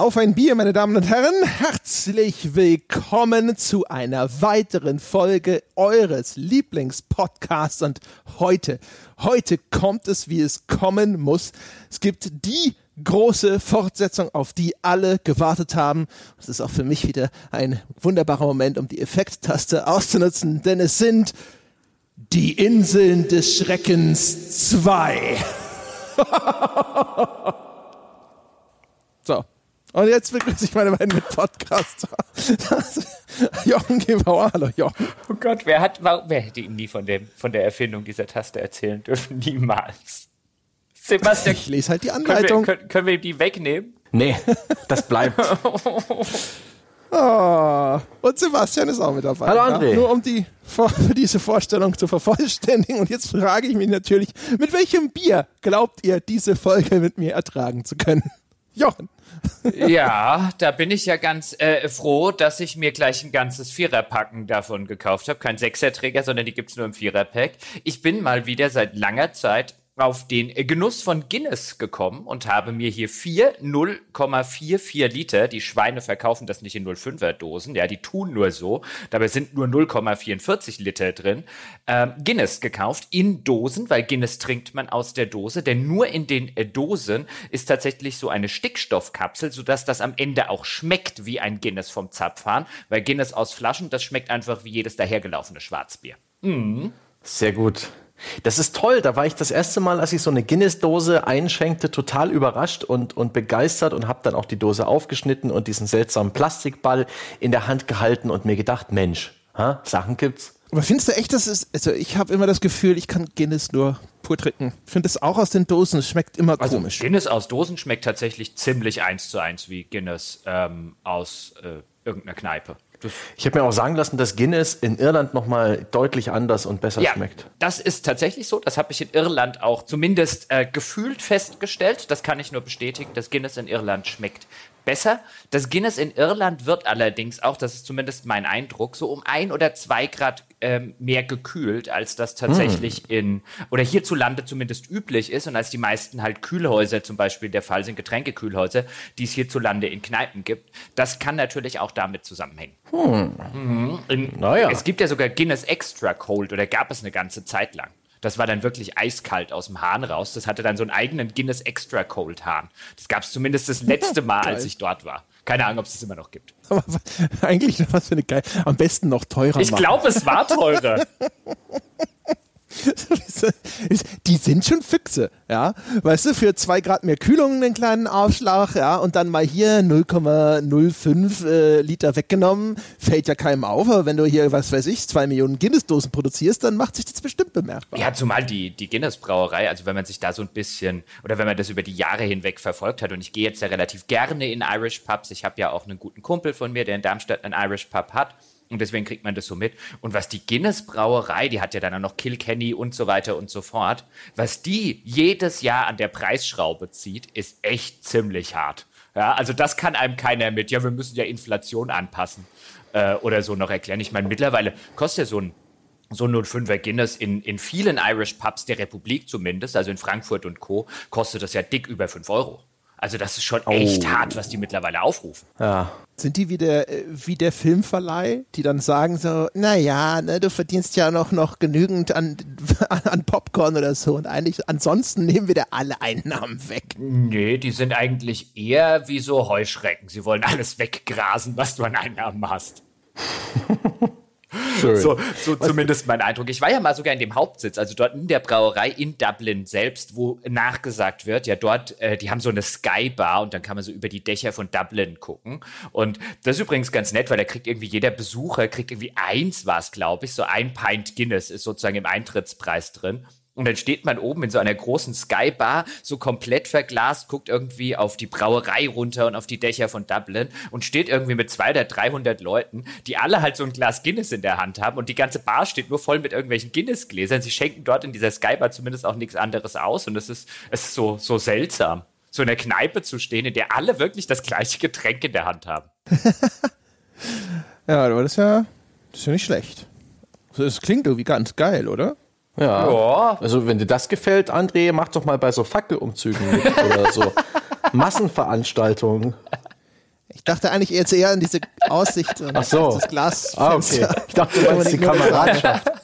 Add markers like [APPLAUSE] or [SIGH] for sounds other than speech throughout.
Auf ein Bier, meine Damen und Herren. Herzlich willkommen zu einer weiteren Folge eures Lieblingspodcasts. Und heute, heute kommt es, wie es kommen muss. Es gibt die große Fortsetzung, auf die alle gewartet haben. Es ist auch für mich wieder ein wunderbarer Moment, um die Effekttaste auszunutzen, denn es sind die Inseln des Schreckens 2. [LAUGHS] Und jetzt begrüße ich meine beiden Mitpodcaster. [LAUGHS] Jochen Gebauer, hallo Jochen. Oh Gott, wer, hat, wer hätte ihm nie von, dem, von der Erfindung dieser Taste erzählen dürfen? Niemals. Sebastian, ich lese halt die Anleitung. Können wir, können, können wir die wegnehmen? Nee, das bleibt. oh, [LAUGHS] und Sebastian ist auch mit dabei. Hallo André. Ja? Nur um die, [LAUGHS] diese Vorstellung zu vervollständigen. Und jetzt frage ich mich natürlich, mit welchem Bier glaubt ihr, diese Folge mit mir ertragen zu können? Jochen. [LAUGHS] ja, da bin ich ja ganz äh, froh, dass ich mir gleich ein ganzes Viererpacken davon gekauft habe. Kein Sechserträger, sondern die gibt's nur im Viererpack. Ich bin mal wieder seit langer Zeit auf den Genuss von Guinness gekommen und habe mir hier vier 0,44 Liter, die Schweine verkaufen das nicht in 0,5er Dosen, ja, die tun nur so, dabei sind nur 0,44 Liter drin, ähm, Guinness gekauft in Dosen, weil Guinness trinkt man aus der Dose, denn nur in den äh, Dosen ist tatsächlich so eine Stickstoffkapsel, sodass das am Ende auch schmeckt wie ein Guinness vom Zapfhahn, weil Guinness aus Flaschen, das schmeckt einfach wie jedes dahergelaufene Schwarzbier. Mhm. Sehr gut. Das ist toll. Da war ich das erste Mal, als ich so eine Guinness-Dose einschenkte, total überrascht und, und begeistert und habe dann auch die Dose aufgeschnitten und diesen seltsamen Plastikball in der Hand gehalten und mir gedacht, Mensch, ha, Sachen gibt's. Aber findest du echt, dass es, also ich habe immer das Gefühl, ich kann Guinness nur pur trinken. Ich finde es auch aus den Dosen, es schmeckt immer also komisch. Guinness aus Dosen schmeckt tatsächlich ziemlich eins zu eins wie Guinness ähm, aus äh, irgendeiner Kneipe. Ich habe mir auch sagen lassen, dass Guinness in Irland nochmal deutlich anders und besser ja, schmeckt. Das ist tatsächlich so. Das habe ich in Irland auch zumindest äh, gefühlt festgestellt. Das kann ich nur bestätigen, dass Guinness in Irland schmeckt besser. Das Guinness in Irland wird allerdings auch, das ist zumindest mein Eindruck, so um ein oder zwei Grad ähm, mehr gekühlt, als das tatsächlich mm. in oder hierzulande zumindest üblich ist und als die meisten halt Kühlhäuser zum Beispiel der Fall sind, Getränkekühlhäuser, die es hierzulande in Kneipen gibt. Das kann natürlich auch damit zusammenhängen. Hm. Mhm. In, naja. Es gibt ja sogar Guinness Extra Cold oder gab es eine ganze Zeit lang. Das war dann wirklich eiskalt aus dem Hahn raus. Das hatte dann so einen eigenen Guinness Extra Cold Hahn. Das gab es zumindest das [LAUGHS] letzte Mal, als ich dort war. Keine Ahnung, ob es das immer noch gibt. [LAUGHS] Aber eigentlich was für eine geil. Am besten noch teurer. Ich glaube, es war teurer. [LAUGHS] [LAUGHS] die sind schon Füchse, ja. Weißt du, für zwei Grad mehr Kühlung einen kleinen Aufschlag, ja, und dann mal hier 0,05 äh, Liter weggenommen, fällt ja keinem auf, aber wenn du hier, was weiß ich, zwei Millionen Guinness-Dosen produzierst, dann macht sich das bestimmt bemerkbar. Ja, zumal die, die Guinness-Brauerei, also wenn man sich da so ein bisschen, oder wenn man das über die Jahre hinweg verfolgt hat, und ich gehe jetzt ja relativ gerne in Irish Pubs, ich habe ja auch einen guten Kumpel von mir, der in Darmstadt einen Irish Pub hat, und deswegen kriegt man das so mit. Und was die Guinness Brauerei, die hat ja dann auch noch Kilkenny und so weiter und so fort, was die jedes Jahr an der Preisschraube zieht, ist echt ziemlich hart. Ja, also das kann einem keiner mit, ja, wir müssen ja Inflation anpassen äh, oder so noch erklären. Ich meine, mittlerweile kostet ja so ein so ein 05er Guinness in, in vielen Irish Pubs der Republik zumindest, also in Frankfurt und Co., kostet das ja dick über 5 Euro. Also das ist schon echt oh. hart, was die mittlerweile aufrufen. Ja. Sind die wie der, äh, wie der Filmverleih, die dann sagen so, naja, ne, du verdienst ja noch, noch genügend an, [LAUGHS] an Popcorn oder so und eigentlich ansonsten nehmen wir dir alle Einnahmen weg. Nee, die sind eigentlich eher wie so Heuschrecken. Sie wollen alles weggrasen, was du an Einnahmen hast. [LAUGHS] Schön. So, so zumindest mein Eindruck. Ich war ja mal sogar in dem Hauptsitz, also dort in der Brauerei in Dublin selbst, wo nachgesagt wird, ja dort, äh, die haben so eine Skybar und dann kann man so über die Dächer von Dublin gucken. Und das ist übrigens ganz nett, weil da kriegt irgendwie jeder Besucher, kriegt irgendwie eins war es, glaube ich, so ein Pint Guinness ist sozusagen im Eintrittspreis drin. Und dann steht man oben in so einer großen Skybar, so komplett verglast, guckt irgendwie auf die Brauerei runter und auf die Dächer von Dublin und steht irgendwie mit 200 oder 300 Leuten, die alle halt so ein Glas Guinness in der Hand haben und die ganze Bar steht nur voll mit irgendwelchen Guinness-Gläsern. Sie schenken dort in dieser Skybar zumindest auch nichts anderes aus und es ist, es ist so, so seltsam, so in der Kneipe zu stehen, in der alle wirklich das gleiche Getränk in der Hand haben. [LAUGHS] ja, aber das ist ja, das ist ja nicht schlecht. Das klingt irgendwie ganz geil, oder? Ja. ja. Also wenn dir das gefällt, André, mach doch mal bei so Fackelumzügen mit oder so [LAUGHS] Massenveranstaltungen. Ich dachte eigentlich jetzt eher an diese Aussicht und Ach so. das Glas. Ah, okay. Ich dachte, du meinst die Kameradschaft. [LAUGHS]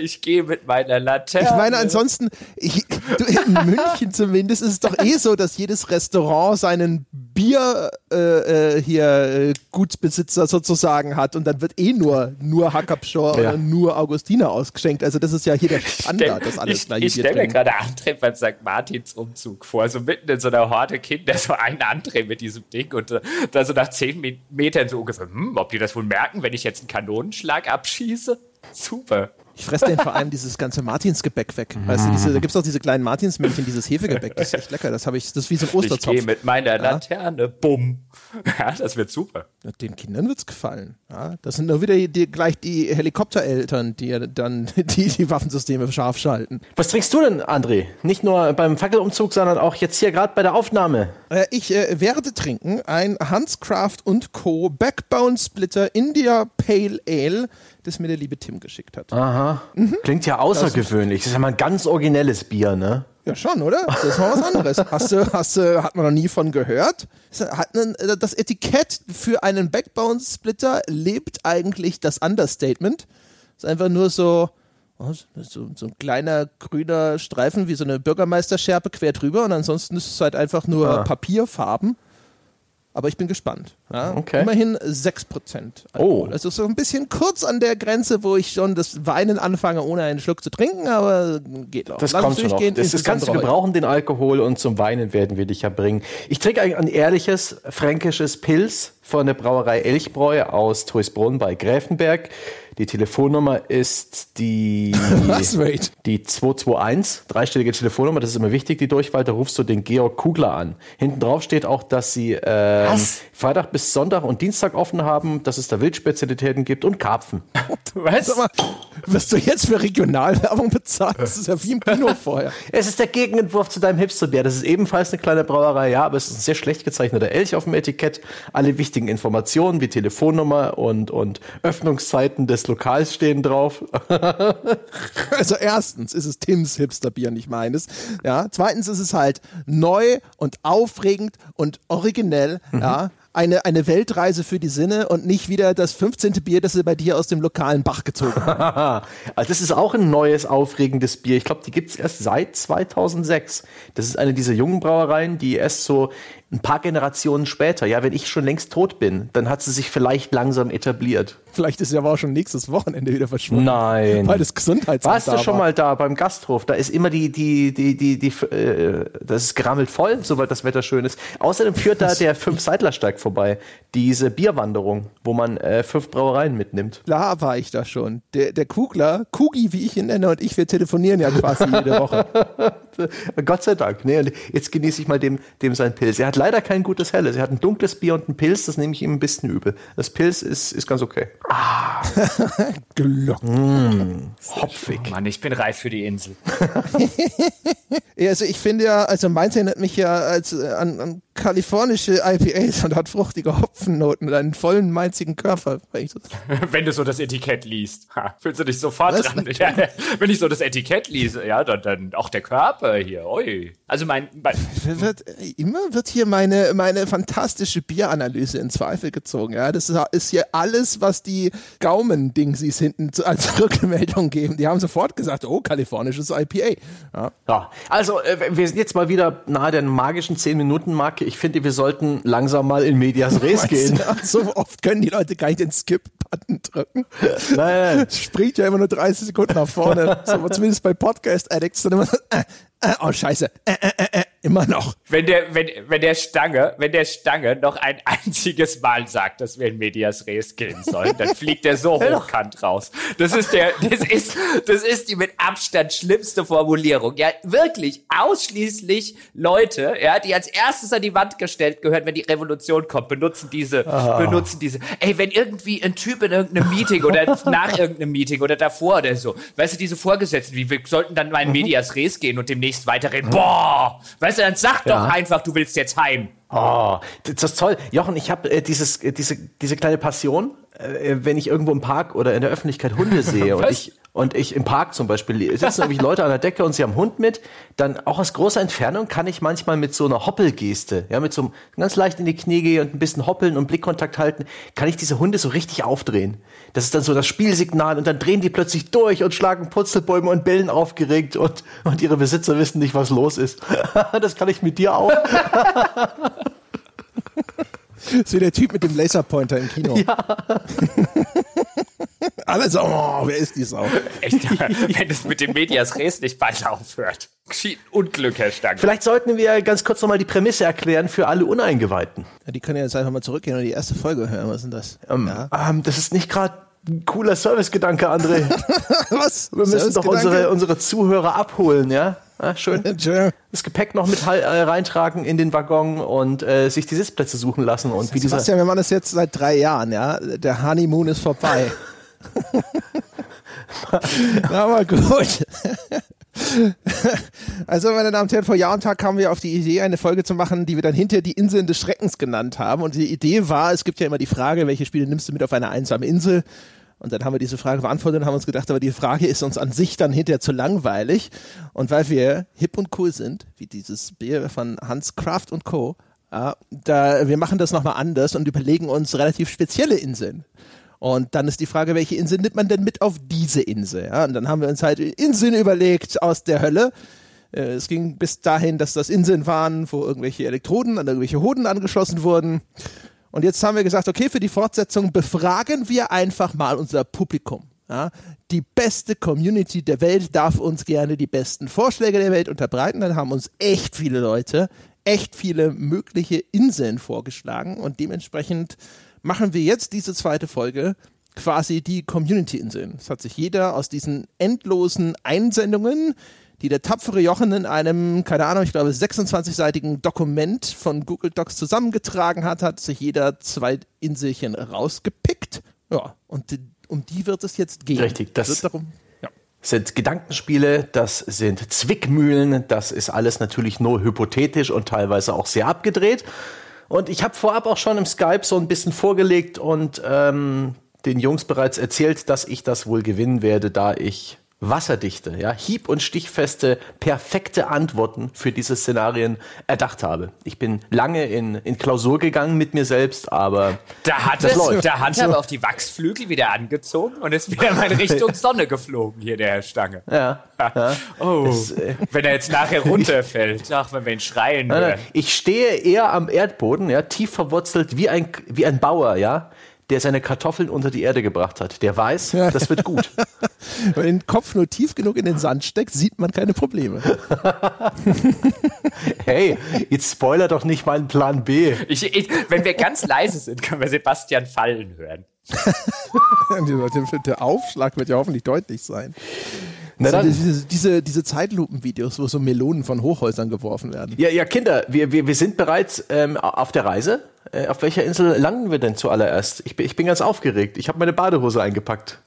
Ich gehe mit meiner Laterne. Ich meine, ansonsten, ich, du, in München zumindest ist es doch eh so, dass jedes Restaurant seinen Bier äh, äh, hier äh, Gutsbesitzer sozusagen hat und dann wird eh nur nur Hackabschor Ja. oder nur Augustiner ausgeschenkt. Also das ist ja hier der Standard, das alles ich, ich stelle mir gerade André beim St. Martins Umzug vor, so mitten in so einer Horde Kinder, so ein André mit diesem Ding und äh, da so nach zehn Me- Metern so ungefähr, hm, ob die das wohl merken, wenn ich jetzt einen Kanonenschlag abschieße? Super. Ich fresse den vor allem dieses ganze Martinsgebäck weg. Weißt du, diese, da gibt es auch diese kleinen Martinsmännchen, dieses Hefegebäck, das ist echt lecker. Das habe ich, das ist wie so ein Ich gehe Osterzopf. mit meiner Laterne, bumm. Ja, das wird super. Den Kindern wird's gefallen. Ja, das sind nur wieder die, die, gleich die Helikoptereltern, die dann [LAUGHS] die, die Waffensysteme scharf schalten. Was trinkst du denn, André? Nicht nur beim Fackelumzug, sondern auch jetzt hier gerade bei der Aufnahme. Äh, ich äh, werde trinken ein Hanscraft und Co. Backbone Splitter India Pale Ale, das mir der liebe Tim geschickt hat. Aha. Klingt ja außergewöhnlich. Das ist ja mal ein ganz originelles Bier, ne? Ja, schon, oder? Das ist mal was anderes. [LAUGHS] Hast du, hast du, hat man noch nie von gehört? Das einen, das Etikett für einen Backbone Splitter lebt eigentlich das Understatement. Ist einfach nur so, was? so, so ein kleiner grüner Streifen wie so eine Bürgermeisterschärpe quer drüber und ansonsten ist es halt einfach nur Ah. Papierfarben. Aber ich bin gespannt. Ja? Okay. Immerhin 6% Alkohol. Oh. Also so ein bisschen kurz an der Grenze, wo ich schon das Weinen anfange, ohne einen Schluck zu trinken, aber geht auch. Das Lass kommt schon noch. Das, das kannst du insbesondere gebrauchen, den Alkohol, und zum Weinen werden wir dich ja bringen. Ich trinke ein, ein ehrliches fränkisches Pilz von der Brauerei Elchbräu aus Toisbrunn bei Gräfenberg. Die Telefonnummer ist die, [LAUGHS] Was, wait? die 221, dreistellige Telefonnummer, das ist immer wichtig, die Durchwahl, da rufst du den Georg Kugler an. Hinten drauf steht auch, dass sie Was? Freitag bis Sonntag und Dienstag offen haben, dass es da Wildspezialitäten gibt und Karpfen. [LAUGHS] Was? Sag mal, wirst du jetzt für Regionalwerbung bezahlt? Das ist ja wie im Kino [LAUGHS] vorher. Es ist der Gegenentwurf zu deinem Hipsterbier. Das ist ebenfalls eine kleine Brauerei, ja, aber es ist ein sehr schlecht gezeichneter Elch auf dem Etikett. Alle wichtigen Informationen wie Telefonnummer und, und Öffnungszeiten des Lokals stehen drauf. [LAUGHS] Also erstens ist es Tims Hipsterbier, nicht meines. Ja, zweitens ist es halt neu und aufregend und originell. Ja, eine, eine Weltreise für die Sinne und nicht wieder das 15. Bier, das sie bei dir aus dem lokalen Bach gezogen haben. [LAUGHS] Also das ist auch ein neues, aufregendes Bier. Ich glaube, die gibt's erst seit 2006. Das ist eine dieser jungen Brauereien, die erst so ein paar Generationen später, ja, wenn ich schon längst tot bin, dann hat sie sich vielleicht langsam etabliert. Vielleicht ist sie aber auch schon nächstes Wochenende wieder verschwunden. Nein. Weil das Gesundheitsamt Warst du da schon war. mal da beim Gasthof? Da ist immer die, die, die, die, die, äh, das ist gerammelt voll, soweit das Wetter schön ist. Außerdem führt da der Fünf-Seidlersteig vorbei. Diese Bierwanderung, wo man äh, fünf Brauereien mitnimmt. Klar war ich da schon. Der, der Kugler, Kugi, wie ich ihn nenne, und ich, wir telefonieren ja quasi jede Woche. [LAUGHS] Gott sei Dank. Nee, und jetzt genieße ich mal dem, dem sein Pilz. Er hat leider kein gutes Helles. Er hat ein dunkles Bier und ein Pilz, das nehme ich ihm ein bisschen übel. Das Pilz ist, ist ganz okay. [LAUGHS] Glockt. Hopfig. Mann, ich bin reif für die Insel. [LAUGHS] Ja, also ich finde ja, also meins erinnert mich ja als, äh, an, an kalifornische IPAs und hat fruchtige Hopfennoten mit einem vollen mainzigen Körper. Wenn ich das [LAUGHS] Wenn du so das Etikett liest, ha, fühlst du dich sofort Was? dran. Ja, wenn ich so das Etikett lese, ja, dann, dann auch der Körper hier. Ui. Also mein, mein wird, immer wird hier meine, meine fantastische Bieranalyse in Zweifel gezogen. Ja, das ist, hier alles, was die Gaumendingsies hinten zu, als [LAUGHS] Rückmeldung geben. Die haben sofort gesagt, oh, kalifornisches IPA. Ja. Ja, also äh, wir sind jetzt mal wieder nahe der magischen 10-Minuten-Marke. Ich finde, wir sollten langsam mal in Medias [LAUGHS] Res Weißt gehen. du, so oft können die Leute gar nicht den Skip-Button drücken. Nein, springt ja immer nur 30 Sekunden nach vorne. so, zumindest bei Podcast-Addicts dann immer so, äh, äh, oh scheiße, äh, äh, äh, äh, immer noch. wenn der, wenn, wenn der Stange, wenn der Stange noch ein einziges Mal sagt, dass wir in Medias Res gehen sollen, dann fliegt er so [LAUGHS] hochkant raus. Das ist der, das ist, das ist die mit Abstand schlimmste Formulierung. Ja, wirklich ausschließlich Leute, ja, die als erstes an die Wand gestellt gehören, wenn die Revolution kommt, benutzen diese, benutzen diese. Ey, wenn irgendwie ein Typ in irgendeinem Meeting oder nach irgendeinem Meeting oder davor oder so, weißt du, diese Vorgesetzten, wie wir sollten dann mal in Medias Res gehen und demnächst weiterreden. Boah, weißt du, dann sag Ja. doch einfach, du willst jetzt heim. Oh, das ist toll. Jochen, ich habe äh, dieses, äh, diese, diese kleine Passion, äh, wenn ich irgendwo im Park oder in der Öffentlichkeit Hunde [LAUGHS] sehe und ich und ich im Park zum Beispiel sitzen irgendwie Leute an der Decke und sie haben Hund mit, dann auch aus großer Entfernung kann ich manchmal mit so einer Hoppelgeste, ja, mit so einem ganz leicht in die Knie gehen und ein bisschen hoppeln und Blickkontakt halten, kann ich diese Hunde so richtig aufdrehen. Das ist dann so das Spielsignal und dann drehen die plötzlich durch und schlagen Putzelbäume und bellen aufgeregt und, und ihre Besitzer wissen nicht, was los ist. [LAUGHS] das kann ich mit dir auch. so der Typ mit dem Laserpointer im Kino. Ja. [LAUGHS] Alle so, oh, wer ist die Sau? Echt, [LAUGHS] wenn es mit dem Medias Res nicht bald aufhört. Unglück, Herr Stange. Vielleicht sollten wir ganz kurz nochmal die Prämisse erklären für alle Uneingeweihten. Ja, die können ja jetzt einfach mal zurückgehen und die erste Folge hören. Was ist denn das? Ähm, ja. ähm, das ist nicht gerade ein cooler Servicegedanke, André. [LAUGHS] Was? Wir müssen doch unsere, unsere Zuhörer abholen, ja? Ah, schön. Das Gepäck noch mit äh, reintragen in den Waggon und äh, sich die Sitzplätze suchen lassen. Und wie Sebastian, wir machen das jetzt seit drei Jahren, ja. Der Honeymoon ist vorbei. [LAUGHS] [LAUGHS] Na, aber gut. Also, meine Damen und Herren, vor Jahr und Tag kamen wir auf die Idee, eine Folge zu machen, die wir dann hinter die Inseln des Schreckens genannt haben. Und die Idee war, es gibt ja immer die Frage, welche Spiele nimmst du mit auf eine einsame Insel? Und dann haben wir diese Frage beantwortet und haben uns gedacht, aber die Frage ist uns an sich dann hinterher zu langweilig. Und weil wir hip und cool sind, wie dieses Bier von Hans Kraft und Co., äh, da, wir machen das nochmal anders und überlegen uns relativ spezielle Inseln. Und dann ist die Frage, welche Insel nimmt man denn mit auf diese Insel? Ja, und dann haben wir uns halt Inseln überlegt aus der Hölle. Äh, es ging bis dahin, dass das Inseln waren, wo irgendwelche Elektroden an irgendwelche Hoden angeschlossen wurden. Und jetzt haben wir gesagt, okay, für die Fortsetzung befragen wir einfach mal unser Publikum. Ja, die beste Community der Welt darf uns gerne die besten Vorschläge der Welt unterbreiten. Dann haben uns echt viele Leute, echt viele mögliche Inseln vorgeschlagen und dementsprechend machen wir jetzt diese zweite Folge quasi die Community-Inseln. Es hat sich jeder aus diesen endlosen Einsendungen, die der tapfere Jochen in einem, keine Ahnung, ich glaube 26-seitigen Dokument von Google Docs zusammengetragen hat, hat sich jeder zwei Inselchen rausgepickt. Ja, und um die wird es jetzt gehen. Richtig, das darum, ja. sind Gedankenspiele, das sind Zwickmühlen, das ist alles natürlich nur hypothetisch und teilweise auch sehr abgedreht. Und ich habe vorab auch schon im Skype so ein bisschen vorgelegt und ähm, den Jungs bereits erzählt, dass ich das wohl gewinnen werde, da ich wasserdichte, ja, hieb- und stichfeste, perfekte Antworten für diese Szenarien erdacht habe. Ich bin lange in, in Klausur gegangen mit mir selbst, aber da hat das es, läuft. Da hat er aber auch die Wachsflügel wieder angezogen und ist wieder mal in [LAUGHS] Richtung Sonne geflogen, hier der Herr Stange. Ja. [LAUGHS] ja. Oh, das, äh, wenn er jetzt nachher [LAUGHS] runterfällt, ach, wenn wir ihn schreien hören. Ich stehe eher am Erdboden, ja, tief verwurzelt wie ein, wie ein Bauer, ja der seine Kartoffeln unter die Erde gebracht hat. Der weiß, das wird gut. [LAUGHS] Wenn den Kopf nur tief genug in den Sand steckt, sieht man keine Probleme. [LAUGHS] hey, jetzt spoiler doch nicht meinen Plan B. Ich, ich, wenn wir ganz leise sind, können wir Sebastian fallen hören. [LAUGHS] der Aufschlag wird ja hoffentlich deutlich sein. Na dann. Diese, diese, diese Zeitlupenvideos, wo so Melonen von Hochhäusern geworfen werden. Ja, ja, Kinder, wir, wir, wir sind bereits ähm, auf der Reise. Äh, auf welcher Insel landen wir denn zuallererst? Ich bin, ich bin ganz aufgeregt. Ich habe meine Badehose eingepackt.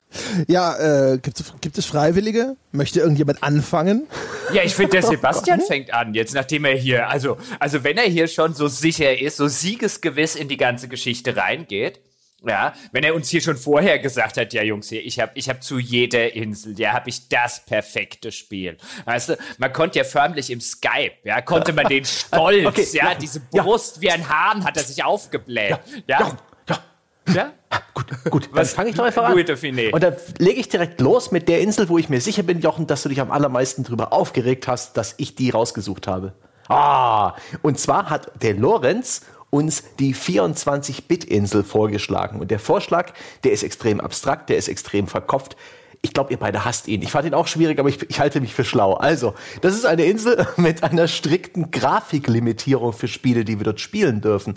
Ja, äh, gibt, gibt es Freiwillige? Möchte irgendjemand anfangen? Ja, ich finde, der [LAUGHS] Sebastian fängt an, jetzt nachdem er hier, also, also wenn er hier schon so sicher ist, so siegesgewiss in die ganze Geschichte reingeht, ja, wenn er uns hier schon vorher gesagt hat, ja Jungs, ich habe ich hab zu jeder Insel, ja, habe ich das perfekte Spiel. Weißt du, man konnte ja förmlich im Skype, ja, konnte man den [LAUGHS] Stolz, okay, ja, ja, diese Brust ja. wie ein Hahn hat er sich aufgebläht. Ja. ja. ja. ja? Gut, gut. Dann fange ich doch einfach an. Und dann lege ich direkt los mit der Insel, wo ich mir sicher bin, Jochen, dass du dich am allermeisten darüber aufgeregt hast, dass ich die rausgesucht habe. Ah, und zwar hat der Lorenz uns die 24-Bit-Insel vorgeschlagen. Und der Vorschlag, der ist extrem abstrakt, der ist extrem verkopft. Ich glaube, ihr beide hasst ihn. Ich fand ihn auch schwierig, aber ich, ich, halte mich für schlau. Also, das ist eine Insel [LAUGHS] mit einer strikten Grafiklimitierung für Spiele, die wir dort spielen dürfen.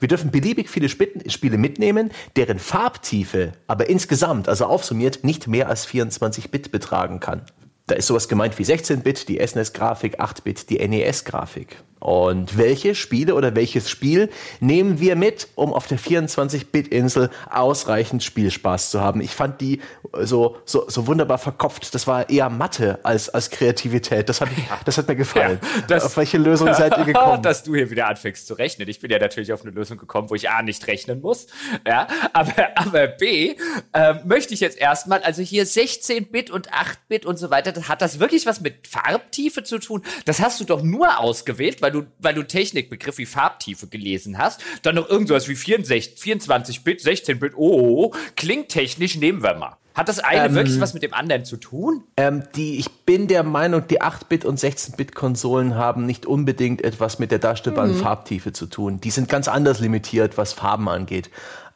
Wir dürfen beliebig viele Spiele mitnehmen, deren Farbtiefe aber insgesamt, also aufsummiert, nicht mehr als 24 Bit betragen kann. Da ist sowas gemeint wie 16-Bit, die SNES-Grafik, 8-Bit, die NES-Grafik. Und welche Spiele oder welches Spiel nehmen wir mit, um auf der 24-Bit-Insel ausreichend Spielspaß zu haben? Ich fand die so, so, so wunderbar verkopft. Das war eher Mathe als, als Kreativität. Das hat, das hat mir gefallen. Ja, das, auf welche Lösung seid ihr [LAUGHS] gekommen? Dass du hier wieder anfängst zu rechnen. Ich bin ja natürlich auf eine Lösung gekommen, wo ich A nicht rechnen muss. Ja, aber, aber B äh, möchte ich jetzt erstmal, also hier 16-Bit und 8-Bit und so weiter, das, hat das wirklich was mit Farbtiefe zu tun? Das hast du doch nur ausgewählt, weil weil du, weil du Technikbegriff wie Farbtiefe gelesen hast, dann noch irgendwas wie 64, 24-Bit, 16-Bit, oh, klingt technisch, nehmen wir mal. Hat das eine ähm, wirklich was mit dem anderen zu tun? Ähm, die, ich bin der Meinung, die 8-Bit- und 16-Bit-Konsolen haben nicht unbedingt etwas mit der darstellbaren mhm. Farbtiefe zu tun. Die sind ganz anders limitiert, was Farben angeht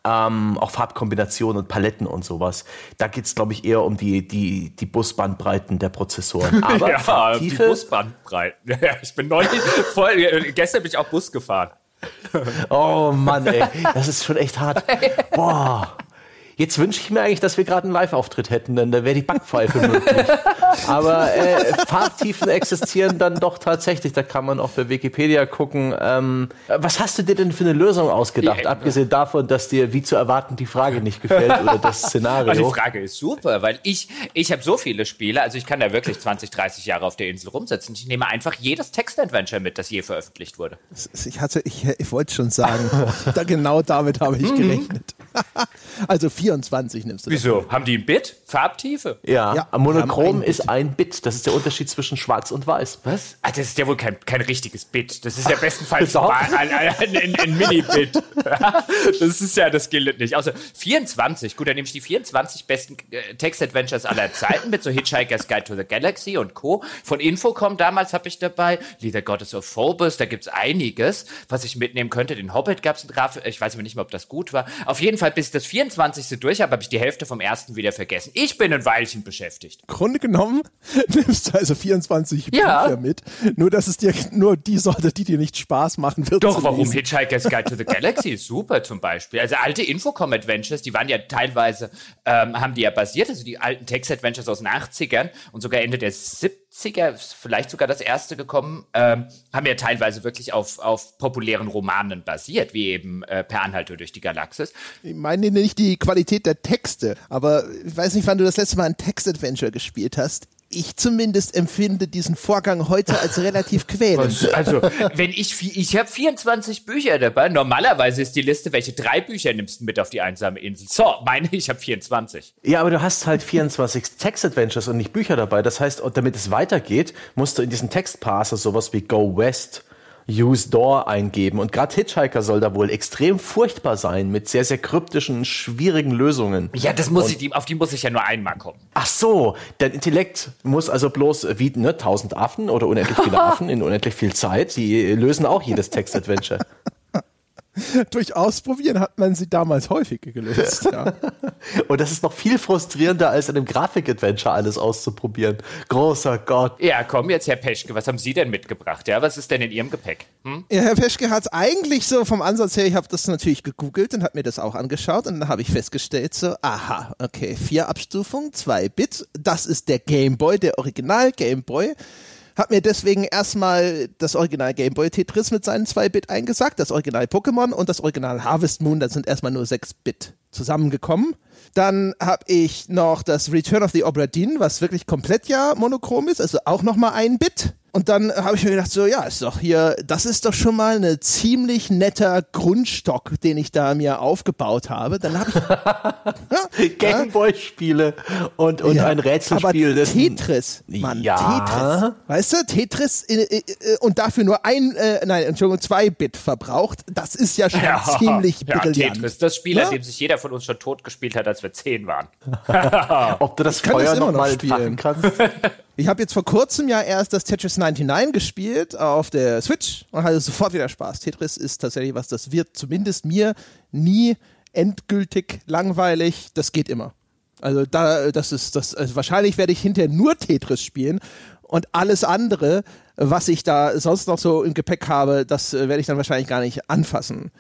ähm, auch Farbkombinationen und Paletten und sowas. Da geht es, glaube ich, eher um die, die, die Busbandbreiten der Prozessoren. [LAUGHS] Aber ja, Farbtiefe, die Busbandbreiten. [LAUGHS] Ich bin neulich, voll, gestern bin ich auch Bus gefahren. Oh Mann, ey, das ist schon echt hart. [LAUGHS] Boah. Jetzt wünsche ich mir eigentlich, dass wir gerade einen Live-Auftritt hätten, denn da wäre die Backpfeife [LAUGHS] möglich. Aber äh, Farbtiefen existieren dann doch tatsächlich. Da kann man auch bei Wikipedia gucken. Ähm, was hast du dir denn für eine Lösung ausgedacht? Ja, Abgesehen davon, dass dir wie zu erwarten die Frage nicht gefällt oder das Szenario. Also die Frage ist super, weil ich, ich habe so viele Spiele, also ich kann da wirklich 20, 30 Jahre auf der Insel rumsetzen. Ich nehme einfach jedes Text-Adventure mit, das je veröffentlicht wurde. Ich hatte, ich, ich wollte schon sagen, [LAUGHS] da genau damit habe ich mhm. gerechnet. [LAUGHS] also 24 nimmst du. Wieso? Dafür. Haben die ein Bit? Farbtiefe? Ja, ja Monochrom ein ist ein Bit. Das ist der Unterschied zwischen Schwarz und Weiß. Was? Ah, das ist ja wohl kein, kein richtiges Bit. Das ist ja [LAUGHS] bestenfalls ein, ein, ein, ein, ein Mini-Bit. [LAUGHS] das ist ja, das gilt nicht. Außer 24, gut, dann nehme ich die 24 besten äh, Text-Adventures aller Zeiten mit so Hitchhiker's Guide to the Galaxy und Co. Von Infocom damals habe ich dabei. Lieder Goddess of Phobos, da gibt es einiges, was ich mitnehmen könnte. Den Hobbit gab es ein Grafik, ich weiß aber nicht mehr, ob das gut war. Auf jeden Fall, bis ich das 24. durch habe, habe ich die Hälfte vom ersten wieder vergessen. Ich bin ein Weilchen beschäftigt. Grunde genommen [LAUGHS] nimmst du also 24 ja. Bücher mit. Nur, dass es dir nur die Sorte, die dir nicht Spaß machen wird. Doch, warum lesen. Hitchhiker's Guide to the Galaxy ist [LAUGHS] super zum Beispiel. Also alte Infocom Adventures, die waren ja teilweise, ähm, haben die ja basiert, also die alten Text Adventures aus den 80ern und sogar Ende der 70 70er, vielleicht sogar das erste gekommen, ähm, haben ja teilweise wirklich auf, auf populären Romanen basiert, wie eben äh, Per Anhalter durch die Galaxis. Ich meine nicht die Qualität der Texte, aber ich weiß nicht, wann du das letzte Mal ein Text-Adventure gespielt hast ich zumindest empfinde diesen Vorgang heute als relativ quälend. Also, wenn ich, ich habe 24 Bücher dabei. Normalerweise ist die Liste, welche drei Bücher nimmst du mit auf die einsame Insel? So, meine ich habe 24. Ja, aber du hast halt 24 Text-Adventures und nicht Bücher dabei. Das heißt, damit es weitergeht, musst du in diesen Textparser sowas wie Go West Use Door eingeben. Und gerade Hitchhiker soll da wohl extrem furchtbar sein mit sehr, sehr kryptischen, schwierigen Lösungen. Ja, das muss ich, auf die muss ich ja nur einmal kommen. Ach so, dein Intellekt muss also bloß wie ne, tausend Affen oder unendlich viele [LAUGHS] Affen in unendlich viel Zeit, die lösen auch jedes Text-Adventure. [LAUGHS] Durch Ausprobieren hat man sie damals häufig gelöst. Ja. [LAUGHS] Und das ist noch viel frustrierender, als in einem Grafik-Adventure alles auszuprobieren. Großer Gott. Ja, komm jetzt, Herr Peschke, was haben Sie denn mitgebracht? Ja, was ist denn in Ihrem Gepäck? Hm? Ja, Herr Peschke hat es eigentlich so vom Ansatz her, ich habe das natürlich gegoogelt und habe mir das auch angeschaut und dann habe ich festgestellt, so, aha, okay, vier Abstufungen, zwei Bit, das ist der Game Boy, der Original Game Boy. Hab mir deswegen erstmal das Original Game Boy Tetris mit seinen 2-Bit eingesagt, das Original Pokémon und das Original Harvest Moon, das sind erstmal nur 6-Bit zusammengekommen. Dann habe ich noch das Return of the Obra Dinn, was wirklich komplett ja monochrom ist, also auch nochmal ein Bit. Und dann habe ich mir gedacht, so, ja, ist doch hier, das ist doch schon mal ein ziemlich netter Grundstock, den ich da mir aufgebaut habe. Dann habe ich ja, [LAUGHS] Gameboy-Spiele und, und ja, ein Rätselspiel. Aber Tetris, Mann, ja. Tetris. Weißt du, Tetris in, in, in, und dafür nur ein, äh, nein, Entschuldigung, zwei Bit verbraucht, das ist ja schon ja, ziemlich ja, brillant. Tetris, das Spiel, an dem sich jeder von uns schon tot gespielt hat, als wir zehn waren. [LAUGHS] Ob du das Feuer noch mal spielen kannst? [LAUGHS] Ich habe jetzt vor kurzem ja erst das Tetris 99 gespielt auf der Switch und hatte sofort wieder Spaß. Tetris ist tatsächlich was, das wird zumindest mir nie endgültig langweilig. Das geht immer. Also da, das ist das. Also wahrscheinlich werde ich hinterher nur Tetris spielen und alles andere, was ich da sonst noch so im Gepäck habe, das äh, werde ich dann wahrscheinlich gar nicht anfassen.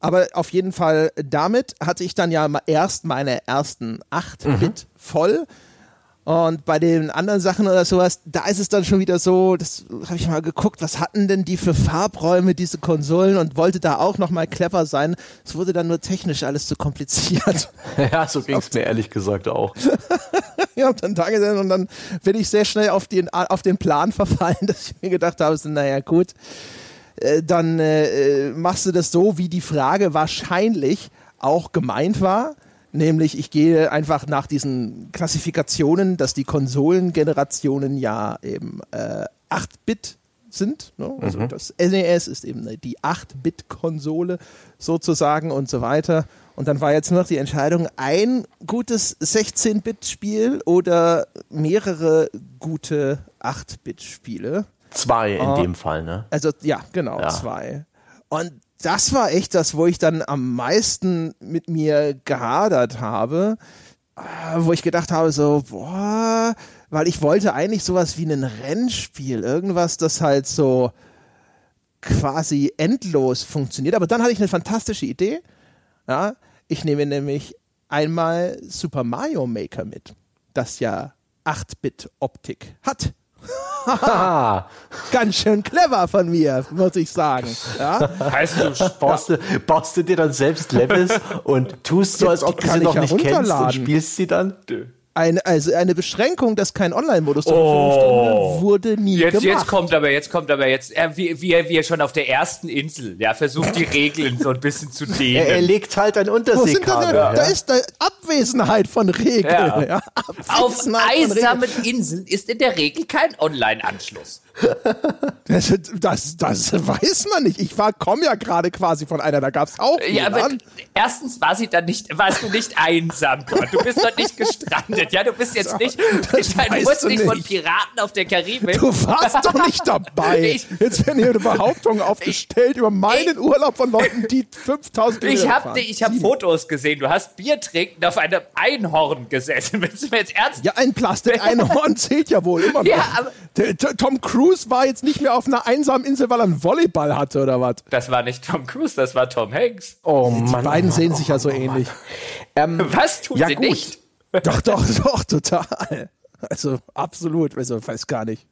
Aber auf jeden Fall damit hatte ich dann ja erst meine ersten 8 Bit mhm. voll Und bei den anderen Sachen oder sowas, da ist es dann schon wieder so, das habe ich mal geguckt, was hatten denn die für Farbräume, diese Konsolen und wollte da auch nochmal clever sein. Es wurde dann nur technisch alles zu kompliziert. [LAUGHS] Ja, so ging es mir ehrlich gesagt auch. [LAUGHS] ich habe dann da gesessen und dann bin ich sehr schnell auf den, auf den Plan verfallen, [LAUGHS] dass ich mir gedacht habe, so, naja gut, äh, dann äh, machst du das so, wie die Frage wahrscheinlich auch gemeint war Nämlich, ich gehe einfach nach diesen Klassifikationen, dass die Konsolengenerationen ja eben äh, 8-Bit sind. Ne? Also mhm. das NES ist eben die 8-Bit-Konsole sozusagen und so weiter. Und dann war jetzt nur noch die Entscheidung, ein gutes 16-Bit-Spiel oder mehrere gute 8-Bit-Spiele. Zwei in uh, dem Fall, ne? Also ja, genau, ja. zwei. Und das war echt das, wo ich dann am meisten mit mir gehadert habe, äh, wo ich gedacht habe, so, boah, weil ich wollte eigentlich sowas wie ein Rennspiel, irgendwas, das halt so quasi endlos funktioniert. Aber dann hatte ich eine fantastische Idee. Ja, ich nehme nämlich einmal Super Mario Maker mit, das ja 8-Bit-Optik hat. [LAUGHS] Ganz schön clever von mir, muss ich sagen. Ja? Heißt du, baust, du, baust du dir dann selbst Levels und tust so, als ob du sie noch nicht kennst und spielst sie dann? Eine, also eine Beschränkung, dass kein Online-Modus zur Verfügung oh. wurde nie jetzt, gemacht. Jetzt kommt aber, jetzt kommt aber jetzt, er, wie, wie, er, wie er schon auf der ersten Insel, ja, versucht die Regeln so ein bisschen zu dehnen. [LAUGHS] Er, er legt halt ein Unterseekabel. Da, ja. da ist eine Abwesenheit von Regeln. Ja. Ja. Auf einsamen Inseln ist in der Regel kein Online-Anschluss. Das, das, das, weiß man nicht. Ich komme ja gerade quasi von einer, da gab es auch. Ja, aber erstens war sie dann nicht, warst du nicht einsam dort. Du bist dort nicht gestrandet. Ja, du bist jetzt nicht, das du wurdest nicht von Piraten auf der Karibik. Du warst doch nicht dabei. [LAUGHS] Ich, jetzt werden hier Behauptungen aufgestellt über meinen ich, Urlaub von Leuten, die 5000 Kilometer Ich habe ich hab Fotos gesehen. Du hast Bier trinken auf einem Einhorn gesessen. Willst du mir jetzt ernst? Ja, ein Plastik-Einhorn zählt ja wohl immer noch. Ja, Tom Cruise Cruise war jetzt nicht mehr auf einer einsamen Insel, weil er einen Volleyball hatte oder was? Das war nicht Tom Cruise, das war Tom Hanks. Oh Die Mann. Die beiden oh sehen sich ja so ähnlich. Ähm, [LAUGHS] was tun ja, sie gut. nicht? [LAUGHS] Doch, doch, doch, total. Also absolut, also weiß gar nicht.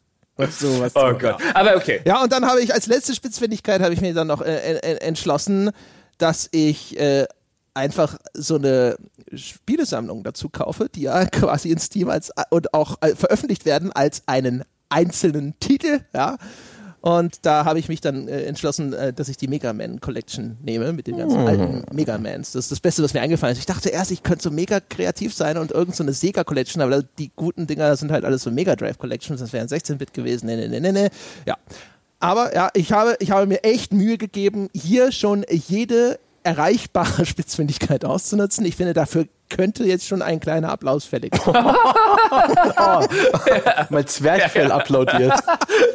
So, was oh Gott. Ja. Aber okay. Ja, und dann habe ich als letzte Spitzfindigkeit habe ich mir dann noch äh, äh, entschlossen, dass ich äh, einfach so eine Spielesammlung dazu kaufe, die ja [LAUGHS] quasi in Steam als und auch äh, veröffentlicht werden als einen einzelnen Titel, ja. Und da habe ich mich dann äh, entschlossen, äh, dass ich die Mega Man Collection nehme mit den ganzen mm. alten Mega Mans. Das ist das Beste, was mir eingefallen ist. Ich dachte erst, ich könnte so mega kreativ sein und irgend so eine Sega Collection, aber die guten Dinger sind halt alles so Mega Drive Collections. Das wären 16-Bit gewesen. Nee, nee, nee, nee, nee. Ja. Aber ja, ich habe, ich habe mir echt Mühe gegeben, hier schon jede erreichbare [LAUGHS] Spitzfindigkeit auszunutzen. Ich finde, dafür könnte jetzt schon ein kleiner Applaus fällig sein. oh, [LAUGHS] mein Zwerchfell ja, ja. applaudiert. [LAUGHS]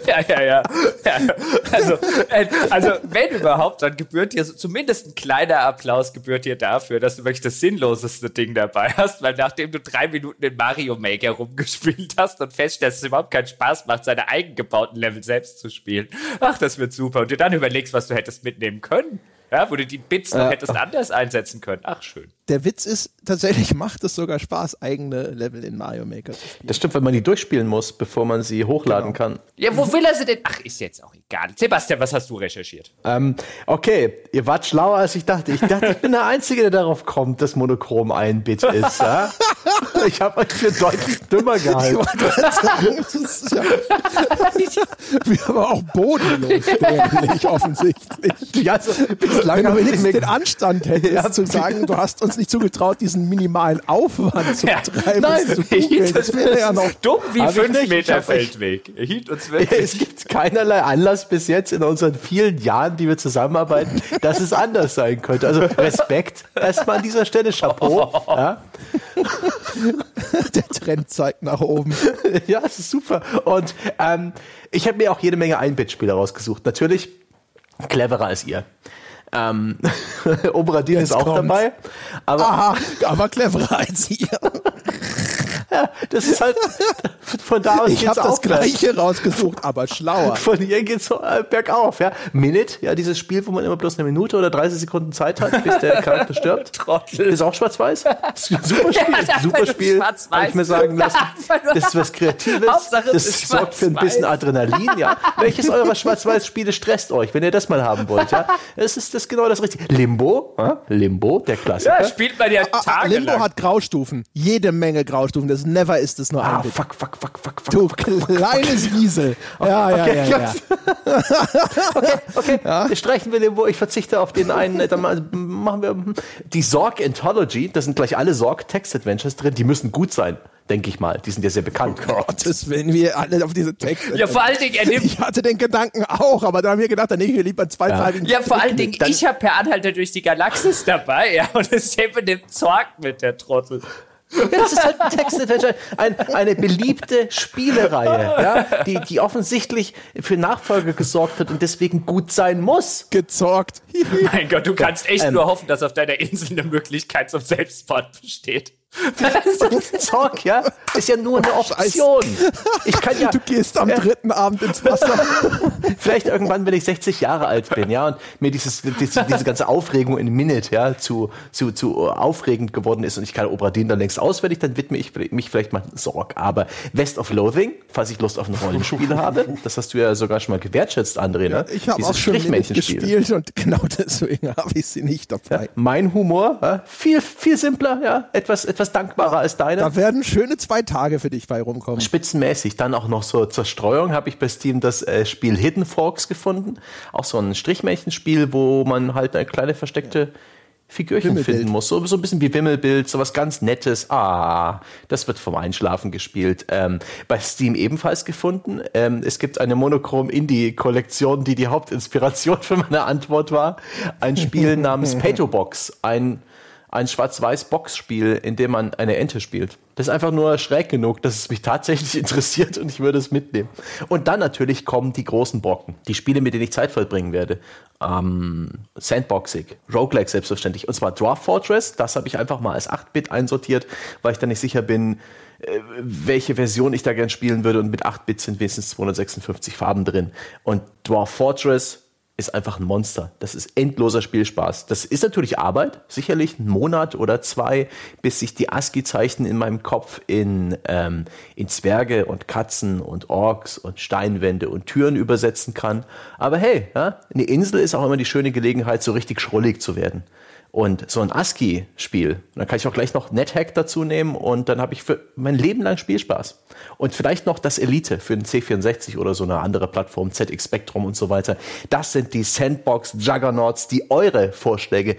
Ja, ja, ja, ja. Also, äh, also, wenn überhaupt, dann gebührt dir zumindest ein kleiner Applaus gebührt dir dafür, dass du wirklich das sinnloseste Ding dabei hast, weil nachdem du drei Minuten in Mario Maker rumgespielt hast und feststellst, dass es überhaupt keinen Spaß macht, seine eigengebauten Level selbst zu spielen, ach, das wird super. Und dir dann überlegst, was du hättest mitnehmen können. Ja, wo du die Bits noch hättest anders einsetzen können. Ach, schön. Der Witz ist, tatsächlich [LAUGHS] macht es sogar Spaß, eigene Level in Mario Maker zu spielen. Das stimmt, weil man die durchspielen muss, bevor man sie hochladen genau. kann. Ja, wo will er sie denn? Ach, ist jetzt auch egal. Sebastian, was hast du recherchiert? Ähm, okay, ihr wart schlauer, als ich dachte. Ich dachte, ich bin der Einzige, der darauf kommt, dass Monochrom ein Bit ist. Ja? [LAUGHS] Ich habe euch für deutlich dümmer gehalten. Ich ja, [LAUGHS] wir haben auch bodenlos, dämlich, offensichtlich. Ja, also, bislang haben wir nicht den Anstand hättest, ja, zu sagen, du hast uns nicht zugetraut, diesen minimalen Aufwand zu betreiben. Nein, zu googeln. das wäre ja noch [LAUGHS] dumm wie fünf Meter Feldweg. Er hielt uns. Es gibt keinerlei Anlass bis jetzt in unseren vielen Jahren, die wir zusammenarbeiten, [LAUGHS] dass es anders sein könnte. Also Respekt erstmal an dieser Stelle, Chapeau. [LAUGHS] Ja. Der Trend zeigt nach oben. Ja, es ist super. Und ähm, ich habe mir auch jede Menge Ein-Bit-Spiele rausgesucht. Natürlich cleverer als ihr. Ähm, [LAUGHS] Oberadin ist auch kommt's. dabei. Aber, Aha, aber cleverer als ihr. [LAUGHS] Das ist halt von da aus Ich habe das gleiche rausgesucht, aber schlauer. Von hier geht's äh, bergauf, ja. Minute, ja, dieses Spiel, wo man immer bloß eine Minute oder 30 Sekunden Zeit hat, bis der [LAUGHS] Charakter stirbt. Trottel. Ist auch schwarz-weiß. Ist ein Super [LAUGHS] Spiel, Ja, super Spiel. Habe ich mir sagen lassen. Das ist was Kreatives. Hauptsache, das ist sorgt für ein bisschen Adrenalin, ja. Welches eurer Schwarz-Weiß-Spiele stresst euch, wenn ihr das mal haben wollt, ja? Es ist das genau das Richtige. Limbo, ja? Limbo, der Klassiker. Ja, spielt man ja Ah, ah, tagelang. Limbo hat Graustufen. Jede Menge Graustufen. Das Never ist es nur ein Ah, Bit. fuck, fuck, fuck, fuck, fuck. Du fuck, fuck. kleines Wiesel. Ja, ja, Okay, ja, ja. [LAUGHS] Okay, wir streichen wir Limbo. Ich verzichte auf den einen. äh, Dann mal- machen wir hm, die Sorg Anthology. Da sind gleich alle Sorg Text Adventures drin. Die müssen gut sein, denke ich mal. Die sind ja sehr bekannt. Gottes Willen, wir alle auf diese Texte. Ja, vor allen Dingen, er nimmt ich hatte den Gedanken auch, aber da haben wir gedacht, dann nehme ich mir lieber zwei Teile. Ja, vor allen Dingen, ich habe per Anhalter durch die Galaxis dabei, ja, und es nimmt Zorg mit, der Trottel. Ja, das ist halt ein Text-Adventure, ein, eine beliebte Spielereihe, ja, die, die offensichtlich für Nachfolge gesorgt hat und deswegen gut sein muss. gezorgt. Mein Gott, du kannst echt Ähm. nur hoffen, dass auf deiner Insel eine Möglichkeit zum Selbstmord besteht. Zorg, [LAUGHS] ja, ist ja nur eine Option. Ich kann ja Du gehst am dritten Abend ins Wasser. [LAUGHS] vielleicht irgendwann, wenn ich 60 Jahre alt bin, ja, und mir dieses, diese, diese ganze Aufregung in Minute, ja, zu, zu, zu aufregend geworden ist und ich kann Obradin dann längst auswendig, dann widme ich mich vielleicht mal Sorg. Aber West of Loathing, falls ich Lust auf ein Rollenspiel habe, das hast du ja sogar schon mal gewertschätzt, André, ne? Ich habe auch schon gespielt und genau deswegen [LAUGHS] habe ich sie nicht dabei. Mein Humor, ja, viel, viel simpler, ja, etwas, etwas dankbarer als deiner. Da werden schöne zwei Tage für dich bei rumkommen. Spitzenmäßig. Dann auch noch so zur Streuung habe ich bei Steam das äh, Spiel Hidden Forks gefunden. Auch so ein Strichmärchenspiel, wo man halt eine kleine versteckte Figürchen Wimmelbild. finden muss. So, so ein bisschen wie Wimmelbild, so was ganz Nettes. Ah, das wird vom Einschlafen gespielt. Ähm, bei Steam ebenfalls gefunden. Ähm, es gibt eine Monochrom-Indie-Kollektion, die die Hauptinspiration [LAUGHS] für meine Antwort war. Ein Spiel namens [LAUGHS] Pato Box. Ein ein Schwarz-Weiß-Box-Spiel, in dem man eine Ente spielt. Das ist einfach nur schräg genug, dass es mich tatsächlich [LAUGHS] interessiert und ich würde es mitnehmen. Und dann natürlich kommen die großen Brocken, die Spiele, mit denen ich Zeit verbringen werde. Ähm, Sandboxing, Roguelike selbstverständlich. Und zwar Dwarf Fortress, das habe ich einfach mal als 8-Bit einsortiert, weil ich dann nicht sicher bin, äh, welche Version ich da gern spielen würde. Und mit 8-Bit sind wenigstens 256 Farben drin. Und Dwarf Fortress ist einfach ein Monster. Das ist endloser Spielspaß. Das ist natürlich Arbeit, sicherlich einen Monat oder zwei, bis sich die ASCII-Zeichen in meinem Kopf in, ähm, in Zwerge und Katzen und Orks und Steinwände und Türen übersetzen kann. Aber hey, ja, eine Insel ist auch immer die schöne Gelegenheit, so richtig schrullig zu werden. Und so ein ASCII-Spiel, dann kann ich auch gleich noch NetHack dazu nehmen und dann habe ich für mein Leben lang Spielspaß. Und vielleicht noch das Elite für den C64 oder so eine andere Plattform, ZX Spectrum und so weiter. Das sind die Sandbox-Juggernauts, die eure Vorschläge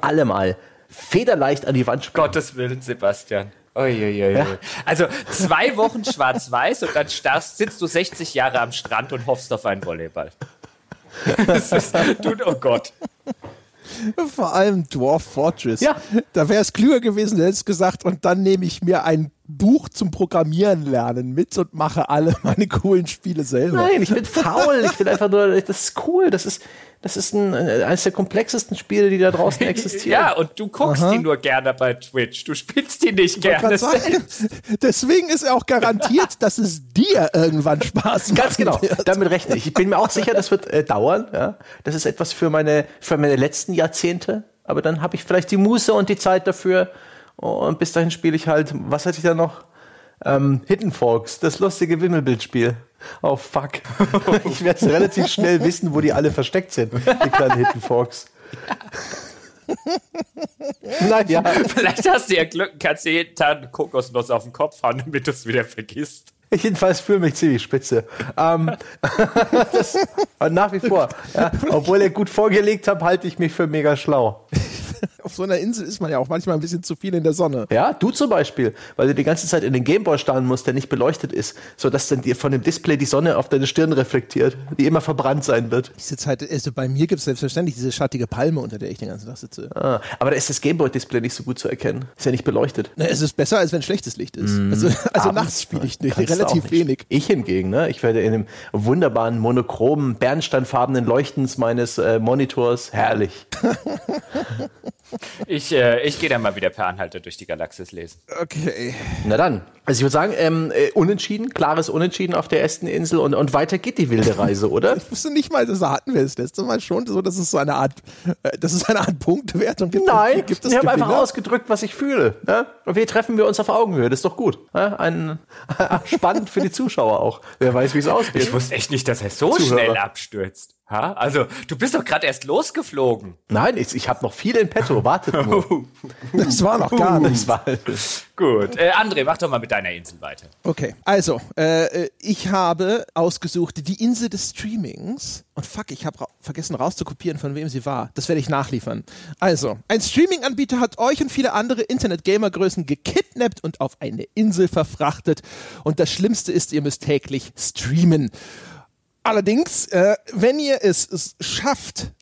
alle mal federleicht an die Wand spielen. Gottes Willen, Sebastian. Uiuiui. Also zwei Wochen schwarz-weiß und dann starrst, sitzt du 60 Jahre am Strand und hoffst auf einen Volleyball. [LAUGHS] Das ist, du, oh Gott. Vor allem Dwarf Fortress. Ja. Da wäre es klüger gewesen, du hättest gesagt, und dann nehme ich mir ein Buch zum Programmieren lernen mit und mache alle [LAUGHS] meine coolen Spiele selber. Nein, ich bin faul. Ich will einfach nur, das ist cool. Das ist, das ist ein, eines der komplexesten Spiele, die da draußen [LAUGHS] existieren. Ja, und du guckst die nur gerne bei Twitch. Du spielst die nicht Ich gerne sagen, [LAUGHS] Deswegen ist er auch garantiert, dass es dir irgendwann Spaß macht. Ganz genau, damit rechne ich. Ich bin mir auch sicher, das wird äh, dauern. Ja? Das ist etwas für meine, für meine letzten Jahrzehnte. Aber dann habe ich vielleicht die Muße und die Zeit dafür. Und bis dahin spiele ich halt, was hatte ich da noch? Ähm, Hidden Forks, das lustige Wimmelbildspiel. Oh fuck. [LAUGHS] Ich werde relativ schnell wissen, wo die alle versteckt sind, die kleinen Hidden Forks. [LAUGHS] naja, Vielleicht hast du ja Glück kannst dir jeden Tag eine Kokosnuss auf den Kopf hauen, damit du es wieder vergisst. ich jedenfalls fühle mich ziemlich spitze. Ähm, [LAUGHS] das, und nach wie vor, ja, obwohl ihr gut vorgelegt habt, halte ich mich für mega schlau. [LAUGHS] Auf so einer Insel ist man ja auch manchmal ein bisschen zu viel in der Sonne. Ja, du zum Beispiel, weil du die ganze Zeit in den Gameboy starren musst, der nicht beleuchtet ist, sodass dann dir von dem Display die Sonne auf deine Stirn reflektiert, die immer verbrannt sein wird. Ich sitze halt, also bei mir gibt es selbstverständlich diese schattige Palme, unter der ich den ganzen Tag sitze. Ah, aber da ist das Gameboy-Display nicht so gut zu erkennen. Ist ja nicht beleuchtet. Na, es ist besser, als wenn schlechtes Licht ist. Also, also nachts spiele ich nicht, relativ nicht. wenig. Ich hingegen, ne? Ich werde in dem wunderbaren, monochromen, bernsteinfarbenen Leuchtens meines äh, Monitors herrlich. [LAUGHS] Ich, äh, ich gehe dann mal wieder per Anhalter durch die Galaxis lesen. Okay. Na dann. Also ich würde sagen, ähm, äh, unentschieden, klares Unentschieden auf der ersten Insel und, und weiter geht die wilde Reise, oder? [LAUGHS] Ich wusste nicht mal, das hatten wir das letzte Mal schon so, dass es so eine Art, äh, eine Art Punktewertung gibt. Nein, gibt es ich habe einfach ausgedrückt, was ich fühle. Ja? Und wir treffen wir uns auf Augenhöhe, das ist doch gut. Ja? Ein, [LAUGHS] spannend für die Zuschauer auch. Wer weiß, wie es ausgeht. Ich wusste echt nicht, dass er so Zuhörer. schnell abstürzt. Ha? Also, du bist doch gerade erst losgeflogen. Nein, ich, ich habe noch viel in petto, wartet nur. [LAUGHS] Das war noch gar nichts. Das war, Gut. Äh, André, mach doch mal mit deiner Insel weiter. Okay, also, äh, ich habe ausgesucht die Insel des Streamings. Und fuck, ich habe ra vergessen rauszukopieren, von wem sie war. Das werde ich nachliefern. Also, ein Streaming-Anbieter hat euch und viele andere Internet-Gamer-Größen gekidnappt und auf eine Insel verfrachtet. Und das Schlimmste ist, ihr müsst täglich streamen. Allerdings, äh, wenn ihr es, es schafft,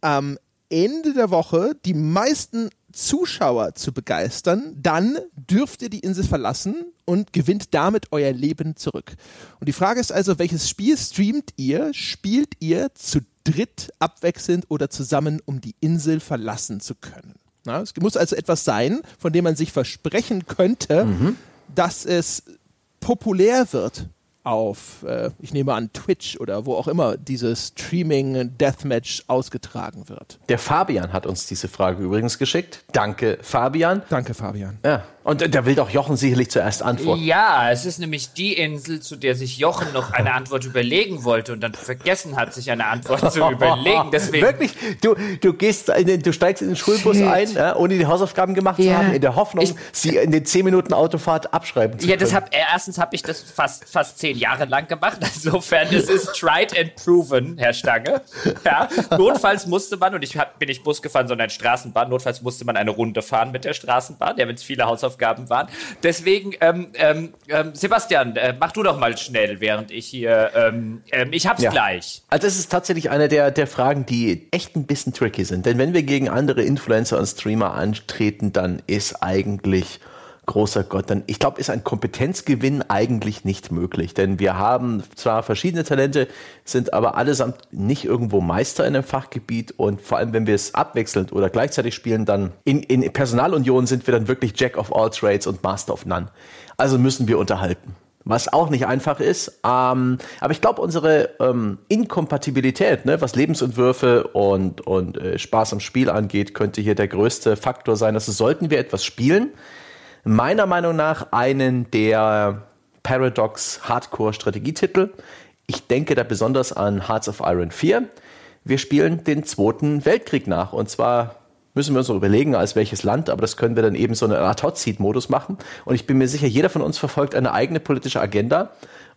am Ende der Woche die meisten Zuschauer zu begeistern, dann dürft ihr die Insel verlassen und gewinnt damit euer Leben zurück. Und die Frage ist also, welches Spiel streamt ihr? Spielt ihr zu dritt abwechselnd oder zusammen, um die Insel verlassen zu können? Na, es muss also etwas sein, von dem man sich versprechen könnte, dass es populär wird auf, äh, ich nehme an, Twitch oder wo auch immer dieses Streaming-Deathmatch ausgetragen wird. der Fabian hat uns diese Frage übrigens geschickt. Danke, Fabian. Danke, Fabian. Ja, und äh, da will doch Jochen sicherlich zuerst antworten. Ja, es ist nämlich die Insel, zu der sich Jochen noch eine Antwort überlegen wollte und dann vergessen hat, sich eine Antwort zu [LAUGHS] überlegen. Deswegen. Wirklich, du, du gehst, in den, du steigst in den Schulbus Shit. ein, ja, ohne die Hausaufgaben gemacht zu Ja. haben, in der Hoffnung, Ich- sie in den 10 Minuten Autofahrt abschreiben zu Ja, können. das hab, äh, erstens habe ich das fast, fast zehn Jahre lang gemacht. Insofern, es ist tried and proven, Herr Stange. Ja, notfalls musste man, und ich hab, bin nicht Bus gefahren, sondern Straßenbahn, notfalls musste man eine Runde fahren mit der Straßenbahn, ja, wenn es viele Hausaufgaben waren. Deswegen, ähm, ähm, ähm, Sebastian, äh, mach du doch mal schnell, während ich hier, ähm, ähm, ich hab's Ja. gleich. Also das ist tatsächlich eine der, der Fragen, die echt ein bisschen tricky sind. Denn wenn wir gegen andere Influencer und Streamer antreten, dann ist eigentlich großer Gott, dann ich glaube, ist ein Kompetenzgewinn eigentlich nicht möglich. Denn wir haben zwar verschiedene Talente, sind aber allesamt nicht irgendwo Meister in einem Fachgebiet und vor allem, wenn wir es abwechselnd oder gleichzeitig spielen, dann in, in Personalunion sind wir dann wirklich Jack of all trades und Master of none. Also müssen wir unterhalten was auch nicht einfach ist. Ähm, aber ich glaube, unsere ähm, Inkompatibilität, ne, was Lebensentwürfe und, und äh, Spaß am Spiel angeht, könnte hier der größte Faktor sein. Also sollten wir etwas spielen, meiner Meinung nach einen der Paradox Hardcore Strategietitel. Ich denke da besonders an Hearts of Iron 4. Wir spielen den Zweiten Weltkrieg nach und zwar müssen wir uns noch überlegen, als welches Land, aber das können wir dann eben so eine Art Hot Seat Modus machen und ich bin mir sicher, jeder von uns verfolgt eine eigene politische Agenda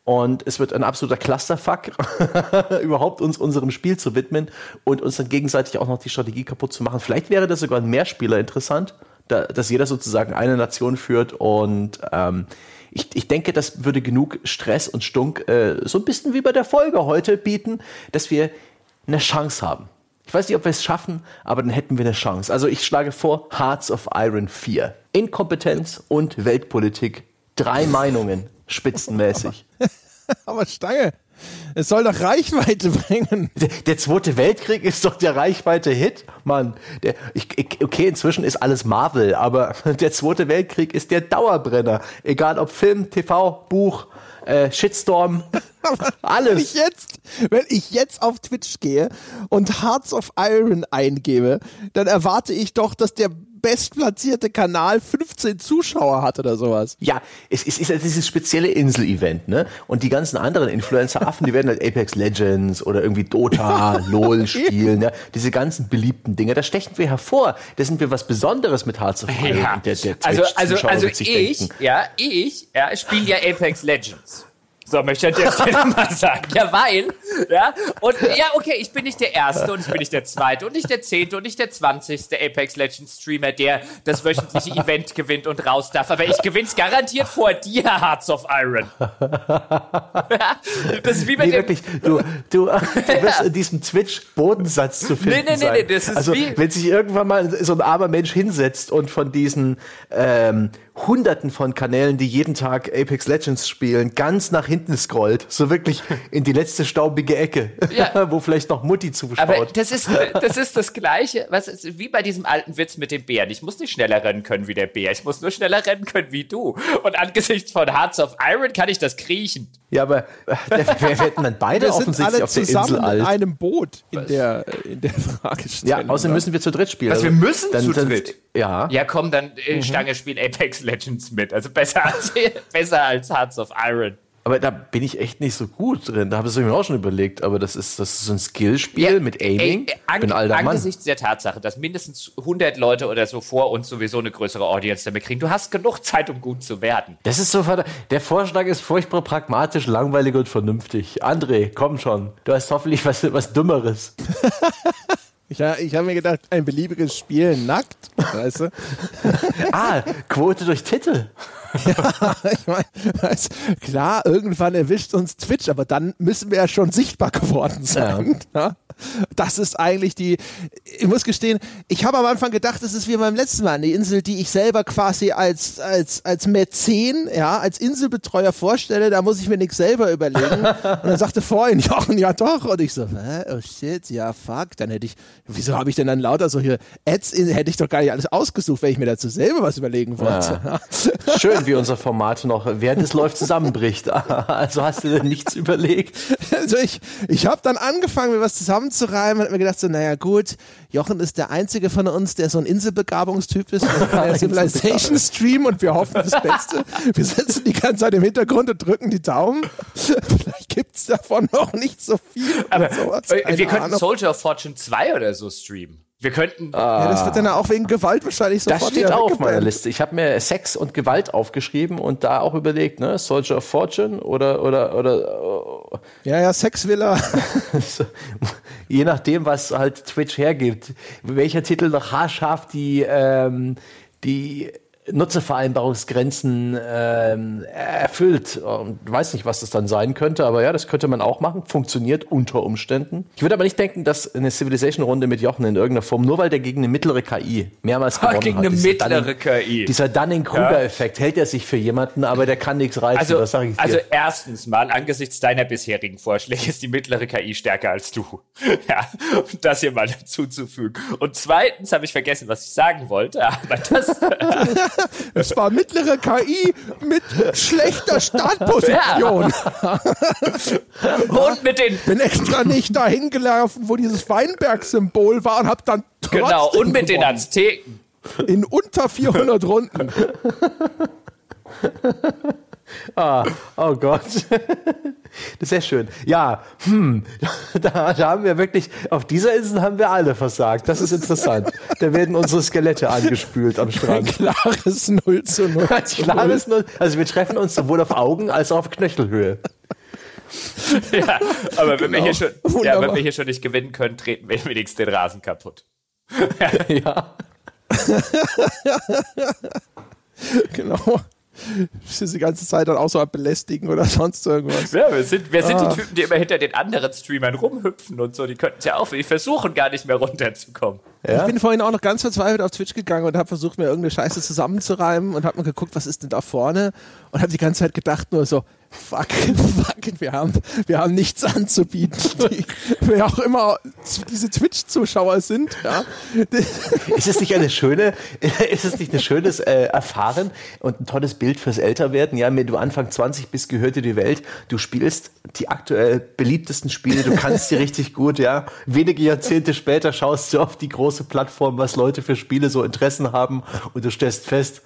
und es wird ein absoluter Clusterfuck, [LAUGHS] überhaupt uns unserem Spiel zu widmen und uns dann gegenseitig auch noch die Strategie kaputt zu machen. Vielleicht wäre das sogar ein Mehrspieler interessant, da, dass jeder sozusagen eine Nation führt und ähm, ich, ich denke, das würde genug Stress und Stunk äh, so ein bisschen wie bei der Folge heute bieten, dass wir eine Chance haben. Ich weiß nicht, ob wir es schaffen, aber dann hätten wir eine Chance. Also ich schlage vor Hearts of Iron 4. Inkompetenz und Weltpolitik. Drei Meinungen, spitzenmäßig. [LAUGHS] Aber Stange, es soll doch Reichweite [LAUGHS] bringen. Der, der Zweite Weltkrieg ist doch der Reichweite-Hit. Mann, der, ich, ich, okay, inzwischen ist alles Marvel, aber [LAUGHS] der Zweite Weltkrieg ist der Dauerbrenner. Egal ob Film, TV, Buch, äh, Shitstorm, [LAUGHS] Wenn ich alles. jetzt, wenn ich jetzt auf Twitch gehe und Hearts of Iron eingebe, dann erwarte ich doch, dass der bestplatzierte Kanal 15 Zuschauer hat oder sowas. Ja, es, es ist ja dieses spezielle Insel-Event, ne? Und die ganzen anderen Influencer-Affen, die werden halt Apex Legends oder irgendwie Dota, [LAUGHS] LOL spielen, ja? Diese ganzen beliebten Dinge, da stechen wir hervor. Da sind wir was Besonderes mit Hearts of Iron. Ja. Und der, der also, also, also wird sich ich, denken, ja, ich, ja, spiele ja Apex Legends. So, möchte ich an der Stelle mal sagen. Ja, weil, ja, und ja, okay, ich bin nicht der Erste und ich bin nicht der Zweite und nicht der Zehnte und nicht der Zwanzigste Apex Legends Streamer, der das wöchentliche [LAUGHS] Event gewinnt und raus darf. Aber ich gewinn's garantiert vor dir, Hearts of Iron. Ja, [LAUGHS] das ist wie bei Nee, wirklich, du, du, [LAUGHS] du wirst in diesem Twitch-Bodensatz zu finden Nee, nee, nee, nee, das ist also, wie- wenn sich irgendwann mal so ein armer Mensch hinsetzt und von diesen ähm, hunderten von Kanälen, die jeden Tag Apex Legends spielen, ganz nach hinten scrollt. So wirklich [LAUGHS] in die letzte staubige Ecke, ja. [LAUGHS] wo vielleicht noch Mutti zuschaut. Aber das ist, das ist das Gleiche, was ist, wie bei diesem alten Witz mit dem Bären. Ich muss nicht schneller rennen können wie der Bär, ich muss nur schneller rennen können wie du. Und angesichts von Hearts of Iron kann ich das kriechen. Ja, aber äh, wir hätten dann beide wir offensichtlich auf der Insel alt. in einem Boot in der, in der Fragestellung. Ja, außerdem müssen wir zu dritt spielen. Also, wir müssen dann, zu dritt? Ja. Ja, komm, dann äh, mhm. Stange spielt Apex Legends mit. Also besser als, [LAUGHS] besser als Hearts of Iron. Aber da bin ich echt nicht so gut drin. Da habe ich mir auch schon überlegt. Aber das ist, das ist so ein Skillspiel ja, mit Aiming. Ey, an, bin alter angesichts Mann. der Tatsache, dass mindestens 100 Leute oder so vor uns sowieso eine größere Audience damit kriegen, du hast genug Zeit, um gut zu werden. Das ist so, der Vorschlag ist furchtbar pragmatisch, langweilig und vernünftig. André, komm schon. Du hast hoffentlich was, was Dümmeres. [LAUGHS] Ich, ich habe mir gedacht, ein beliebiges Spiel nackt, weißt du? ah, Quote durch Titel. [LAUGHS] ja, ich meine, klar, irgendwann erwischt uns Twitch, aber dann müssen wir ja schon sichtbar geworden sein. Ja. [LAUGHS] Ja? Das ist eigentlich die, ich muss gestehen, ich habe am Anfang gedacht, das ist wie beim letzten Mal, eine Insel, die ich selber quasi als, als, als Mäzen, ja, als Inselbetreuer vorstelle, da muss ich mir nichts selber überlegen. [LAUGHS] Und dann sagte vorhin Jochen, ja doch. Und ich so, Hä? oh shit, ja fuck, dann hätte ich, wieso habe ich denn dann lauter solche Ads, hätte ich doch gar nicht alles ausgesucht, wenn ich mir dazu selber was überlegen wollte. Ja. Schön, wie unser Format noch während es läuft zusammenbricht. [LAUGHS] Also hast du dir nichts überlegt? Also ich, ich habe dann angefangen, mir was zusammenzureimen und hab mir gedacht so, naja gut, Jochen ist der einzige von uns, der so ein Inselbegabungstyp ist. Ja [LAUGHS] Civilization streamen und wir hoffen das Beste. Wir sitzen die ganze Zeit im Hintergrund und drücken die Daumen. Vielleicht gibt es davon noch nicht so viel. Aber wir könnten Soldier of Fortune 2 oder so streamen. Wir könnten. ja, das wird dann auch wegen Gewalt wahrscheinlich sofort Das steht auch auf meiner Liste. Ich habe mir Sex und Gewalt aufgeschrieben und da auch überlegt, ne, Soldier of Fortune oder oder oder. Oh. Ja, ja, Sexvilla. [LAUGHS] Je nachdem, was halt Twitch hergibt, welcher Titel noch haarscharf die ähm, die Nutzervereinbarungsgrenzen ähm, erfüllt. Und weiß nicht, was das dann sein könnte, aber ja, das könnte man auch machen. Funktioniert unter Umständen. Ich würde aber nicht denken, dass eine Civilization-Runde mit Jochen in irgendeiner Form, nur weil der gegen eine mittlere KI mehrmals [LAUGHS] gewonnen gegen hat. Gegen eine mittlere Dunning, KI. Dieser Dunning-Kruger-Effekt hält er sich für jemanden, aber der kann nichts reißen. Also, das sag ich dir. also erstens mal, angesichts deiner bisherigen Vorschläge ist die mittlere KI stärker als du. [LAUGHS] ja, um das hier mal dazuzufügen. Und zweitens habe ich vergessen, was ich sagen wollte, aber das... [LAUGHS] [LAUGHS] es war mittlere KI mit schlechter Startposition. Ja. [LAUGHS] und mit den. Bin extra nicht dahin gelaufen, wo dieses Weinberg-Symbol war und hab dann Genau, und mit gewonnen. den Azteken. In unter 400 Runden. [LAUGHS] Ah, oh Gott. Das ist sehr schön. Ja, hm, da, da, haben wir wirklich, auf dieser Insel haben wir alle versagt. Das ist interessant. Da werden unsere Skelette angespült am Strand. [LAUGHS] Ein klares 0 zu 0. Ein klares 0. Also wir treffen uns sowohl auf Augen als auch auf Knöchelhöhe. [LAUGHS] Ja, aber wenn, genau. wir hier schon, ja, wenn wir hier schon nicht gewinnen können, treten wir wenigstens den Rasen kaputt. [LAUGHS] ja. genau [LAUGHS] die ganze Zeit dann auch so belästigen oder sonst irgendwas. Ja, wir sind, wir sind ah. die Typen, die immer hinter den anderen Streamern rumhüpfen und so. Die könnten es ja auch, die versuchen gar nicht mehr runterzukommen. Ja? Ich bin vorhin auch noch ganz verzweifelt auf Twitch gegangen und habe versucht, mir irgendeine Scheiße zusammenzureimen und habe mir geguckt, was ist denn da vorne und habe die ganze Zeit gedacht nur so, fuck, [LAUGHS] fuck, wir haben, wir haben nichts anzubieten. Die, [LAUGHS] wer auch immer diese Twitch-Zuschauer sind, ja. [LAUGHS] Ist es nicht eine schöne, ist es nicht ein schönes äh, Erfahren und ein tolles Bild fürs Älterwerden? Ja, wenn du Anfang 20 bist, gehört dir die Welt, du spielst die aktuell beliebtesten Spiele, du kannst sie richtig gut, ja. Wenige Jahrzehnte später schaust du auf die große Plattform, was Leute für Spiele so Interessen haben und du stellst fest,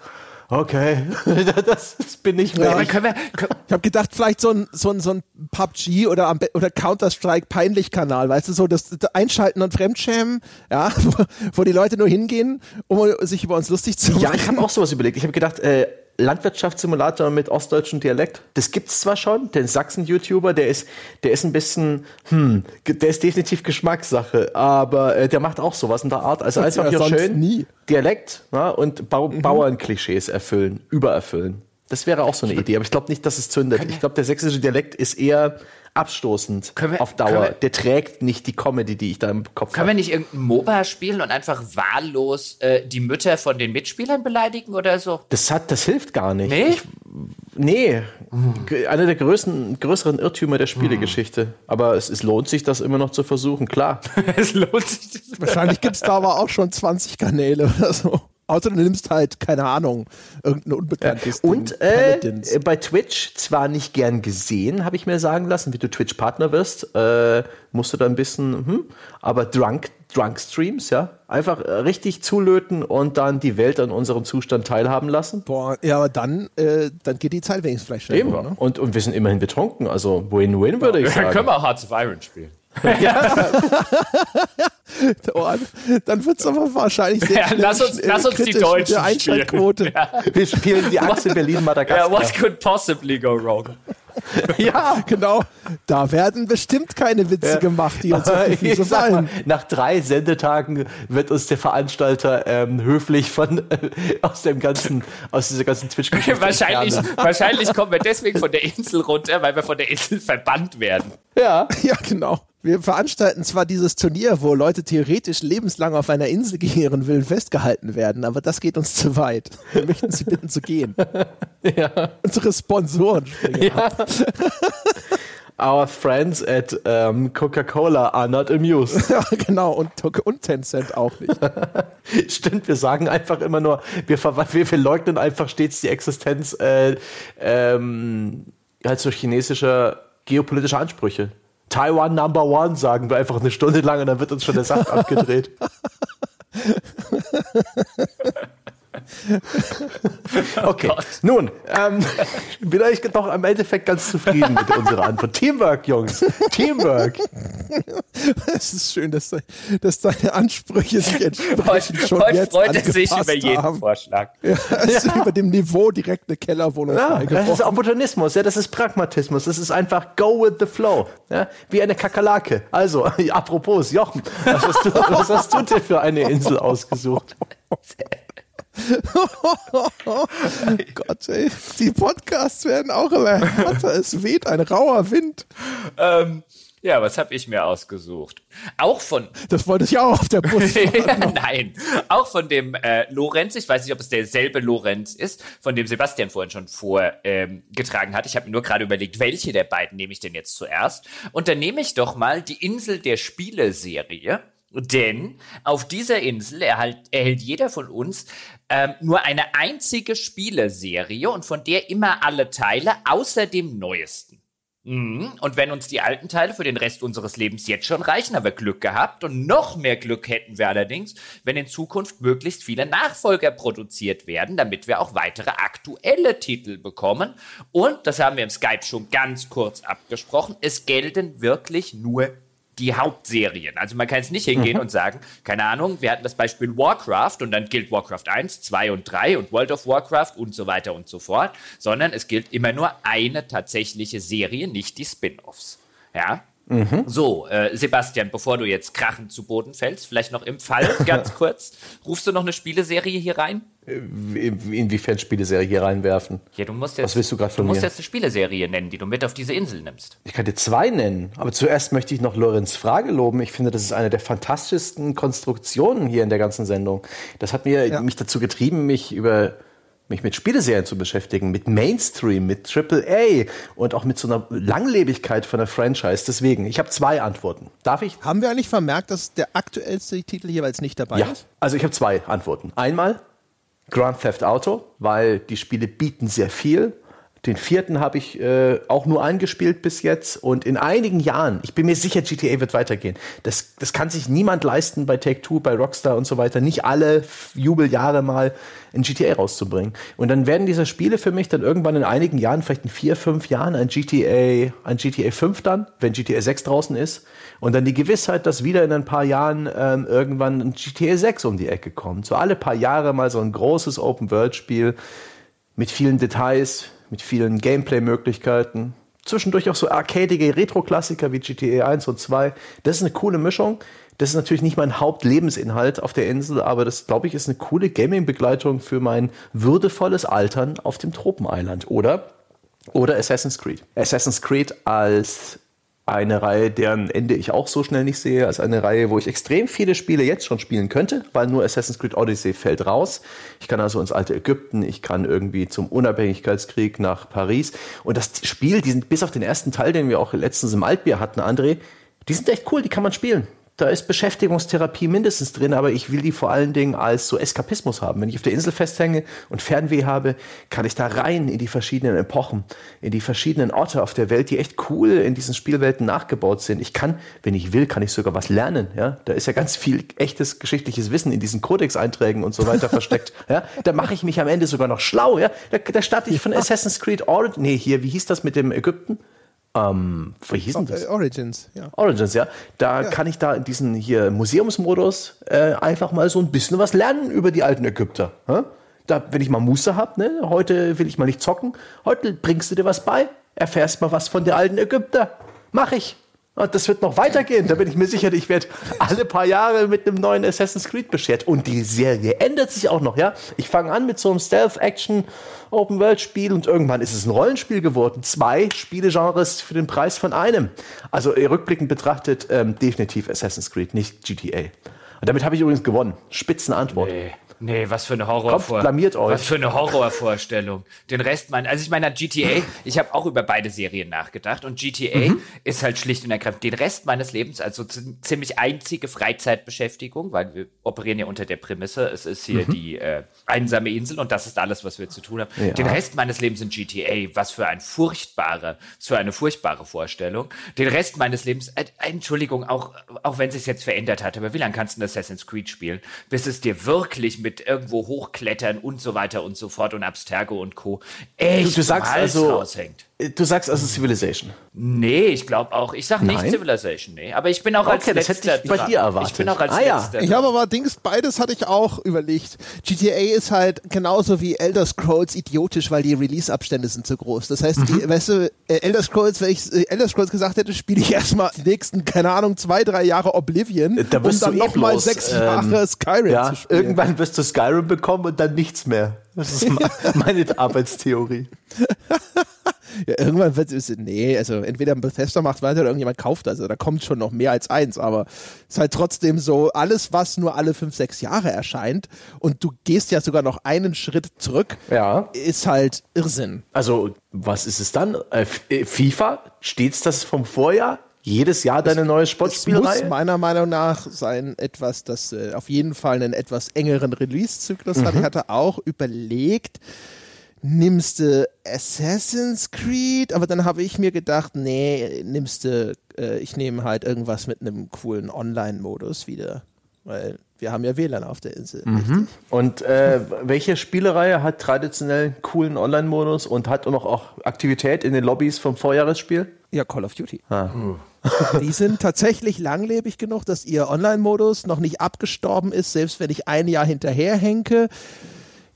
Okay, [LAUGHS] das, das bin ich mehr. Ja, ich wir, ich habe gedacht, vielleicht so ein, so ein, so ein PUBG oder, oder Counter-Strike Peinlich-Kanal, weißt du, so das, das Einschalten und Fremdschämen, ja, [LAUGHS] wo, wo, die Leute nur hingehen, um sich über uns lustig zu machen. Ja, ich habe auch sowas überlegt. Ich habe gedacht, äh, Landwirtschaftssimulator mit ostdeutschem Dialekt. Das gibt's zwar schon, den Sachsen-YouTuber, der ist, der ist ein bisschen, hm, der ist definitiv Geschmackssache, aber äh, der macht auch sowas in der Art. Also [LAUGHS] einfach hier schön nie. Dialekt na, und Bau mhm. Bauernklischees erfüllen, übererfüllen. Das wäre auch so eine Idee, aber ich glaube nicht, dass es zündet. Ich glaube, der sächsische Dialekt ist eher abstoßend wir, auf Dauer. Wir, der trägt nicht die Comedy, die ich da im Kopf habe. Können hab. wir nicht irgendein MOBA spielen und einfach wahllos äh, die Mütter von den Mitspielern beleidigen oder so? Das hat, das hilft gar nicht. Nee? Ich, nee. Hm. Einer der größten, größeren Irrtümer der Spielegeschichte. Hm. Aber es, es, lohnt sich, das immer noch zu versuchen, klar. [LAUGHS] es lohnt sich. Wahrscheinlich gibt es da aber auch schon 20 Kanäle oder so. Außer du nimmst halt, keine Ahnung, irgendein unbekanntes ja. Und äh, bei Twitch zwar nicht gern gesehen, habe ich mir sagen lassen, wie du Twitch-Partner wirst, äh, musst du da ein bisschen, hm, aber Drunk, Drunk Streams, ja, einfach äh, richtig zulöten und dann die Welt an unserem Zustand teilhaben lassen. Boah, ja, aber dann, äh, dann geht die Zeit wenigstens vielleicht schneller. Eben. Ne? Und, und wir sind immerhin betrunken, also Win-Win würde ich [LAUGHS] sagen. Dann können wir auch Hearts of Iron spielen. [LAUGHS] Ja. [LAUGHS] oh, dann wird es aber wahrscheinlich sehr ja, lass uns, lass uns die Deutschen Einschaltquote. Ja. Wir spielen die [LAUGHS] Achse Berlin-Madagaskar. Yeah, what could possibly go wrong? ja, genau. Da werden bestimmt keine Witze ja. gemacht, die uns auf die [LAUGHS] Füße fallen. nach drei Sendetagen wird uns der Veranstalter ähm, höflich von äh, [LAUGHS] aus dem ganzen, aus dieser ganzen Twitch-Geschichte wahrscheinlich, wahrscheinlich kommen wir deswegen von der Insel runter, weil wir von der Insel verbannt werden. Ja, ja, genau. Wir veranstalten zwar dieses Turnier, wo Leute theoretisch lebenslang auf einer Insel gegen ihren Willen festgehalten werden, aber das geht uns zu weit. Wir möchten Sie bitten zu gehen. [LAUGHS] Ja. Unsere Sponsoren ja. [LAUGHS] Our friends at um, Coca-Cola are not amused. [LAUGHS] ja, genau, und, und Tencent auch nicht. Stimmt, wir sagen einfach immer nur, wir, wir, wir leugnen einfach stets die Existenz äh, ähm, halt so chinesischer geopolitischer Ansprüche. Taiwan Number One sagen wir einfach eine Stunde lang und dann wird uns schon der Saft [LAUGHS] abgedreht. [LAUGHS] [LAUGHS] okay, oh nun, ähm, [LAUGHS] bin ich doch im Endeffekt ganz zufrieden mit unserer Antwort. Teamwork, Jungs, Teamwork. [LAUGHS] Es ist schön, dass, dass deine Ansprüche sich entsprechend schon heute jetzt freut er sich über jeden haben. Vorschlag. Ja, es ist über dem Niveau direkt eine Kellerwohnung ja, Das ist Opportunismus, ja, das ist Pragmatismus, das ist einfach go with the flow, ja, wie eine Kakerlake. Also, apropos, Jochen, was hast du, was hast du dir für eine Insel ausgesucht? [LAUGHS] Gott, ey. Die Podcasts werden auch immer härter. Es weht ein rauer Wind. Ähm, ja, was habe ich mir ausgesucht? Auch von. Das wollte ich auch auf der Bus. [LAUGHS] Nein, auch von dem äh, Lorenz. Ich weiß nicht, ob es derselbe Lorenz ist, von dem Sebastian vorhin schon vorgetragen ähm, hat. Ich habe mir nur gerade überlegt, welche der beiden nehme ich denn jetzt zuerst? Und dann nehme ich doch mal die Insel der Spiele-Serie. Denn auf dieser Insel erhalt, erhält jeder von uns ähm, nur eine einzige Spieleserie und von der immer alle Teile außer dem neuesten. Mhm. Und wenn uns die alten Teile für den Rest unseres Lebens jetzt schon reichen, haben wir Glück gehabt. Und noch mehr Glück hätten wir allerdings, wenn in Zukunft möglichst viele Nachfolger produziert werden, damit wir auch weitere aktuelle Titel bekommen. Und, das haben wir im Skype schon ganz kurz abgesprochen, es gelten wirklich nur die Hauptserien. Also man kann jetzt nicht hingehen mhm. und sagen, keine Ahnung, wir hatten das Beispiel Warcraft und dann gilt Warcraft 1, 2 und 3 und World of Warcraft und so weiter und so fort, sondern es gilt immer nur eine tatsächliche Serie, nicht die Spin-offs. Ja, Mhm. So, äh, Sebastian, bevor du jetzt krachend zu Boden fällst, vielleicht noch im Fall [LAUGHS] ganz kurz, rufst du noch eine Spieleserie hier rein? Inwiefern Spieleserie hier reinwerfen? Ja, du musst jetzt, Was willst du gerade von du mir? musst jetzt eine Spieleserie nennen, die du mit auf diese Insel nimmst. Ich kann dir zwei nennen, aber zuerst möchte ich noch Lorenz Frage loben. Ich finde, das ist eine der fantastischsten Konstruktionen hier in der ganzen Sendung. Das hat mir, ja. mich dazu getrieben, mich über mich mit Spieleserien zu beschäftigen, mit Mainstream, mit AAA und auch mit so einer Langlebigkeit von der Franchise. Deswegen, ich habe zwei Antworten. Darf ich? Haben wir eigentlich vermerkt, dass der aktuellste Titel jeweils nicht dabei ja. ist? Also ich habe zwei Antworten. Einmal Grand Theft Auto, weil die Spiele bieten sehr viel den vierten habe ich äh, auch nur eingespielt bis jetzt. Und in einigen Jahren, ich bin mir sicher, GTA wird weitergehen. Das, das kann sich niemand leisten bei Take-Two, bei Rockstar und so weiter, nicht alle Jubeljahre mal ein GTA rauszubringen. Und dann werden diese Spiele für mich dann irgendwann in einigen Jahren, vielleicht in vier, fünf Jahren, ein GTA, ein GTA 5 dann, wenn GTA 6 draußen ist. Und dann die Gewissheit, dass wieder in ein paar Jahren ähm, irgendwann ein GTA 6 um die Ecke kommt. So alle paar Jahre mal so ein großes Open-World-Spiel mit vielen Details, mit vielen Gameplay-Möglichkeiten. Zwischendurch auch so arcadige Retro-Klassiker wie GTA 1 und 2. Das ist eine coole Mischung. Das ist natürlich nicht mein Hauptlebensinhalt auf der Insel, aber das, glaube ich, ist eine coole Gaming-Begleitung für mein würdevolles Altern auf dem Tropeneiland. Oder? Oder Assassin's Creed. Assassin's Creed als eine Reihe, deren Ende ich auch so schnell nicht sehe, als eine Reihe, wo ich extrem viele Spiele jetzt schon spielen könnte, weil nur Assassin's Creed Odyssey fällt raus. Ich kann also ins alte Ägypten, ich kann irgendwie zum Unabhängigkeitskrieg nach Paris. Und das Spiel, die sind bis auf den ersten Teil, den wir auch letztens im Altbier hatten, André, die sind echt cool, die kann man spielen da ist Beschäftigungstherapie mindestens drin, aber ich will die vor allen Dingen als so Eskapismus haben. Wenn ich auf der Insel festhänge und Fernweh habe, kann ich da rein in die verschiedenen Epochen, in die verschiedenen Orte auf der Welt, die echt cool in diesen Spielwelten nachgebaut sind. Ich kann, wenn ich will, kann ich sogar was lernen. Ja, da ist ja ganz viel echtes geschichtliches Wissen in diesen Codex-Einträgen und so weiter versteckt. [LAUGHS] Ja, da mache ich mich am Ende sogar noch schlau. Ja, da, da starte ich von Assassin's Creed Origin. Nee, hier, wie hieß das mit dem Ägypten? Ähm, wie hieß denn das? Äh, Origins, ja. Origins, ja. Da ja. kann ich da in diesen hier Museumsmodus äh, einfach mal so ein bisschen was lernen über die alten Ägypter. Hä? Da, wenn ich mal Muße habe, ne, heute will ich mal nicht zocken, heute bringst du dir was bei, erfährst mal was von der alten Ägypter. Mach ich. Und das wird noch weitergehen. Da bin ich mir sicher, ich werde alle paar Jahre mit einem neuen Assassin's Creed beschert. Und die Serie ändert sich auch noch, ja. Ich fange an mit so einem Stealth-Action Open-World-Spiel und irgendwann ist es ein Rollenspiel geworden. Zwei Spielegenres für den Preis von einem. Also rückblickend betrachtet ähm, definitiv Assassin's Creed, nicht GTA. Und damit habe ich übrigens gewonnen. Spitzenantwort. Nee. Nee, was für eine Horrorvorstellung. blamiert euch. Was für eine Horrorvorstellung. Den Rest, mein, also ich meine, GTA, ich habe auch über beide Serien nachgedacht und GTA mhm. ist halt schlicht und ergreifend den Rest meines Lebens, also ziemlich einzige Freizeitbeschäftigung, weil wir operieren ja unter der Prämisse, es ist hier mhm. die äh, einsame Insel und das ist alles, was wir zu tun haben. Ja. Den Rest meines Lebens in GTA, was für ein furchtbare, so eine furchtbare Vorstellung. Den Rest meines Lebens, äh, Entschuldigung, auch, auch wenn es sich jetzt verändert hat, aber wie lange kannst du Assassin's Creed spielen, bis es dir wirklich mit mit irgendwo hochklettern und so weiter und so fort und Abstergo und Co. echt du, du sagst also, raushängt. Du sagst also Civilization. Nee, ich glaube auch. Ich sag nicht Civilization, nee. Aber ich bin auch okay, als das hätte ich bei dir erwartet. Ich bin auch als ah, ja. Ich habe aber Dings, beides hatte ich auch überlegt. GTA ist halt genauso wie Elder Scrolls idiotisch, weil die Release-Abstände sind zu groß. Das heißt, mhm. die, weißt du, äh, Elder Scrolls, wenn ich äh, Elder Scrolls gesagt hätte, spiele ich erstmal die nächsten, keine Ahnung, zwei, drei Jahre Oblivion, da um dann nochmal sechs ähm, Jahre Skyrim ja, zu spielen. Irgendwann wirst du Skyrim bekommen und dann nichts mehr. Das ist [LAUGHS] meine Arbeitstheorie. [LAUGHS] ja, irgendwann wird es, nee, also entweder ein Bethesda macht weiter oder irgendjemand kauft das. Also da kommt schon noch mehr als eins, aber es ist halt trotzdem so, alles, was nur alle fünf, sechs Jahre erscheint und du gehst ja sogar noch einen Schritt zurück, ja. ist halt Irrsinn. Also, was ist es dann? Äh, äh FIFA? Steht's das vom Vorjahr? jedes Jahr deine neue Sportspielerei? Es muss meiner Meinung nach sein etwas, das äh, auf jeden Fall einen etwas engeren Release-Zyklus mhm. hat. Ich hatte auch überlegt, nimmst du Assassin's Creed, aber dann habe ich mir gedacht, nee, nimmst du, äh, ich nehme halt irgendwas mit einem coolen Online-Modus wieder, weil wir haben ja WLAN auf der Insel. Mhm. Und äh, welche Spielereihe hat traditionell einen coolen Online-Modus und hat auch noch auch Aktivität in den Lobbys vom Vorjahresspiel? Ja, Call of Duty. Ah. [LAUGHS] Die sind tatsächlich langlebig genug, dass ihr Online-Modus noch nicht abgestorben ist, selbst wenn ich ein Jahr hinterherhenke.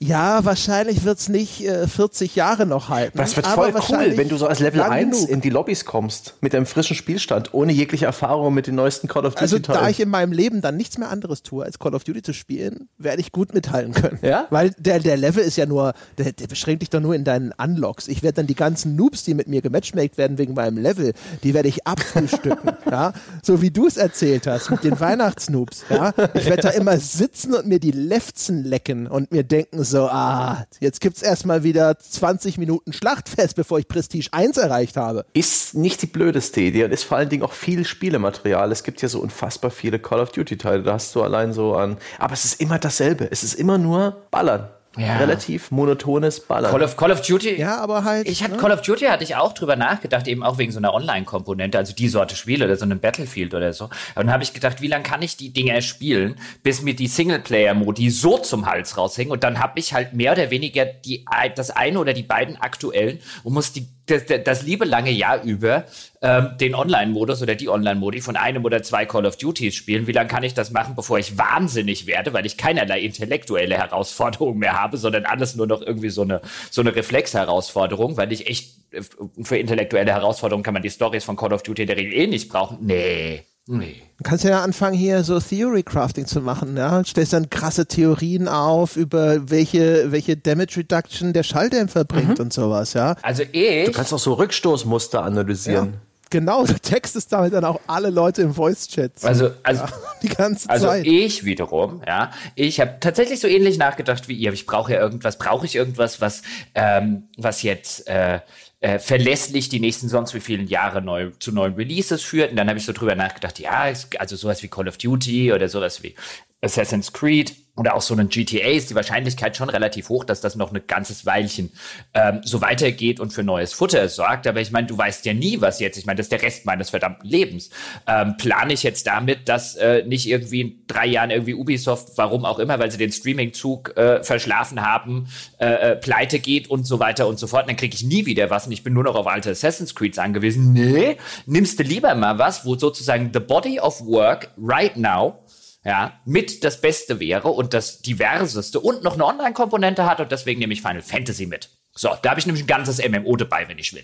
Ja, wahrscheinlich wird's nicht äh, 40 Jahre noch halten. Das wird voll cool, wenn du so als Level 1 genug. in die Lobbys kommst, mit einem frischen Spielstand, ohne jegliche Erfahrung mit den neuesten Call of Duty. Also da ich in meinem Leben dann nichts mehr anderes tue, als Call of Duty zu spielen, werde ich gut mithalten können. Ja? Weil der, der Level ist ja nur, der, der beschränkt dich doch nur in deinen Unlocks. Ich werde dann die ganzen Noobs, die mit mir gematchmaked werden wegen meinem Level, die werde ich abfrühstücken. [LAUGHS] ja? So wie du es erzählt hast mit den Weihnachtsnoobs. Ja? Ich werde da immer sitzen und mir die Lefzen lecken und mir denken, so, ah, jetzt gibt's erstmal wieder 20 Minuten Schlachtfest, bevor ich Prestige 1 erreicht habe. Ist nicht die blödeste Idee und ist vor allen Dingen auch viel Spielematerial. Es gibt ja so unfassbar viele Call of Duty Teile, da hast du allein so an, aber es ist immer dasselbe. Es ist immer nur Ballern. Ja. Relativ monotones Ballern. Call of, Call of Duty. Ja, aber halt. Ich hatte ne? Call of Duty hatte ich auch drüber nachgedacht, eben auch wegen so einer Online-Komponente, also die Sorte Spiele oder so einem Battlefield oder so. Und dann habe ich gedacht, wie lange kann ich die Dinger spielen, bis mir die Singleplayer-Modi so zum Hals raushängen. Und dann habe ich halt mehr oder weniger die, das eine oder die beiden aktuellen und muss die das, das liebe lange Jahr über ähm, den Online-Modus oder die Online-Modi von einem oder zwei Call of Duties spielen. Wie lange kann ich das machen, bevor ich wahnsinnig werde, weil ich keinerlei intellektuelle Herausforderungen mehr habe, sondern alles nur noch irgendwie so eine, so eine Reflex-Herausforderung, weil ich echt äh, für intellektuelle Herausforderungen kann man die Stories von Call of Duty in der Regel eh nicht brauchen. Nee. Nee. Du kannst ja anfangen, hier so Theory Crafting zu machen, ja. Stellst dann krasse Theorien auf, über welche, welche Damage Reduction der Schalldämpfer bringt und sowas, ja. Also ich. Du kannst auch so Rückstoßmuster analysieren. Genau, du textest damit dann auch alle Leute im Voice-Chat. Also, also, die ganze also Zeit. ich wiederum, ja, ich habe tatsächlich so ähnlich nachgedacht wie ihr. aber Ich brauche ja irgendwas, brauche ich irgendwas, was, ähm, was jetzt äh, äh, verlässlich die nächsten sonst wie vielen Jahre neu, zu neuen Releases führt. Und dann habe ich so drüber nachgedacht, ja, also sowas wie Call of Duty oder sowas wie Assassin's Creed oder auch so ein GTA ist die Wahrscheinlichkeit schon relativ hoch, dass das noch ein ganzes Weilchen ähm, so weitergeht und für neues Futter sorgt. Aber ich meine, du weißt ja nie, was jetzt, ich meine, das ist der Rest meines verdammten Lebens. Ähm, plane ich jetzt damit, dass äh, nicht irgendwie in drei Jahren irgendwie Ubisoft, warum auch immer, weil sie den Streaming-Zug äh, verschlafen haben, äh, äh, pleite geht und so weiter und so fort. Und dann kriege ich nie wieder was und ich bin nur noch auf alte Assassin's Creeds angewiesen. Nee, nimmst du lieber mal was, wo sozusagen the body of work right now ja, mit das Beste wäre und das diverseste und noch eine Online-Komponente hat und deswegen nehme ich Final Fantasy mit. So, da habe ich nämlich ein ganzes MMO dabei, wenn ich will.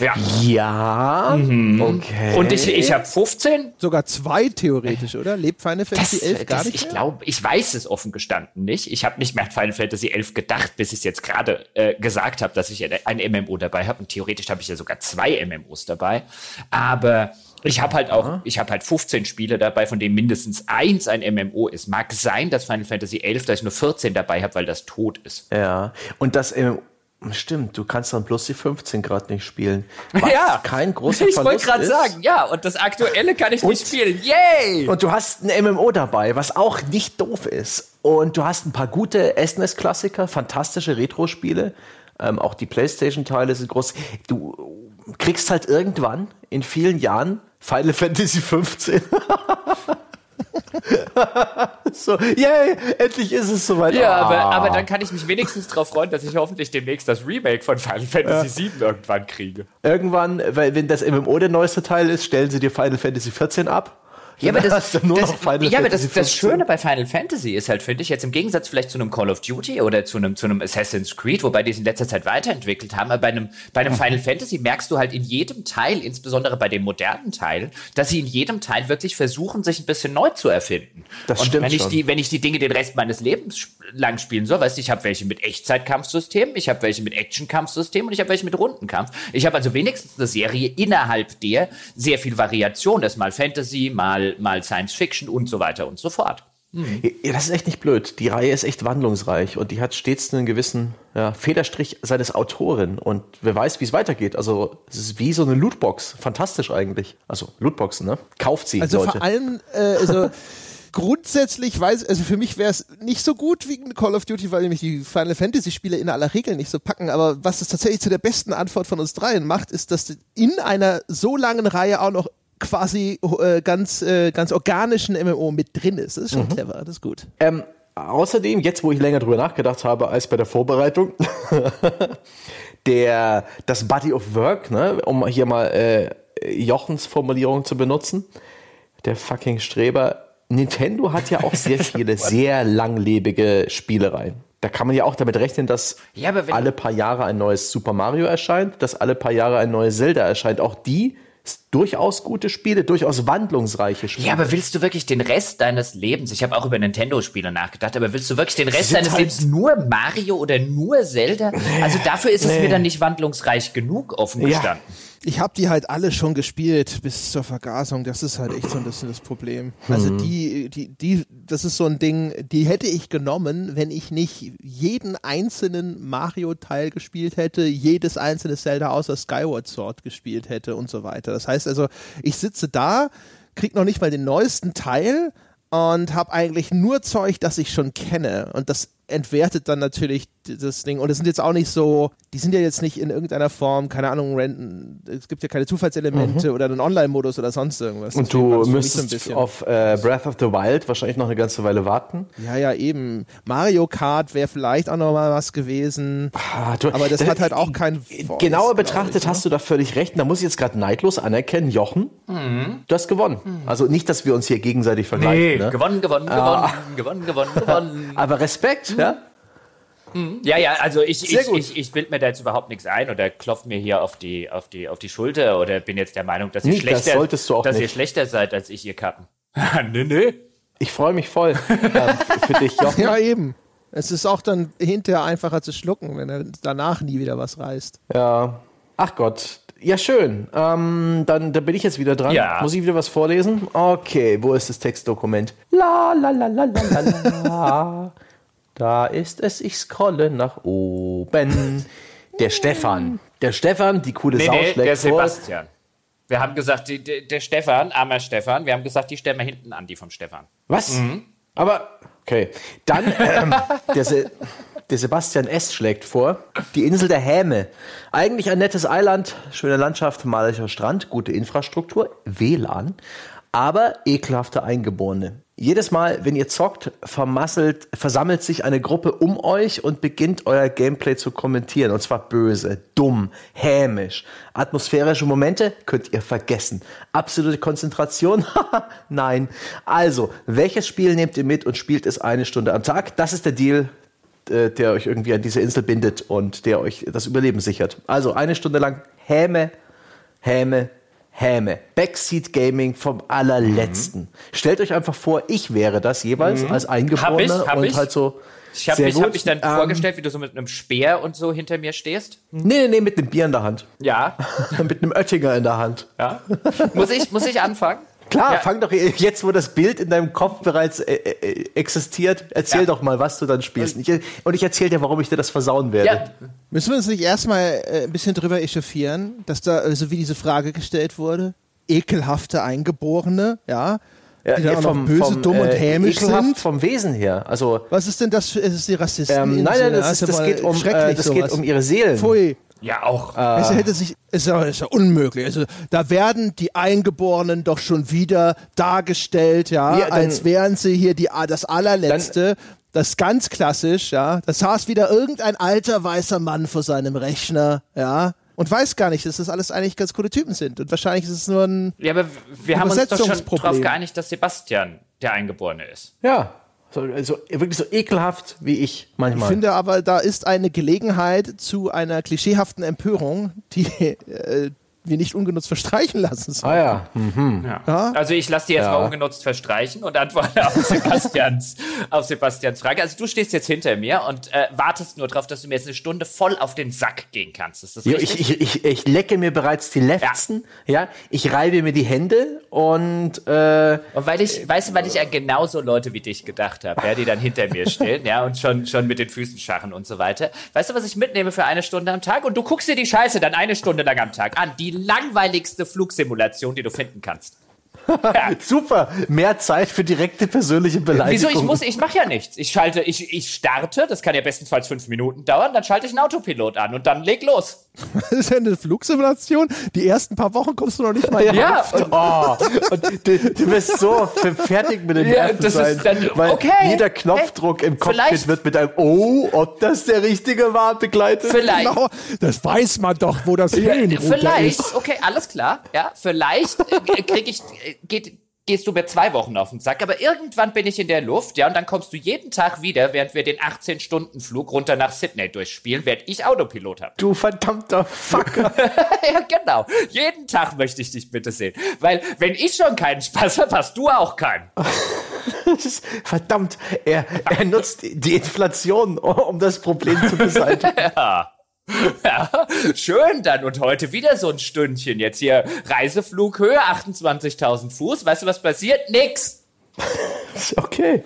Ja. Ja, okay. Und ich, ich habe 15. Sogar zwei theoretisch, oder? Lebt Final Fantasy 11 gar das, nicht ich glaube, ich weiß es offen gestanden nicht. Ich habe nicht mehr an Final Fantasy 11 gedacht, bis ich es jetzt gerade äh, gesagt habe, dass ich ein MMO dabei habe. Und theoretisch habe ich ja sogar zwei MMOs dabei. Aber ich habe halt auch, ich habe halt 15 Spiele dabei, von denen mindestens eins ein MMO ist. Mag sein, dass Final Fantasy 11, dass ich nur 14 dabei habe, weil das tot ist. Ja, und das ähm, stimmt, du kannst dann bloß die 15 Grad nicht spielen. [LAUGHS] Was kein großer Ich wollte Verlust gerade ist. sagen, ja, und das aktuelle kann ich nicht spielen. Yay! Und du hast ein MMO dabei, was auch nicht doof ist. Und du hast ein paar gute SNES-Klassiker, fantastische Retro-Spiele. Ähm, auch die PlayStation-Teile sind groß. Du kriegst halt irgendwann in vielen Jahren Final Fantasy 15. [LAUGHS] so, yay, endlich ist es soweit. Ja, Ah. aber, aber dann kann ich mich wenigstens darauf freuen, dass ich hoffentlich demnächst das Remake von Final Fantasy 7 irgendwann kriege. Irgendwann, weil wenn das MMO der neueste Teil ist, stellen sie dir Final Fantasy 14 ab. Ja, aber das, das, ja, aber das, das 15. Schöne bei Final Fantasy ist halt, finde ich, jetzt im Gegensatz vielleicht zu einem Call of Duty oder zu einem, zu einem Assassin's Creed, wobei die es in letzter Zeit weiterentwickelt haben, aber bei einem, bei einem Final [LAUGHS] Fantasy merkst du halt in jedem Teil, insbesondere bei den modernen Teilen, dass sie in jedem Teil wirklich versuchen, sich ein bisschen neu zu erfinden. Das Und stimmt wenn ich schon. die, wenn ich die Dinge den Rest meines Lebens lang spielen soll, weißt du, ich habe welche mit Echtzeitkampfsystemen, ich habe welche mit Actionkampfsystemen und ich habe welche mit Rundenkampf. Ich habe also wenigstens eine Serie innerhalb der sehr viel Variation. Das ist mal Fantasy, mal, mal Science Fiction und so weiter und so fort. Ja, das ist echt nicht blöd. Die Reihe ist echt wandlungsreich und die hat stets einen gewissen ja, Federstrich seines Autoren und wer weiß, wie es weitergeht. Also es ist wie so eine Lootbox. Fantastisch eigentlich. Also Lootboxen, ne? Kauft sie, Also Leute. vor allem, äh, also [LAUGHS] grundsätzlich weiß, also für mich wäre es nicht so gut wie ein Call of Duty, weil nämlich die Final Fantasy Spiele in aller Regel nicht so packen. Aber was es tatsächlich zu der besten Antwort von uns dreien macht, ist, dass in einer so langen Reihe auch noch quasi äh, ganz, äh, ganz organischen MMO mit drin ist. Das ist schon clever, das ist gut. Ähm, außerdem, jetzt wo ich länger drüber nachgedacht habe als bei der Vorbereitung, [LAUGHS] der, das Body of Work, ne, um hier mal äh, Jochens Formulierung zu benutzen, der fucking Streber. Nintendo hat ja auch sehr [LAUGHS] viele sehr langlebige Spielereien. Da kann man ja auch damit rechnen, dass Ja, alle paar Jahre ein neues Super Mario erscheint, dass alle paar Jahre ein neues Zelda erscheint. Auch die durchaus gute Spiele, durchaus wandlungsreiche Spiele. Ja, aber willst du wirklich den Rest deines Lebens, ich habe auch über Nintendo-Spiele nachgedacht, aber willst du wirklich den Rest deines halt- Lebens nur Mario oder nur Zelda? also dafür ist es mir dann nicht wandlungsreich genug offen Ja. Ich habe die halt alle schon gespielt bis zur Vergasung. Das ist halt echt so ein bisschen das Problem. Also die, die, die, das ist so ein Ding, die hätte ich genommen, wenn ich nicht jeden einzelnen Mario-Teil gespielt hätte, jedes einzelne Zelda außer Skyward Sword gespielt hätte und so weiter. Das heißt also, ich sitze da, krieg noch nicht mal den neuesten Teil und habe eigentlich nur Zeug, das ich schon kenne. Und das entwertet dann natürlich das Ding. Und es sind jetzt auch nicht so, die sind ja jetzt nicht in irgendeiner Form, keine Ahnung, random, es gibt ja keine Zufallselemente oder einen Online-Modus oder sonst irgendwas. Und Deswegen du das so müsstest bisschen- auf äh, Breath of the Wild wahrscheinlich noch eine ganze Weile warten. Ja, ja, eben. Mario Kart wäre vielleicht auch noch mal was gewesen. Ah, du- Aber das da- hat halt auch keinen Voice, Genauer glaub betrachtet ich, ne? hast du da völlig recht. Da muss ich jetzt gerade neidlos anerkennen, Jochen, du hast gewonnen. Also nicht, dass wir uns hier gegenseitig vergleichen. ne? gewonnen, gewonnen, Ah. gewonnen, gewonnen, gewonnen, gewonnen. Aber Respekt, ja? Ja, ja, also ich, Sehr ich, gut. ich, ich bild mir da jetzt überhaupt nichts ein oder klopft mir hier auf die, auf die, auf die Schulter oder bin jetzt der Meinung, dass ihr das schlechter, solltest du auch dass ihr schlechter seid als ich, ihr Kappen. [LAUGHS] nee, nee. Ich freue mich voll [LAUGHS] ähm, für dich, Jochen. Ja, eben. Es ist auch dann hinterher einfacher zu schlucken, wenn er danach nie wieder was reißt. Ja. Ach Gott. Ja, schön. Ähm, dann, dann bin ich jetzt wieder dran. Ja. Muss ich wieder was vorlesen? Okay, wo ist das Textdokument? La la la la la la la. [LAUGHS] Da ist es, ich scrolle nach oben. Der Stefan. Der Stefan, die coole Nee, Sau nee, schlägt der vor. Sebastian. Wir haben gesagt, die, der, der Stefan, armer Stefan, wir haben gesagt, die stellen wir hinten an, die vom Stefan. Was? Aber, okay. Dann, ähm, der, Se der Sebastian S. schlägt vor, die Insel der Häme. Eigentlich ein nettes Eiland, schöne Landschaft, malerischer Strand, gute Infrastruktur, WLAN, aber ekelhafte Eingeborene. Jedes Mal, wenn ihr zockt, vermasselt, versammelt sich eine Gruppe um euch und beginnt euer Gameplay zu kommentieren. Und zwar böse, dumm, hämisch. Atmosphärische Momente könnt ihr vergessen. Absolute Konzentration? [LAUGHS] Nein. Also, welches Spiel nehmt ihr mit und spielt es eine Stunde am Tag? Das ist der Deal, äh, der euch irgendwie an diese Insel bindet und der euch das Überleben sichert. Also, eine Stunde lang Häme, Häme, Häme. Backseat Gaming vom allerletzten. Stellt euch einfach vor, ich wäre das jeweils als Eingeborener Hab ich, hab und ich. halt so. Ich habe sehr mich, hab mich dann Ähm, vorgestellt, wie du so mit einem Speer und so hinter mir stehst. Nee, nee, nee, mit einem Bier in der Hand. Ja, [LAUGHS] mit einem Oettinger in der Hand. ja. muss, ich, muss ich anfangen? Klar, Ja. fang doch jetzt, wo das Bild in deinem Kopf bereits äh, äh, existiert, erzähl Ja. doch mal, was du dann spielst. Ich, und ich erzähl dir, warum ich dir das versauen werde. Ja, Müssen wir uns nicht erstmal äh, ein bisschen drüber echauffieren, dass da, äh, so wie diese Frage gestellt wurde, ekelhafte Eingeborene, ja, die auch noch böse, dumm und äh, hämisch ekelhaft sind. vom Wesen her. Also Was ist denn das für, ist es die Rassisten? ähm, nein, nein, das, ist, das, geht, um, äh, das geht um ihre Seelen. Pfui. Ja auch. Es hätte sich, ist ja, ist ja unmöglich. Also da werden die Eingeborenen doch schon wieder dargestellt, ja, Ja, dann- als wären sie hier die, das allerletzte. das ist ganz klassisch, ja. Da saß wieder irgendein alter weißer Mann vor seinem Rechner, ja, und weiß gar nicht, dass das alles eigentlich ganz coole Typen sind. Und wahrscheinlich ist es nur ein. Ja, aber wir haben uns doch schon darauf geeinigt, dass Sebastian der Eingeborene ist. Ja, so, also wirklich so ekelhaft wie ich Ich manchmal. finde aber, da ist eine Gelegenheit zu einer klischeehaften Empörung, die äh, wir nicht ungenutzt verstreichen lassen sollen. ah ja, hm. Ja. Also ich lasse die jetzt Ja. mal ungenutzt verstreichen und antworte auf [LAUGHS] Sebastians, auf Sebastians Frage. Also du stehst jetzt hinter mir und äh, wartest nur darauf, dass du mir jetzt eine Stunde voll auf den Sack gehen kannst. Ist das Ja, richtig? ich, ich, ich, ich lecke mir bereits die Lefzen, ja. ich reibe mir die Hände und äh, Und weil ich, weißt du, weil ich an genauso Leute wie dich gedacht habe, ja, die dann hinter mir stehen, ja, und schon, schon mit den Füßen scharren und so weiter. Weißt du, was ich mitnehme für eine Stunde am Tag? Und du guckst dir die Scheiße dann eine Stunde lang am Tag an. Die langweiligste Flugsimulation, die du finden kannst. [LAUGHS] Ja. super, mehr Zeit für direkte persönliche Beleidigung. Wieso? Ich muss, ich mache ja nichts. Ich schalte, ich, ich starte, das kann ja bestenfalls fünf Minuten dauern, dann schalte ich einen Autopilot an und dann leg los. Das ist ja eine Flugsimulation. Die ersten paar Wochen kommst du noch nicht mal hin. Ja, und Oh, und du, du wirst so fertig mit dem Ja, Nerven das sein, dann- weil okay, jeder Knopfdruck im Cockpit vielleicht- wird mit einem Oh, ob das der richtige war, begleitet. vielleicht. Genau, das weiß man doch, wo das Höhenruder Vielleicht, ist. okay, alles klar. Ja, vielleicht äh, krieg ich, äh, geht, gehst du mir zwei Wochen auf den Sack, aber irgendwann bin ich in der Luft, ja, und dann kommst du jeden Tag wieder, während wir den 18-Stunden-Flug runter nach Sydney durchspielen, während ich Autopilot habe. Du verdammter Fucker. [LAUGHS] ja, genau. Jeden Tag möchte ich dich bitte sehen. Weil, wenn ich schon keinen Spaß habe, hast du auch keinen. [LAUGHS] Verdammt, er, er nutzt die Inflation, um das Problem zu beseitigen. [LAUGHS] Ja, [LAUGHS] schön dann. Und heute wieder so ein Stündchen. Jetzt hier Reiseflughöhe, 28.000 Fuß. Weißt du, was passiert? Nix. [LAUGHS] Okay.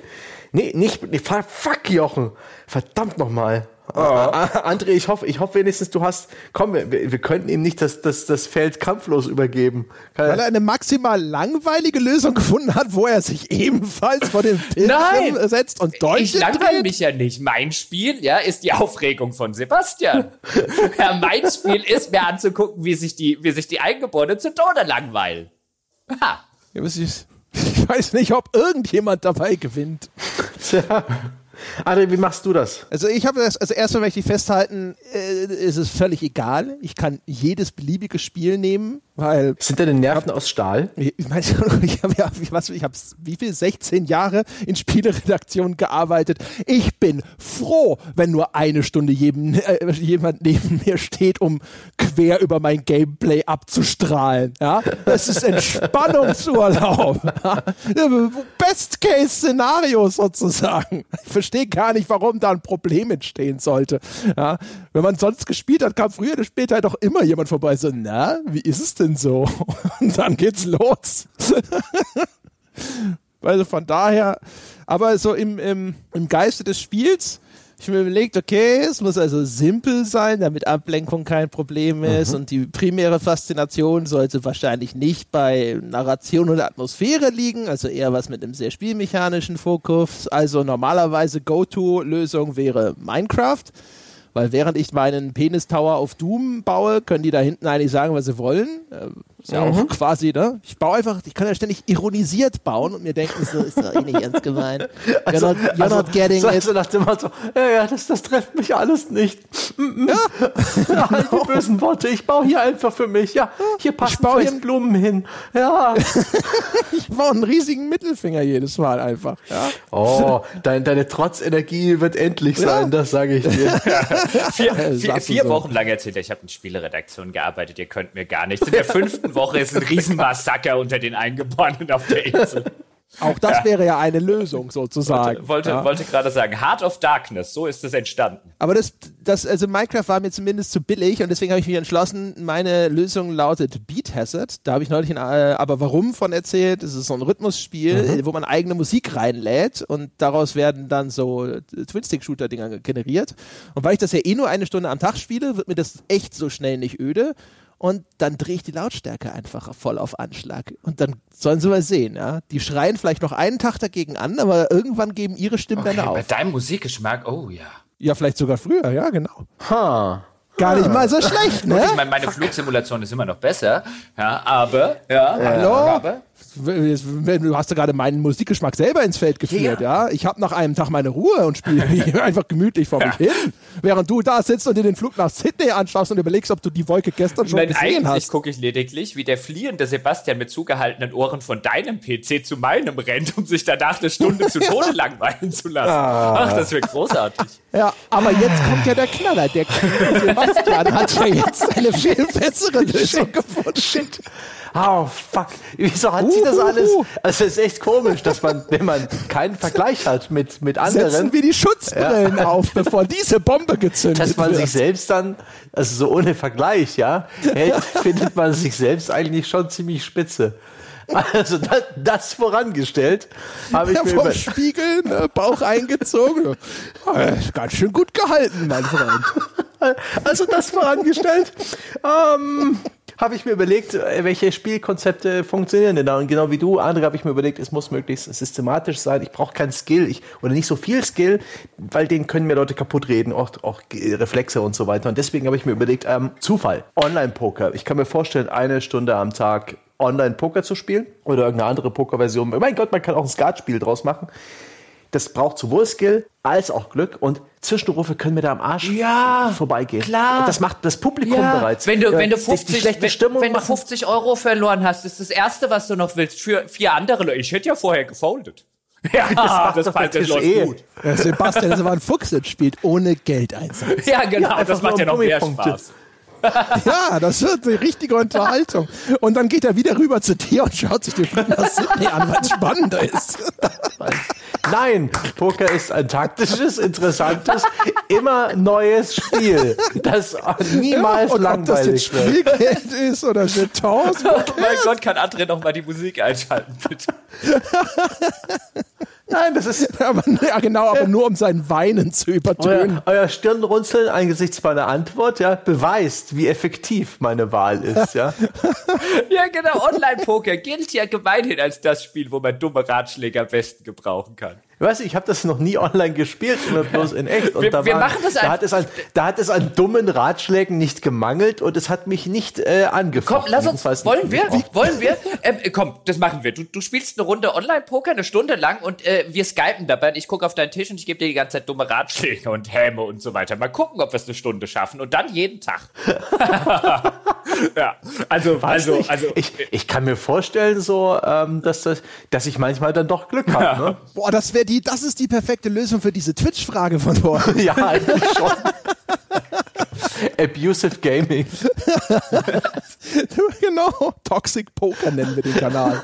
Nee, nicht, nee, fuck, Jochen. Verdammt nochmal. André, ich hoffe, ich hoffe wenigstens, du hast, komm, wir, wir könnten ihm nicht das, das, das Feld kampflos übergeben. Weil er eine maximal langweilige Lösung gefunden hat, wo er sich ebenfalls vor dem Nein. Bildschirm setzt und Deutsch Ich langweile mich ja nicht. Mein Spiel, ja, ist die Aufregung von Sebastian. [LAUGHS] ja, mein Spiel ist mir anzugucken, wie sich die, wie sich die Eingeborenen zu Tode langweilen. Ha. Ja, [LAUGHS] Ich weiß nicht, ob irgendjemand dabei gewinnt. Tja. André, wie machst du das? Also ich habe das, also erstmal möchte ich festhalten, äh, ist es völlig egal. Ich kann jedes beliebige Spiel nehmen, Weil Sind deine Nerven aus Stahl? ich meine, [LAUGHS] ich habe ja, was, ich habe wie viel 16 Jahre in Spieleredaktion gearbeitet. Ich bin froh, wenn nur eine Stunde jedem, äh, jemand neben mir steht, um quer über mein Gameplay abzustrahlen. Ja, das ist Entspannungsurlaub. [LAUGHS] Ja? Best Case Szenario sozusagen. Ich verstehe gar nicht, warum da ein Problem entstehen sollte. Ja? Wenn man sonst gespielt hat, kam früher oder später doch immer jemand vorbei. So, na, wie ist es denn so? Und dann geht's los. also von daher, aber so im, im, im Geiste des Spiels, ich mir überlegt, okay, es muss also simpel sein, damit Ablenkung kein Problem ist und die primäre Faszination sollte wahrscheinlich nicht bei Narration oder Atmosphäre liegen, also eher was mit einem sehr spielmechanischen Fokus. Also normalerweise Go-To-Lösung wäre Minecraft. Weil während ich meinen Penis-Tower auf Doom baue, können die da hinten eigentlich sagen, was sie wollen. Ist ja auch quasi, ne? Ich baue einfach, ich kann ja ständig ironisiert bauen und mir denken, so ist doch eh nicht ernst gemeint. [LAUGHS] You're not, you're not getting so, it. so nach dem Motto, ja, ja, das, das trifft mich alles nicht. Mm, mm. Ja. [LAUGHS] die bösen Worte, ich baue hier einfach für mich. Ja, hier passen baue vielleicht hier- Blumen hin. Ja. [LAUGHS] Ich baue einen riesigen Mittelfinger jedes Mal einfach. Ja? Oh, dein, deine Trotzenergie wird endlich sein, das sage ich dir. Vier, Ja, vier, vier so. Wochen lang erzählt er, ich habe in Spieleredaktion gearbeitet, ihr könnt mir gar nichts. In der fünften Woche ist ein Riesenmassaker unter den Eingeborenen auf der Insel. Auch das wäre ja eine Lösung sozusagen. Wollte, ja? wollte gerade sagen, Heart of Darkness, so ist es entstanden. Aber das, das, also Minecraft war mir zumindest zu billig und deswegen habe ich mich entschlossen, meine Lösung lautet Beat Hazard. Da habe ich neulich ein äh, Aber warum von erzählt. Es ist so ein Rhythmusspiel, äh, wo man eigene Musik reinlädt und daraus werden dann so Twin-Stick-Shooter-Dinger generiert. Und weil ich das ja eh nur eine Stunde am Tag spiele, wird mir das echt so schnell nicht öde. Und dann drehe ich die Lautstärke einfach voll auf Anschlag. Und dann sollen sie mal sehen, ja. Die schreien vielleicht noch einen Tag dagegen an, aber irgendwann geben ihre Stimmbänder bei auf. deinem Musikgeschmack, oh ja. Ja, vielleicht sogar früher, ja, genau. Ha. Gar nicht mal so schlecht, ne? Ich meine, meine Flugsimulation ist immer noch besser, ja, aber, ja, Hallo? aber, Du hast ja gerade meinen Musikgeschmack selber ins Feld geführt, ja. Ich habe nach einem Tag meine Ruhe und spiele [LAUGHS] hier einfach gemütlich vor mich hin, während du da sitzt und dir den Flug nach Sydney anschaust und überlegst, ob du die Wolke gestern schon Nein, gesehen hast. gucke ich lediglich, wie der fliehende Sebastian mit zugehaltenen Ohren von deinem PC zu meinem rennt, um sich danach eine Stunde zu [LAUGHS] Tode langweilen zu lassen. Ach, das wird großartig. Ja, aber jetzt kommt ja der Knaller. Der Sebastian hat ja jetzt eine viel bessere [LAUGHS] Lösung gefunden. Shit. Oh, fuck. Wieso hat sie das alles? Also, es ist echt komisch, dass man, wenn man keinen Vergleich hat mit, mit Setzen anderen, wir die Schutzbrillen auf, bevor diese Bombe gezündet dass man wird. sich selbst dann, also so ohne Vergleich, ja, hält, findet man sich selbst eigentlich schon ziemlich spitze. Also das, das vorangestellt, habe ich Ja, mir vom Spiegel, ne, Bauch eingezogen. Ja, ganz schön gut gehalten, mein Freund. also das vorangestellt, ähm, habe ich mir überlegt, äh, welche Spielkonzepte funktionieren denn da. Und genau wie du, André, habe ich mir überlegt, es muss möglichst systematisch sein. Ich brauche keinen Skill ich, oder nicht so viel Skill, weil den können mir Leute kaputt reden, auch, auch Reflexe und so weiter. Und deswegen habe ich mir überlegt, ähm, Zufall, Online-Poker. Ich kann mir vorstellen, eine Stunde am Tag Online-Poker zu spielen oder irgendeine andere Poker-Version. Mein Gott, man kann auch ein Skatspiel draus machen. Das braucht sowohl Skill als auch Glück und Zwischenrufe können mir da am Arsch Ja, vorbeigehen. klar. Das macht das Publikum bereits. Wenn du, Ja, wenn du die- 50, die schlechte wenn, Stimmung wenn du machen. 50 Euro verloren hast, ist das Erste, was du noch willst, für vier andere Leute. Ich hätte ja vorher gefoldet. [LAUGHS] [LAUGHS] Ja, das, macht das, der das läuft Tisch eh. gut. Ja, Sebastian ist aber ein Fuchs jetzt spielt, ohne Geldeinsatz. Ja, genau, einfach das macht nur ja noch mehr Gummipunkte. Spaß. [LAUGHS] Ja, das wird eine richtige Unterhaltung. Und dann geht er wieder rüber zu dir und schaut sich den Flug nach Sydney an, weil es spannender ist. Nein, Poker ist ein taktisches, interessantes, immer neues Spiel, das niemals und ob das jetzt langweilig wird. Spielgeld ist oder Jetons. Oh mein Gott, kann André noch mal die Musik einschalten, bitte? [LAUGHS] Nein, das ist [LAUGHS] Aber, ja, genau, aber nur um sein Weinen zu übertönen. euer, euer Stirnrunzeln angesichts meiner Antwort, ja, beweist, wie effektiv meine Wahl ist, ja. [LAUGHS] Ja, genau. Online-Poker gilt ja gemeinhin als das Spiel, wo man dumme Ratschläge am besten gebrauchen kann. Weißt du, ich habe das noch nie online gespielt, immer bloß in echt. Und Wir- da wir war, machen das da einfach- hat, es an, da hat es an dummen Ratschlägen nicht gemangelt und es hat mich nicht äh, Komm, angefochten. lass uns, wollen wir? Wollen wir? Ähm, äh, komm, das machen wir. Du, du spielst eine Runde Online-Poker, eine Stunde lang und äh, wir skypen dabei. Und ich gucke auf deinen Tisch und ich gebe dir die ganze Zeit dumme Ratschläge und Häme und so weiter. Mal gucken, ob wir es eine Stunde schaffen und dann jeden Tag. [LAUGHS] ja, also, Weiß also, nicht. also. ich, ich kann mir vorstellen, so, ähm, dass, das, dass ich manchmal dann doch Glück habe. Ne? Boah, das wäre die, das ist die perfekte Lösung für diese Twitch-Frage von vorhin. [LAUGHS] Ja, eigentlich schon. [LAUGHS] Abusive Gaming. [LAUGHS] genau. Toxic Poker nennen wir den Kanal.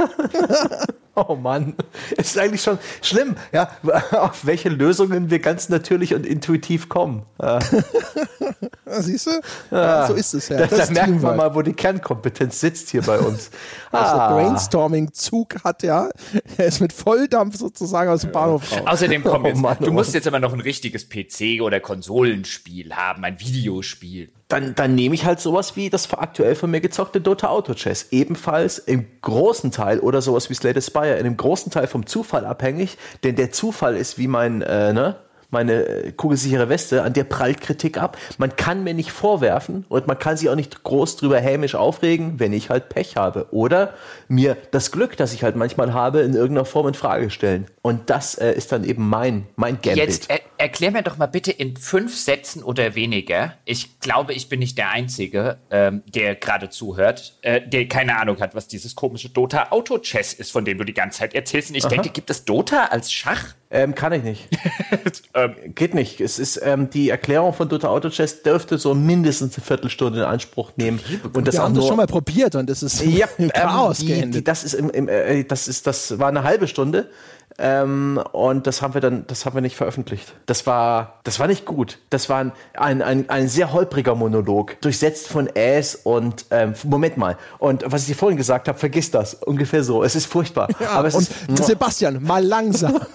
[LAUGHS] Oh Mann, es ist eigentlich schon schlimm, ja, [LAUGHS] auf welche Lösungen wir ganz natürlich und intuitiv kommen. Ja, [LAUGHS] Siehst du? Ja, so ist es ja. da, Das da man Teamwork. mal, wo die Kernkompetenz sitzt hier bei uns. Also Ah. Brainstorming-Zug hat ja, er ist mit Volldampf sozusagen aus dem Bahnhof raus. Außerdem, komm Oh jetzt, Mann, du oh musst jetzt aber noch ein richtiges PC- oder Konsolenspiel haben, ein Videospiel. Dann, dann nehme ich halt sowas wie das aktuell von mir gezockte Dota Auto Chess. Ebenfalls im großen Teil oder sowas wie Slay the Spire, in einem großen Teil vom Zufall abhängig, denn der Zufall ist wie mein, äh, ne? Meine äh, kugelsichere Weste, an der prallt Kritik ab. Man kann mir nicht vorwerfen und man kann sich auch nicht groß drüber hämisch aufregen, wenn ich halt Pech habe. Oder mir das Glück, das ich halt manchmal habe, in irgendeiner Form in Frage stellen. Und das äh, ist dann eben mein, mein Gambit. Jetzt er, erklär mir doch mal bitte in fünf Sätzen oder weniger. Ich glaube, ich bin nicht der Einzige, ähm, der gerade zuhört, äh, der keine Ahnung hat, was dieses komische Dota Auto Chess ist, von dem du die ganze Zeit erzählst. Und ich denke, gibt es Dota als Schach? Ähm, kann ich nicht. [LAUGHS] ähm, Geht nicht. Es ist ähm, die Erklärung von Dota Auto Chess dürfte so mindestens eine Viertelstunde in Anspruch nehmen und das wir haben das schon mal probiert und es ist ja, [LAUGHS] im Chaos ähm, die, die, das ist im, im äh, das ist das war eine halbe Stunde ähm, und das haben wir dann das haben wir nicht veröffentlicht. Das war das war nicht gut. Das war ein ein, ein, ein sehr holpriger Monolog, durchsetzt von Äs und ähm, Moment mal. Und was ich dir vorhin gesagt habe, vergiss das. Ungefähr so. Es ist furchtbar. Ja, Aber es und ist Sebastian, mal langsam. [LAUGHS]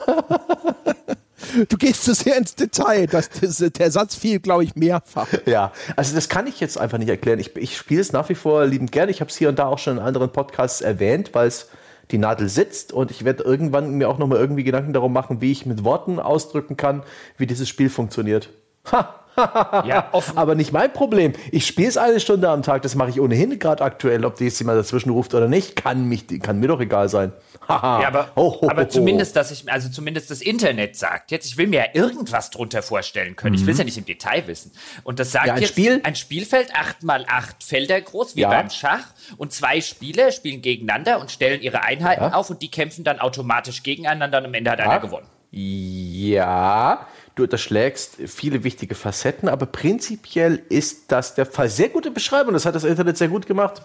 Du gehst zu sehr ins Detail. Das, das, der Satz fiel, glaube ich, mehrfach. Ja, also das kann ich jetzt einfach nicht erklären. Ich, ich spiele es nach wie vor liebend gerne. Ich habe es hier und da auch schon in anderen Podcasts erwähnt, weil es die Nadel sitzt und ich werde irgendwann mir auch nochmal irgendwie Gedanken darum machen, wie ich mit Worten ausdrücken kann, wie dieses Spiel funktioniert. Ha! Ja, [LAUGHS] offen. Aber nicht mein Problem. Ich spiele es eine Stunde am Tag, das mache ich ohnehin gerade aktuell. Ob die jetzt jemand dazwischen ruft oder nicht, kann, mich, kann mir doch egal sein. [LAUGHS] Haha. Ja, aber, Ho, ho, aber ho. zumindest, dass ich, also zumindest das Internet sagt jetzt, ich will mir ja irgendwas drunter vorstellen können. Ich will es ja nicht im Detail wissen. Und das sagt Mhm. Ja, ein jetzt Spiel- ein Spielfeld, acht mal acht Felder groß, wie Ja. beim Schach. Und zwei Spieler spielen gegeneinander und stellen ihre Einheiten Ja. auf und die kämpfen dann automatisch gegeneinander und am Ende hat einer gewonnen. Ja, du unterschlägst viele wichtige Facetten, aber prinzipiell ist das der Fall. Sehr gute Beschreibung, das hat das Internet sehr gut gemacht.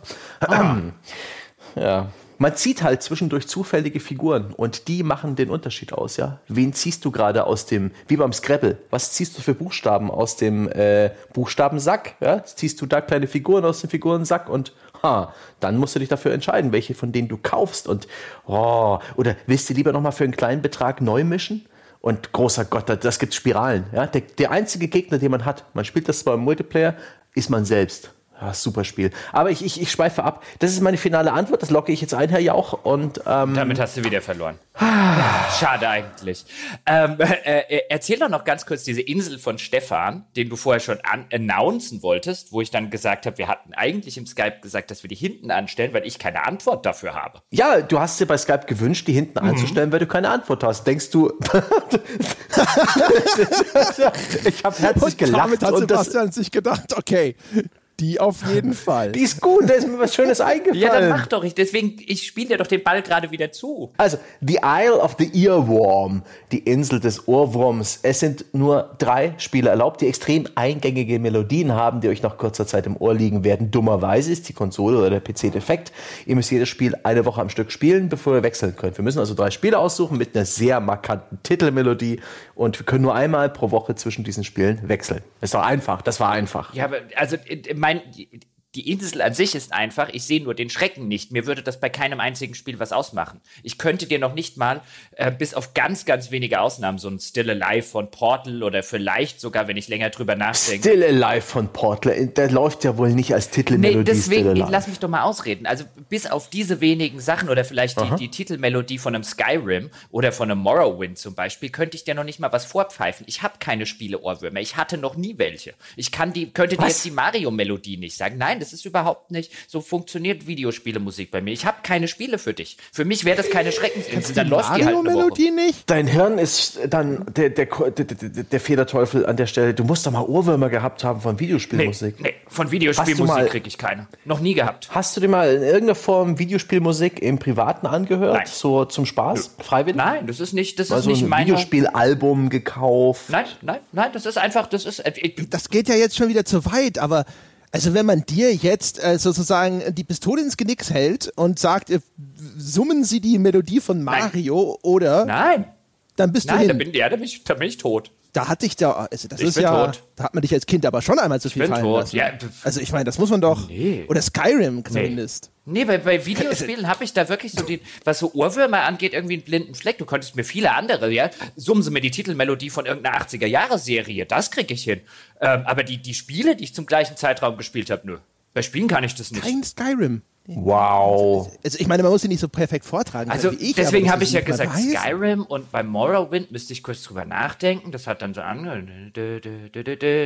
Ja. Man zieht halt zwischendurch zufällige Figuren und die machen den Unterschied aus, ja. Wen ziehst du gerade aus dem, wie beim Scrabble, was ziehst du für Buchstaben aus dem äh, Buchstabensack? Ja? Ziehst du da kleine Figuren aus dem Figurensack und ha, dann musst du dich dafür entscheiden, welche von denen du kaufst und oh, oder willst du lieber nochmal für einen kleinen Betrag neu mischen? Und großer Gott, das- gibt Spiralen. Ja? Der, der einzige Gegner, den man hat, man spielt das zwar im Multiplayer, ist man selbst. Ja, super Spiel. Aber ich, ich, ich schweife ab. Das ist meine finale Antwort. Das locke ich jetzt ein, Herr Jauch. Und ähm, Damit hast du wieder verloren. Ja, Schade eigentlich. Ähm, [LAUGHS] äh, äh, erzähl doch noch ganz kurz diese Insel von Stefan, den du vorher schon an announcen wolltest, wo ich dann gesagt habe, wir hatten eigentlich im Skype gesagt, dass wir die hinten anstellen, weil ich keine Antwort dafür habe. ja, du hast dir bei Skype gewünscht, die hinten Mhm. anzustellen, weil du keine Antwort hast. Denkst du? [LAUGHS] [LAUGHS] ich habe herzlich Und gelacht. damit hat und das, Sebastian sich gedacht, okay, die auf jeden [LAUGHS] Fall. die ist gut, da ist mir was Schönes eingefallen. [LAUGHS] Ja, dann mach doch ich. Deswegen, ich spiele dir doch den Ball gerade wieder zu. Also, The Isle of the Earworm, die Insel des Ohrwurms. Es sind nur drei Spiele erlaubt, die extrem eingängige Melodien haben, die euch nach kurzer Zeit im Ohr liegen werden. Dummerweise ist die Konsole oder der PC defekt. Ihr müsst jedes Spiel eine Woche am Stück spielen, bevor ihr wechseln könnt. Wir müssen also drei Spiele aussuchen mit einer sehr markanten Titelmelodie und wir können nur einmal pro Woche zwischen diesen Spielen wechseln. Ist doch einfach, das war einfach. Ja, aber also äh, mein Die Insel an sich ist einfach, ich sehe nur den Schrecken nicht. Mir würde das bei keinem einzigen Spiel was ausmachen. Ich könnte dir noch nicht mal, äh, bis auf ganz, ganz wenige Ausnahmen, so ein Still Alive von Portal oder vielleicht sogar, wenn ich länger drüber nachdenke. Still Alive von Portal, der läuft ja wohl nicht als Titelmelodie. Nee, deswegen, Still Alive. lass mich doch mal ausreden. Also bis auf diese wenigen Sachen oder vielleicht die, die Titelmelodie von einem Skyrim oder von einem Morrowind zum Beispiel, könnte ich dir noch nicht mal was vorpfeifen. Ich habe keine Spiele-Ohrwürmer. Ich hatte noch nie welche. Ich kann die, könnte dir Was? jetzt die Mario-Melodie nicht sagen. Nein, das ist überhaupt nicht, so funktioniert Videospielemusik bei mir. Ich habe keine Spiele für dich. Für mich wäre das keine Schreckensinsel. Dann läuft die halt eine Woche. Mario-Melodie nicht? Dein Hirn ist dann der, der, der, der, der Federteufel an der Stelle. Du musst doch mal Ohrwürmer gehabt haben von Nee, Videospielmusik. nee, von du mal- Videospielmusik kriege ich keine. Noch nie gehabt. Hast du dir mal in irgendeiner Form Videospielmusik im Privaten angehört? Nein. So zum Spaß? Freiwillig? Nein, das ist nicht, das ist Also nicht ein meine. Videospielalbum gekauft? Nein, nein, nein, das ist einfach, das ist. äh, Das geht ja jetzt schon wieder zu weit, aber also wenn man dir jetzt äh, sozusagen die Pistole ins Genick hält und sagt, äh, summen Sie die Melodie von Mario oder Nein, dann bist du nein, da hin. bin, ja, da, bin ich, da bin ich tot. Da hat dich da, also das Ich ist ja, tot. da hat man dich als Kind aber schon einmal zu viel fallen tot, lassen. ja. Also ich meine, das muss man doch, Nee. oder Skyrim zumindest. Nee, bei, bei Videospielen habe ich da wirklich so den, was so Ohrwürmer angeht, irgendwie einen blinden Fleck. Du könntest mir viele andere, ja, summen sie mir die Titelmelodie von irgendeiner 80er-Jahre-Serie, das kriege ich hin. Ähm, aber die, die Spiele, die ich zum gleichen Zeitraum gespielt habe, nö. Bei Spielen kann ich das nicht. Kein Skyrim. Wow. Also ich meine, man muss sie nicht so perfekt vortragen. Also ich, deswegen aber habe das ich ja gesagt beweisen. Skyrim und bei Morrowind müsste ich kurz drüber nachdenken. Das hat dann so angehört.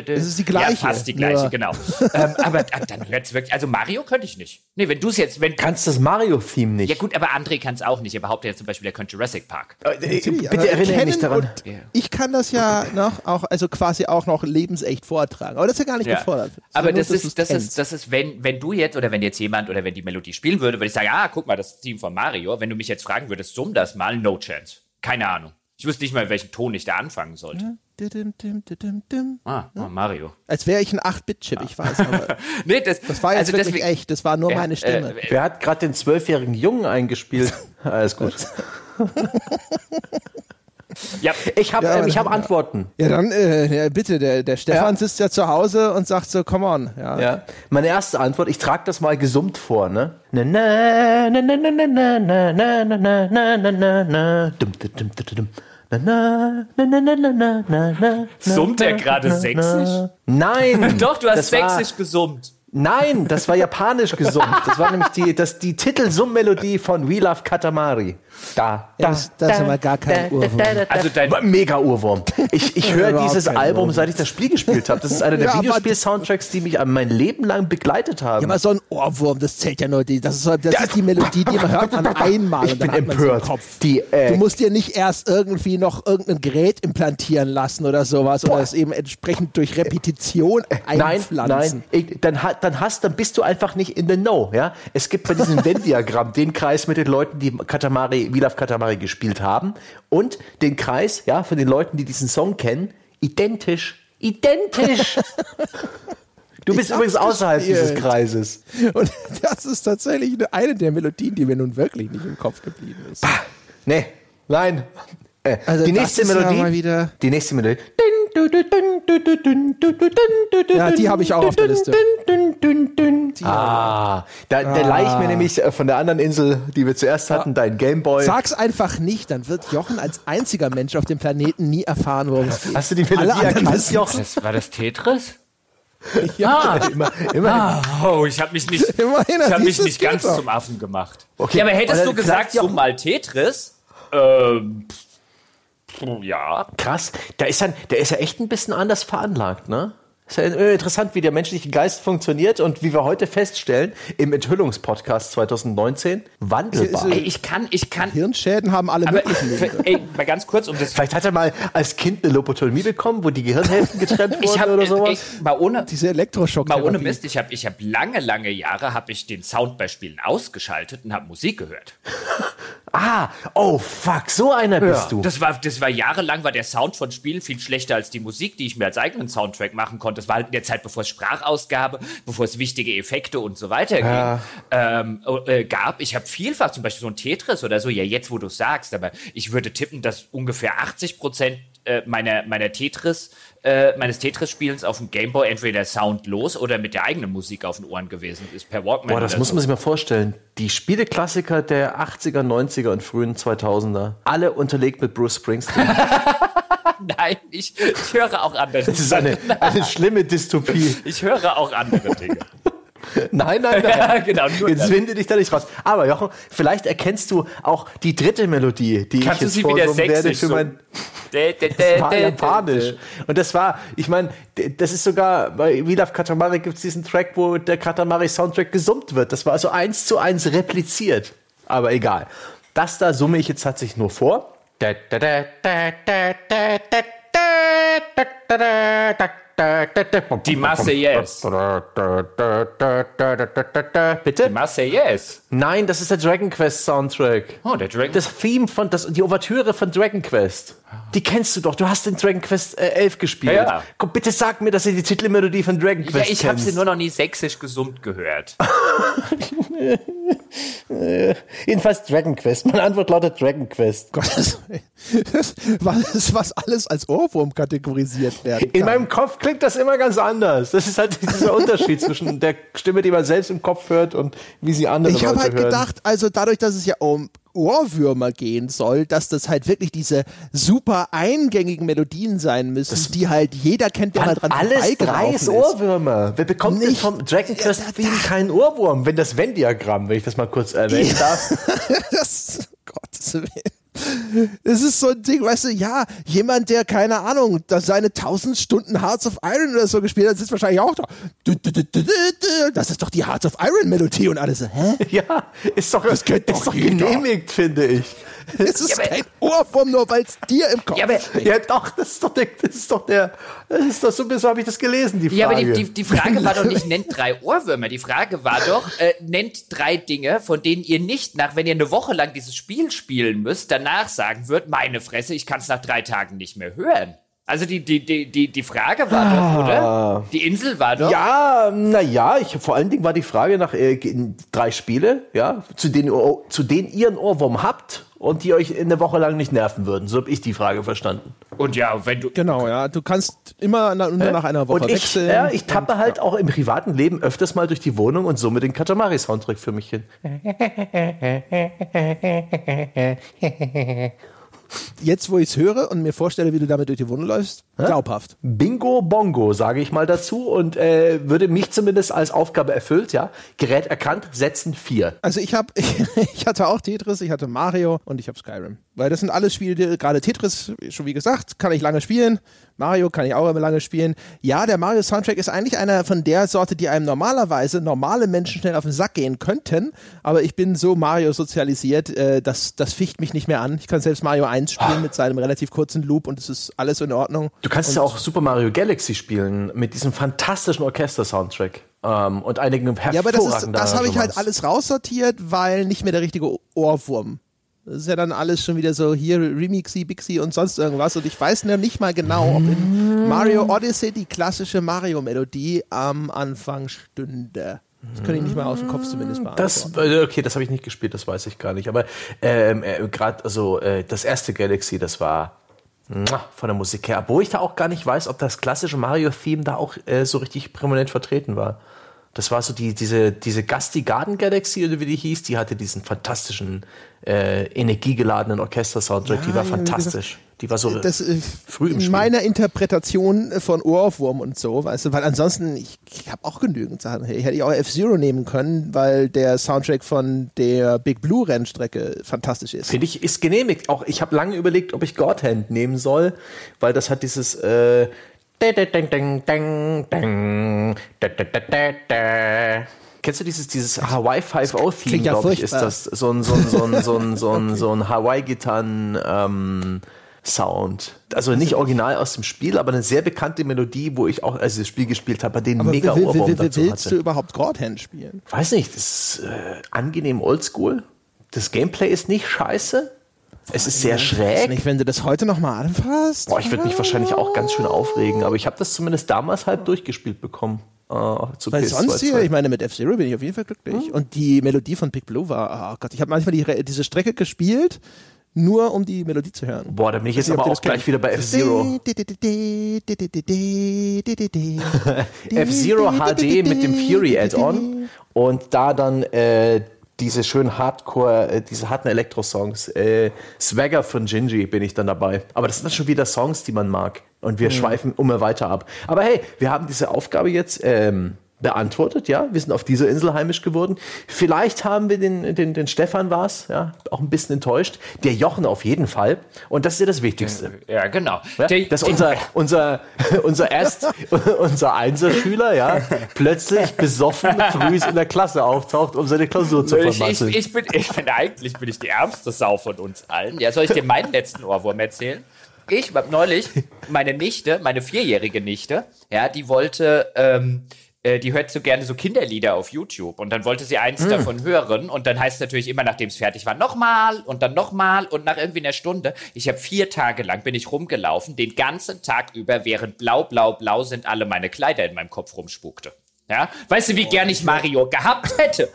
Es ist die gleiche, Ja, fast die gleiche, nur- genau. ähm, aber äh, dann hört es wirklich. Also Mario könnte ich nicht. Nee, wenn du es jetzt, wenn. Kannst das Mario-Theme nicht? Ja gut, aber André kann es auch nicht. Er behauptet ja zum Beispiel, er könnte Jurassic Park. Äh, aber Bitte erinnere mich daran. Ja. Ich kann das ja noch auch, also quasi auch noch lebensecht vortragen. Aber das ist ja gar nicht Ja. gefordert. Aber Sondern das nur, dass ist, das ist, das ist, wenn, wenn du jetzt oder wenn jetzt jemand oder wenn die Melodie spielen würde, würde ich sagen, ah, guck mal, das Team von Mario. Wenn du mich jetzt fragen würdest, summ das mal, no chance. Keine Ahnung. Ich wüsste nicht mal, in welchem Ton ich da anfangen sollte. Dim, dim, dim, dim, dim. Ah, oh, Mario. Als wäre ich ein 8-Bit-Chip, ich weiß. Aber [LAUGHS] Nee, das, das war jetzt also wirklich deswegen, echt. Das war nur Ja, meine Stimme. äh, Wer hat gerade den zwölfjährigen Jungen eingespielt? [LAUGHS] Alles gut. [LAUGHS] Ja, Ich habe Ja, ähm, ich aber- hab Antworten. ja, dann äh, bitte, der, der Stefan Ja. sitzt ja zu Hause und sagt so, come on. Ja. Ja. Meine erste Antwort, ich trage das mal gesummt vor, ne? Na, na, na, na, na, na, na, na, na, na, na, na, na, na. Dum, dum, dum, dum, dum. Na, na, na, na, na, na, na, na, na, Summt er gerade sächsisch? Nein. Doch, du hast sächsisch gesummt. Nein, das war japanisch gesummt. Das war nämlich die, das, die Titelsummelodie von We Love Katamari. Da, Ja, das- das ist aber gar kein Ohrwurm. Also dein, Mega Urwurm. Ich, ich [LAUGHS] höre dieses Album, Ohrwurm. seit ich das Spiel gespielt habe. Das ist einer der [LAUGHS] Ja, Videospiel-Soundtracks, die mich mein Leben lang begleitet haben. Ja, aber so ein Ohrwurm, das zählt ja nur die. Das ist, so, das ist die Melodie, die man hört man [LAUGHS] einmal Ich und dann bin hat empört. im Kopf. Die, äh, du musst dir nicht erst irgendwie noch irgendein Gerät implantieren lassen oder sowas oder es eben entsprechend durch Repetition Nein, einpflanzen. nein, ich, dann, dann hast, dann bist du einfach nicht in the know, ja. Es gibt bei diesem Venn-Diagramm den Kreis mit den Leuten, die Katamari, We Love Katamari gespielt haben und den Kreis, ja, von den Leuten, die diesen Song kennen, identisch, identisch. [LAUGHS] Du bist Ich übrigens außerhalb dieses Kreises. Und [LAUGHS] das ist tatsächlich eine der Melodien, die mir nun wirklich nicht im Kopf geblieben ist. Nee, nein. Äh, Also die nächste ja Melodie. mal wieder- Die nächste Melodie. Ja, die habe ich auch auf der Liste. Ah, da, da leih ich mir nämlich äh, von der anderen Insel, die wir zuerst hatten, dein Gameboy. Sag's einfach nicht, dann wird Jochen als einziger Mensch auf dem Planeten nie erfahren, worum es geht. Hast du die Melodie erkannt, Jochen? das, war das Tetris? Ja, Immer, immer. Oh, ich habe mich nicht, Immerhin, ich hab mich nicht [LAUGHS] ganz zum Affen gemacht. Okay, Ja, aber hättest du gesagt, sagt Jochen- so mal Tetris? Ähm, pff, ja. Krass, der ist, dann, der ist ja echt ein bisschen anders veranlagt, ne? Ist ja interessant, wie der menschliche Geist funktioniert und wie wir heute feststellen, im Enthüllungspodcast 2019, wandelbar. Ist- Ey, ich kann, ich kann. Hirnschäden haben alle Aber möglichen. für, ey, mal ganz kurz, um das. Vielleicht hat er mal als Kind eine Lobotomie bekommen, wo die Gehirnhälften getrennt [LAUGHS] Ich wurden habe oder sowas. mal ohne, Diese Elektroschock. mal ohne Mist, ich habe ich hab lange, lange Jahre habe ich den Sound bei Spielen ausgeschaltet und habe Musik gehört. [LAUGHS] Ah, oh fuck, so einer bist du. Das war, das war jahrelang war der Sound von Spielen viel schlechter als die Musik, die ich mir als eigenen Soundtrack machen konnte. Das war halt in der Zeit, bevor es Sprachausgabe, bevor es wichtige Effekte und so weiter ging, ähm, äh, gab. Ich habe vielfach zum Beispiel so ein Tetris oder so, ja jetzt, wo du sagst, aber ich würde tippen, dass ungefähr 80 Prozent äh, meiner, meiner äh, meines Tetris-Spielens auf dem Gameboy entweder Sound los oder mit der eigenen Musik auf den Ohren gewesen ist, per Walkman. Boah, das muss man sich mal vorstellen. Die Spieleklassiker der 80er, 90er und frühen 2000er, alle unterlegt mit Bruce Springsteen. [LAUGHS] Nein, ich, ich höre auch andere Das ist eine, eine schlimme Dystopie. Ich höre auch andere Dinge. Nein, nein, nein. Ja, genau, nur Jetzt das. winde dich da nicht raus. Aber Jochen, vielleicht erkennst du auch die dritte Melodie, die Kannst ich du jetzt sie wieder vorsummen werde für so- mein das war japanisch. Und das war, ich meine, das ist sogar, bei We Love Katamari gibt es diesen Track, wo der Katamari-Soundtrack gesummt wird. Das war also eins zu eins repliziert. Aber egal. Das da summe ich jetzt tatsächlich nur vor. Die Marseillaise. Bitte? Die Marseillaise. Nein, das ist der Dragon Quest Soundtrack. Oh, der Dragon. Das Theme von, das, die Ouvertüre von Dragon Quest. Die kennst du doch. Du hast den Dragon Quest äh, 11 gespielt. Ja, ja. Komm, bitte sag mir, dass ihr die Titelmelodie von Dragon ja, Quest ich habe kennst. sie nur noch nie sächsisch gesummt gehört. [LAUGHS] Jedenfalls Dragon Quest. Meine Antwort lautet Dragon Quest. Gottes Willen. Das, [LAUGHS] was, was alles als Ohrwurm kategorisiert werden kann. In meinem Kopf klingt das immer ganz anders. Das ist halt dieser Unterschied zwischen der Stimme, die man selbst im Kopf hört und wie sie andere Ich habe halt hören. gedacht, also dadurch, dass es ja um Ohrwürmer gehen soll, dass das halt wirklich diese super eingängigen Melodien sein müssen, die halt jeder kennt, der mal dran alles drei ist. Ohrwürmer. Wer bekommt denn Nicht- vom Dragon Quest Ja, Theme keinen Ohrwurm? Wenn das Venn-Diagramm, wenn ich das mal kurz erwähnen darf. [LAUGHS] Das, Gottes Willen. Es ist so ein Ding, weißt du, ja, jemand, der, keine Ahnung, da seine 1000 Stunden Hearts of Iron oder so gespielt hat, sitzt wahrscheinlich auch da. Das ist doch die Hearts of Iron Melodie und alles hä? [LAUGHS] Ja, ist doch, Das kennt ist doch doch jeder. genehmigt, finde ich. [LAUGHS] Es ist Ja, kein Ohrwurm, nur weil es dir im Kopf Ja, aber- steckt. Ja, doch, das ist doch der, das ist doch der, das ist doch so, so habe ich das gelesen, die Frage. Ja, aber die, die, die Frage war doch nicht, nennt drei Ohrwürmer. Die Frage war doch, äh, nennt drei Dinge, von denen ihr nicht nach, wenn ihr eine Woche lang dieses Spiel spielen müsst, danach sagen würdet, meine Fresse, ich kann es nach drei Tagen nicht mehr hören. Also die, die, die, die, die Frage war doch, oder? Die Insel war doch. ja, naja, ich, vor allen Dingen war die Frage nach äh, drei Spiele, ja, zu denen, ihr- zu denen ihr einen Ohrwurm habt und die euch eine Woche lang nicht nerven würden. So habe ich die Frage verstanden. Und ja, wenn du. Genau, ja. Du kannst immer na, nur nach einer Woche und ich, wechseln. ja, ich tappe halt auch im privaten Leben öfters mal durch die Wohnung und summe den Katamari-Soundtrack für mich hin. [LAUGHS] Jetzt, wo ich es höre und mir vorstelle, wie du damit durch die Wohnung läufst, glaubhaft. Bingo Bongo, sage ich mal dazu und äh, würde mich zumindest als Aufgabe erfüllt, ja. Gerät erkannt, setzen vier. Also ich habe, [LAUGHS] ich hatte auch Tetris, ich hatte Mario und ich habe Skyrim. Weil das sind alles Spiele, gerade Tetris, schon wie gesagt, kann ich lange spielen. Mario kann ich auch immer lange spielen. Ja, der Mario Soundtrack ist eigentlich einer von der Sorte, die einem normalerweise normale Menschen schnell auf den Sack gehen könnten. Aber ich bin so Mario sozialisiert, äh, das, das ficht mich nicht mehr an. Ich kann selbst Mario 1 spielen mit seinem relativ kurzen Loop und es ist alles in Ordnung. Du kannst ja auch Super Mario Galaxy spielen mit diesem fantastischen Orchester-Soundtrack ähm, und einigen hervorragenden Ja, aber das, ist, das habe ich halt alles raussortiert, weil nicht mehr der richtige Ohrwurm. Das ist ja dann alles schon wieder so hier Remixy, Bixi und sonst irgendwas. Und ich weiß noch nicht mal genau, ob in Mario Odyssey die klassische Mario-Melodie am Anfang stünde. Das kann ich nicht mal aus dem Kopf zumindest beantworten. Das, äh, okay, das habe ich nicht gespielt, das weiß ich gar nicht. Aber ähm, äh, gerade also äh, das erste Galaxy, das war von der Musik her. Obwohl ich da auch gar nicht weiß, ob das klassische Mario-Theme da auch äh, so richtig prominent vertreten war. Das war so die, diese, diese Gusty Garden Galaxy, oder wie die hieß, die hatte diesen fantastischen, äh, energiegeladenen Orchester-Soundtrack, die war Ja, wie gesagt, fantastisch. Die war so das äh, früh im in Spiel. meiner Interpretation von Ohrwurm und so, weißt du, weil ansonsten, ich, ich habe auch genügend Sachen. Ich hätte auch F-Zero nehmen können, weil der Soundtrack von der Big Blue Rennstrecke fantastisch ist. Finde ich, ist genehmigt. Auch ich habe lange überlegt, ob ich God Hand nehmen soll, weil das hat dieses äh, Kennst du dieses, dieses Hawaii 5.0 Theme, ja glaube ich, ist das so ein, so ein, so ein, so ein, [LAUGHS] so ein, so ein Hawaii-Gitarren ähm, Sound. Also nicht original aus dem Spiel, aber eine sehr bekannte Melodie, wo ich auch, als ich das Spiel gespielt habe, bei denen Aber mega Ohrwurm dazu willst hatte. du überhaupt Godhand spielen? Weiß nicht, das ist äh, angenehm oldschool. Das Gameplay ist nicht scheiße. Es ist sehr schräg. Nicht, wenn du das heute nochmal anfasst? Boah, ich würde mich wahrscheinlich auch ganz schön aufregen, aber ich habe das zumindest damals halb durchgespielt bekommen. Äh, zu Weil PS2 sonst hier, ich meine, mit F-Zero bin ich auf jeden Fall glücklich. Hm? Und die Melodie von Big Blue war, oh Gott, ich habe manchmal die, diese Strecke gespielt, nur um die Melodie zu hören. Boah, da bin ich jetzt aber auch gleich wieder bei F-Zero. F-Zero HD mit dem Fury Add-on und da dann äh, diese schönen Hardcore, äh, diese harten Elektro-Songs. Äh, Swagger von Gingy bin ich dann dabei. Aber das sind schon wieder Songs, die man mag. Und wir mhm. schweifen immer weiter ab. Aber hey, wir haben diese Aufgabe jetzt ähm, beantwortet, ja. Wir sind auf dieser Insel heimisch geworden. Vielleicht haben wir den, den, den Stefan war's, ja, auch ein bisschen enttäuscht. Der Jochen auf jeden Fall. Und das ist ja das Wichtigste. Ja, genau. Ja? Dass unser, unser, [LAUGHS] unser erst, [LAUGHS] unser Einserschüler, ja, plötzlich besoffen [LAUGHS] früh in der Klasse auftaucht, um seine Klausur zu vermasseln. Ich, ich, ich, bin, ich bin eigentlich bin ich die ärmste Sau von uns allen. Ja, soll ich dir meinen letzten Ohrwurm erzählen? Ich habe neulich meine Nichte, meine vierjährige Nichte, ja, die wollte, ähm, äh, die hört so gerne so Kinderlieder auf YouTube und dann wollte sie eins mm. davon hören und dann heißt es natürlich immer, nachdem es fertig war, nochmal und dann nochmal und nach irgendwie einer Stunde. Ich habe vier Tage lang bin ich rumgelaufen, den ganzen Tag über, während blau, blau, blau sind alle meine Kleider in meinem Kopf rumspukte. Ja, weißt du, wie oh, gern ich Mario gehabt hätte?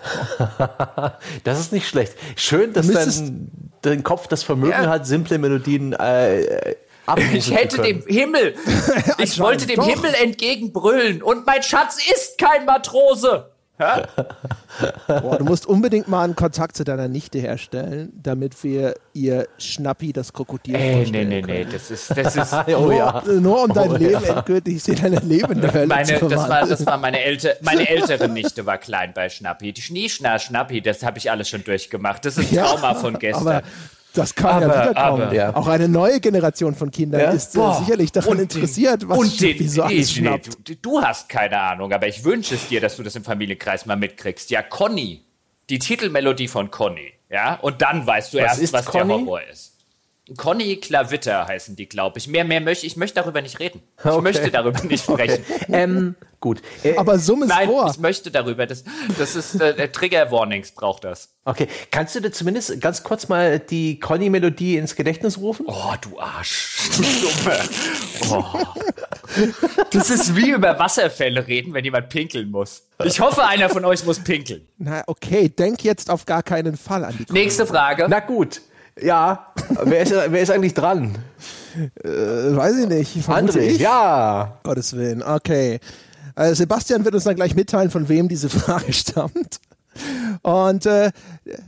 [LAUGHS] das ist nicht schlecht. Schön, dass dein, dein Kopf das Vermögen ja. hat, simple Melodien äh, ich hätte dem Himmel, [LAUGHS] ich wollte dem doch. Himmel entgegenbrüllen und mein Schatz ist kein Matrose. [LAUGHS] Boah, du musst unbedingt mal einen Kontakt zu deiner Nichte herstellen, damit wir ihr Schnappi das Krokodil Ey, nee, nee, nee, das ist, das ist [LAUGHS] oh, ja. nur, um dein oh, Leben ja. endgültig in deine lebende Hölle meine, zu das war, das war meine, älte, meine ältere Nichte war klein bei Schnappi. Die Schnieschna Schnappi, das habe ich alles schon durchgemacht. Das ist ein Trauma ja, von gestern. Aber das kann aber, ja wiederkommen. Aber, ja. Auch eine neue Generation von Kindern ja? ist äh, sicherlich daran interessiert, was und den, so alles schnappt. Du, du, hast keine Ahnung, aber ich wünsche es dir, dass du das im Familienkreis mal mitkriegst. Ja, Conny, die Titelmelodie von Conny. Ja, und dann weißt du was erst, was Conny? der Horror ist. Conny Klavitter heißen die, glaube ich. Mehr, mehr möchte ich möchte darüber nicht reden. Ich okay. möchte darüber nicht sprechen. Okay. ähm, gut. Äh, Aber summ es Nein, vor. ich möchte darüber. Das, das ist äh, Trigger Warnings braucht das. Okay, kannst du dir zumindest ganz kurz mal die Conny-Melodie ins Gedächtnis rufen? Oh, du Arsch. Du Dumme. Oh. [LAUGHS] Das ist wie über Wasserfälle reden, wenn jemand pinkeln muss. Ich hoffe, einer von euch muss pinkeln. Na, okay, denk jetzt auf gar keinen Fall an die Conny. Nächste Frage. Na gut. Ja, wer ist, wer ist eigentlich dran? Äh, weiß ich nicht. André, ich? ja. Gottes Willen, okay. Also Sebastian wird uns dann gleich mitteilen, von wem diese [LAUGHS] Frage stammt. Und äh,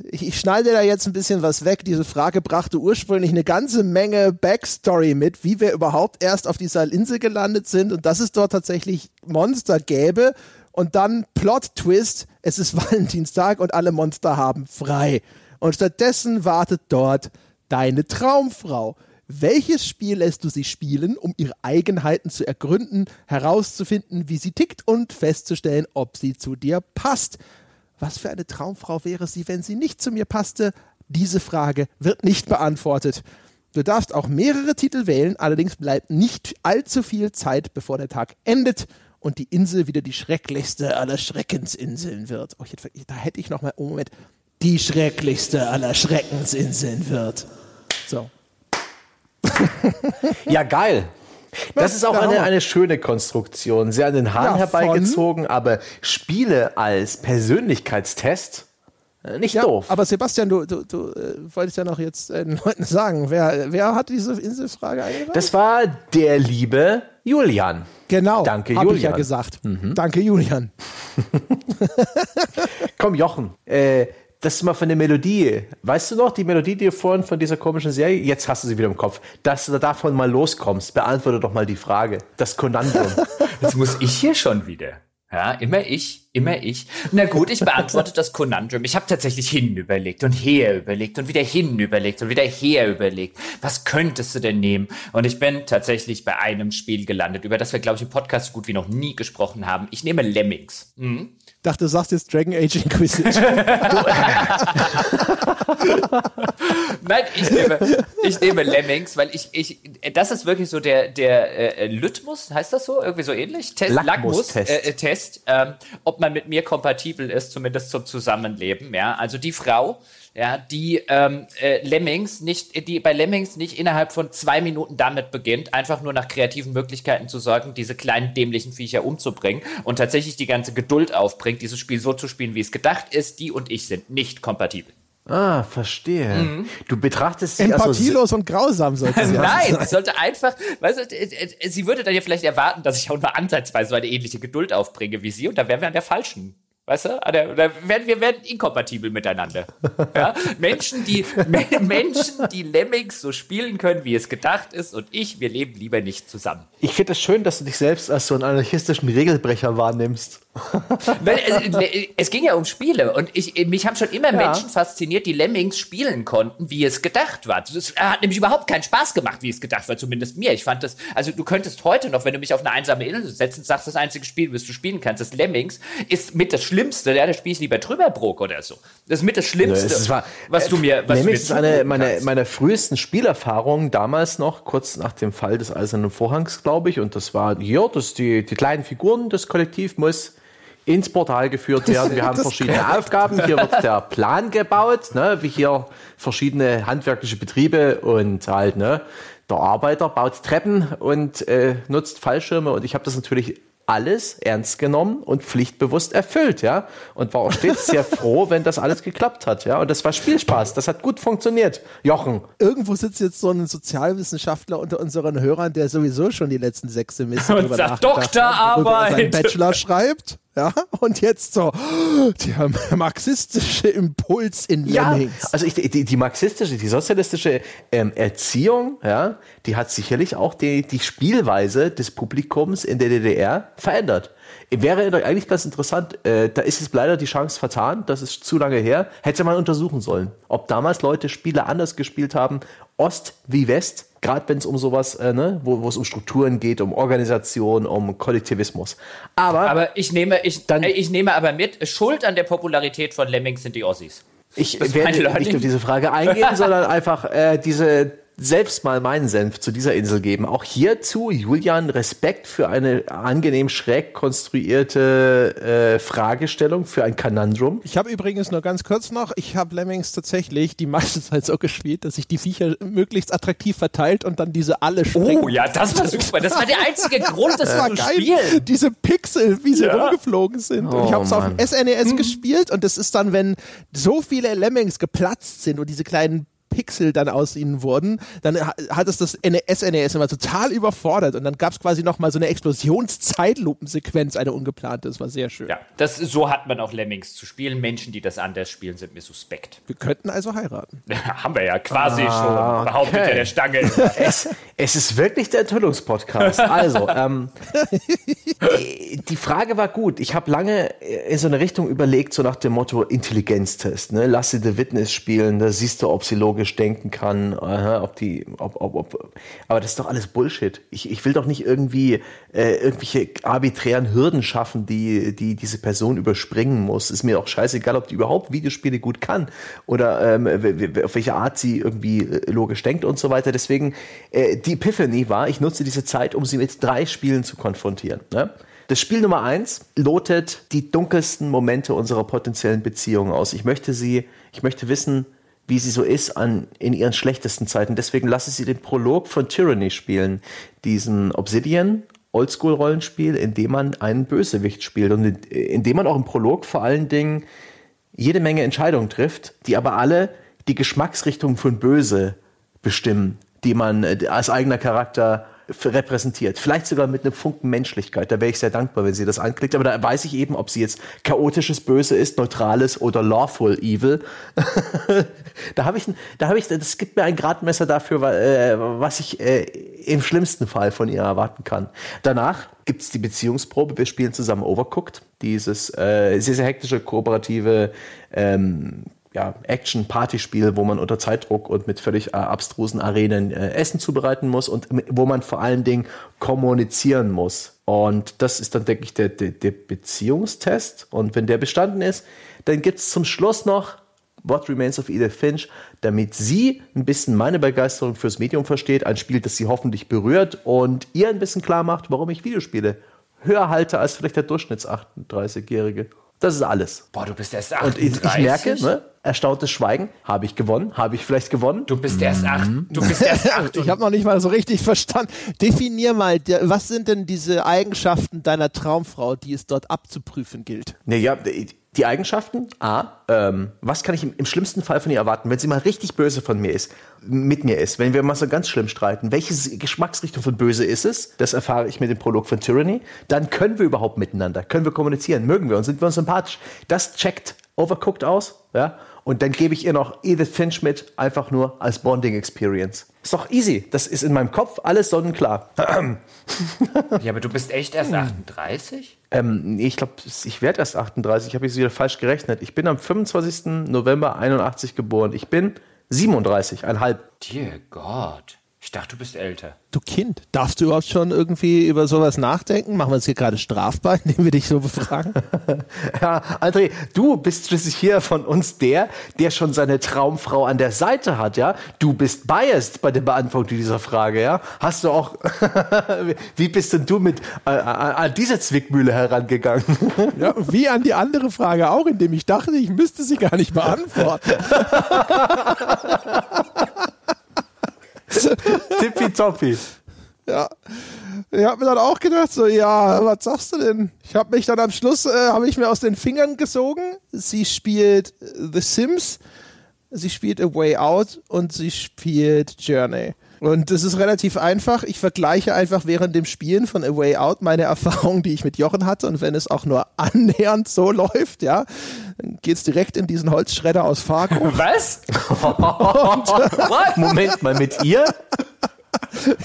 ich schneide da jetzt ein bisschen was weg. Diese Frage brachte ursprünglich eine ganze Menge Backstory mit, wie wir überhaupt erst auf dieser Insel gelandet sind und dass es dort tatsächlich Monster gäbe. Und dann Plot-Twist, es ist [LAUGHS] Valentinstag und alle Monster haben frei. Und stattdessen wartet dort deine Traumfrau. Welches Spiel lässt du sie spielen, um ihre Eigenheiten zu ergründen, herauszufinden, wie sie tickt und festzustellen, ob sie zu dir passt? Was für eine Traumfrau wäre sie, wenn sie nicht zu mir passte? Diese Frage wird nicht beantwortet. Du darfst auch mehrere Titel wählen, allerdings bleibt nicht allzu viel Zeit, bevor der Tag endet und die Insel wieder die schrecklichste aller Schreckensinseln wird. Oh, da hätte ich noch mal, oh Moment, die schrecklichste aller Schreckensinseln wird. So. [LAUGHS] ja, geil. Das ist auch eine, eine schöne Konstruktion. Sehr an den Haaren ja, herbeigezogen, aber Spiele als Persönlichkeitstest äh, nicht ja, doof. Aber Sebastian, du, du, du äh, wolltest ja noch jetzt äh, den Leuten sagen, wer, wer hat diese Inselfrage eingereicht? Das war der liebe Julian. Genau. Danke, Julian. ich ja gesagt. Mhm. Danke, Julian. [LAUGHS] [LAUGHS] Komm, Jochen. Äh, das ist mal von der Melodie. Weißt du noch, die Melodie, die vorhin von dieser komischen Serie, jetzt hast du sie wieder im Kopf, dass du davon mal loskommst. Beantworte doch mal die Frage. Das Konundrum. [LAUGHS] Jetzt muss ich hier schon wieder. Ja, immer ich, immer ich. Na gut, ich beantworte das Conundrum. Ich habe tatsächlich hin überlegt und her überlegt und wieder hin überlegt und wieder her überlegt. Was könntest du denn nehmen? Und ich bin tatsächlich bei einem Spiel gelandet, über das wir, glaube ich, im Podcast so gut wie noch nie gesprochen haben. Ich nehme Lemmings. Mhm dachte, du sagst jetzt Dragon Age Inquisition. [LAUGHS] Nein, ich nehme, ich nehme Lemmings, weil ich, ich, das ist wirklich so der, der äh, Lytmus, heißt das so? Irgendwie so ähnlich? Test, Lackmus-Test. Äh, Test, ähm, ob man mit mir kompatibel ist, zumindest zum Zusammenleben. Ja, also die Frau, ja, die ähm, äh, Lemmings nicht, die bei Lemmings nicht innerhalb von zwei Minuten damit beginnt, einfach nur nach kreativen Möglichkeiten zu sorgen, diese kleinen dämlichen Viecher umzubringen und tatsächlich die ganze Geduld aufbringt, dieses Spiel so zu spielen, wie es gedacht ist. Die und ich sind nicht kompatibel. Ah, verstehe. Mhm. Du betrachtest sie Empathielos also und grausam sollte sie [LAUGHS] Nein, sie sollte einfach, weißt du, äh, äh, sie würde dann ja vielleicht erwarten, dass ich auch nur ansatzweise so eine ähnliche Geduld aufbringe wie sie und da wären wir an der falschen Weißt du? Da werden, wir werden inkompatibel miteinander. Ja? [LAUGHS] Menschen, die, Menschen, die Lemmings so spielen können, wie es gedacht ist, und ich, wir leben lieber nicht zusammen. Ich finde es das schön, dass du dich selbst als so einen anarchistischen Regelbrecher wahrnimmst. Weil, es, es, ging ja um Spiele und ich, mich haben schon immer ja. Menschen fasziniert, die Lemmings spielen konnten, wie es gedacht war. Es hat nämlich überhaupt keinen Spaß gemacht, wie es gedacht war, zumindest mir. Ich fand das, also du könntest heute noch, wenn du mich auf eine einsame Insel setzt und sagst, das einzige Spiel, was du spielen kannst, das Lemmings, ist mit das Schlimmste. Ja, da spiele ich lieber Trüberbrook oder so. Das ist mit das Schlimmste, ja, war, was du mir. Was Lemmings ist eine meiner meine frühesten Spielerfahrungen damals noch, kurz nach dem Fall des Eisernen Vorhangs, glaube ich. Und das war, ja, das die, die kleinen Figuren, das Kollektiv muss ins Portal geführt werden. Wir haben verschiedene Aufgaben. Hier wird der Plan gebaut, ne, wie hier verschiedene handwerkliche Betriebe und halt, ne, der Arbeiter baut Treppen und äh, nutzt Fallschirme und ich habe das natürlich alles ernst genommen und pflichtbewusst erfüllt, ja. Und war auch stets sehr [LAUGHS] froh, wenn das alles geklappt hat, ja. Und das war Spielspaß. Das hat gut funktioniert. Jochen. Irgendwo sitzt jetzt so ein Sozialwissenschaftler unter unseren Hörern, der sowieso schon die letzten sechs Semester sagt Doktorarbeit. Bachelor schreibt. Ja, und jetzt so, der marxistische Impuls in Lemmings. Ja, also ich, die, die marxistische, die sozialistische ähm, Erziehung, ja, die hat sicherlich auch die, die Spielweise des Publikums in der DDR verändert. Wäre eigentlich ganz interessant, äh, da ist es leider die Chance vertan, das ist zu lange her, hätte man untersuchen sollen, ob damals Leute Spiele anders gespielt haben, Ost wie West, gerade wenn es um sowas, äh, ne, wo, es um Strukturen geht, um Organisation, um Kollektivismus. Aber, aber ich nehme, ich, dann, äh, ich nehme aber mit, Schuld an der Popularität von Lemmings sind die Ossis. Ich werde nicht auf diese Frage eingehen, sondern [LAUGHS] einfach äh, diese selbst mal meinen Senf zu dieser Insel geben. Auch hierzu, Julian, Respekt für eine angenehm schräg konstruierte äh, Fragestellung, für ein Kanandrum. Ich habe übrigens nur ganz kurz noch, ich habe Lemmings tatsächlich die meiste Zeit so gespielt, dass ich die Viecher möglichst attraktiv verteilt und dann diese alle springen. Oh ja, das war super. Das war der einzige [LAUGHS] Grund, das war geil. Spielen. Diese Pixel, wie sie ja. rumgeflogen sind. Oh, und ich habe es auf dem SNES mhm. gespielt und das ist dann, wenn so viele Lemmings geplatzt sind und diese kleinen Pixel dann aus ihnen wurden, dann hat es das SNES immer total überfordert und dann gab es quasi nochmal so eine Explosionszeitlupensequenz, eine ungeplante, das war sehr schön. Ja, das, so hat man auch Lemmings zu spielen. Menschen, die das anders spielen, sind mir suspekt. Wir könnten also heiraten. [LAUGHS] Haben wir ja quasi ah, schon, behauptet okay. der Stange. [LAUGHS] Es, es, ist wirklich der Enthüllungspodcast. Also, ähm, [LAUGHS] die Frage war gut. Ich habe lange in so eine Richtung überlegt, so nach dem Motto Intelligenztest. Ne? Lass sie The Witness spielen, da siehst du, ob sie logisch logisch denken kann, ob die, ob, ob, ob, aber das ist doch alles Bullshit. Ich, ich will doch nicht irgendwie äh, irgendwelche arbiträren Hürden schaffen, die, die diese Person überspringen muss. Ist mir auch scheißegal, ob die überhaupt Videospiele gut kann oder ähm, auf welche Art sie irgendwie äh, logisch denkt und so weiter. Deswegen, äh, die Epiphany war, ich nutze diese Zeit, um sie mit drei Spielen zu konfrontieren. Ne? Das Spiel Nummer eins lotet die dunkelsten Momente unserer potenziellen Beziehung aus. Ich möchte sie, ich möchte wissen, wie sie so ist an, in ihren schlechtesten Zeiten. Deswegen lasse sie den Prolog von Tyranny spielen, diesen Obsidian Oldschool-Rollenspiel, in dem man einen Bösewicht spielt und in, in dem man auch im Prolog vor allen Dingen jede Menge Entscheidungen trifft, die aber alle die Geschmacksrichtung von Böse bestimmen, die man äh, als eigener Charakter repräsentiert. Vielleicht sogar mit einem Funken Menschlichkeit. Da wäre ich sehr dankbar, wenn sie das anklickt. Aber da weiß ich eben, ob sie jetzt chaotisches Böse ist, neutrales oder lawful evil. [LAUGHS] da habe ich, da habe ich, das gibt mir ein Gradmesser dafür, äh, was ich äh, im schlimmsten Fall von ihr erwarten kann. Danach gibt es die Beziehungsprobe. Wir spielen zusammen Overcooked, dieses äh, sehr, sehr hektische, kooperative ähm, ja, Action-Partyspiel, wo man unter Zeitdruck und mit völlig äh, abstrusen Arenen äh, Essen zubereiten muss und wo man vor allen Dingen kommunizieren muss. Und das ist dann, denke ich, der, der, der Beziehungstest. Und wenn der bestanden ist, dann gibt es zum Schluss noch What Remains of Edith Finch, damit sie ein bisschen meine Begeisterung fürs Medium versteht, ein Spiel, das sie hoffentlich berührt und ihr ein bisschen klar macht, warum ich Videospiele höher halte als vielleicht der Durchschnitts-38-Jährige. Das ist alles. Boah, du bist erst 38. Und ich, ich merke, ne, erstauntes Schweigen. Habe ich gewonnen? Habe ich vielleicht gewonnen? Du bist erst acht. Mhm. Du bist erst [LAUGHS] acht. ich habe noch nicht mal so richtig [LAUGHS] verstanden. Definier mal, was sind denn diese Eigenschaften deiner Traumfrau, die es dort abzuprüfen gilt? Naja, die Eigenschaften. A, ähm, was kann ich im, im, schlimmsten Fall von ihr erwarten, wenn sie mal richtig böse von mir ist, mit mir ist, wenn wir mal so ganz schlimm streiten. Welche Geschmacksrichtung von böse ist es? Das erfahre ich mit dem Prolog von Tyranny. Dann können wir überhaupt miteinander, können wir kommunizieren, mögen wir uns, sind wir uns sympathisch. Das checkt Overcooked aus, ja. Und dann gebe ich ihr noch Edith Finch mit, einfach nur als Bonding Experience. Ist doch easy. Das ist in meinem Kopf alles sonnenklar. [CLEARS THROAT] ja, aber du bist echt erst 38? Ähm, nee, ich glaube, ich werde erst 38. Ich habe jetzt wieder falsch gerechnet. Ich bin am 25. November 81 geboren. Ich bin 37, ein halb. Dear God. Ich dachte, du bist älter. Du Kind, darfst du überhaupt schon irgendwie über sowas nachdenken? Machen wir es hier gerade strafbar, [LAUGHS] indem wir dich so befragen? [LAUGHS] ja, André, du bist schließlich hier von uns der, der schon seine Traumfrau an der Seite hat, ja? Du bist biased bei der Beantwortung dieser Frage, ja? Hast du auch, [LAUGHS] wie bist denn du mit äh, an diese Zwickmühle herangegangen? ja, wie an die andere Frage auch, indem ich dachte, ich müsste sie gar nicht beantworten. [LAUGHS] Tippitoppi. Ja. Ich habe mir dann auch gedacht, so, ja, was sagst du denn? Ich habe mich dann am Schluss, äh, habe ich mir aus den Fingern gesogen. Sie spielt The Sims, sie spielt A Way Out und sie spielt Journey. Und das ist relativ einfach. Ich vergleiche einfach während dem Spielen von A Way Out meine Erfahrungen, die ich mit Jochen hatte. Und wenn es auch nur [LAUGHS] annähernd so läuft, ja, dann geht's direkt in diesen Holzschredder aus Fargo. [LAUGHS] Was? Und, [LAUGHS] Moment mal, mit ihr?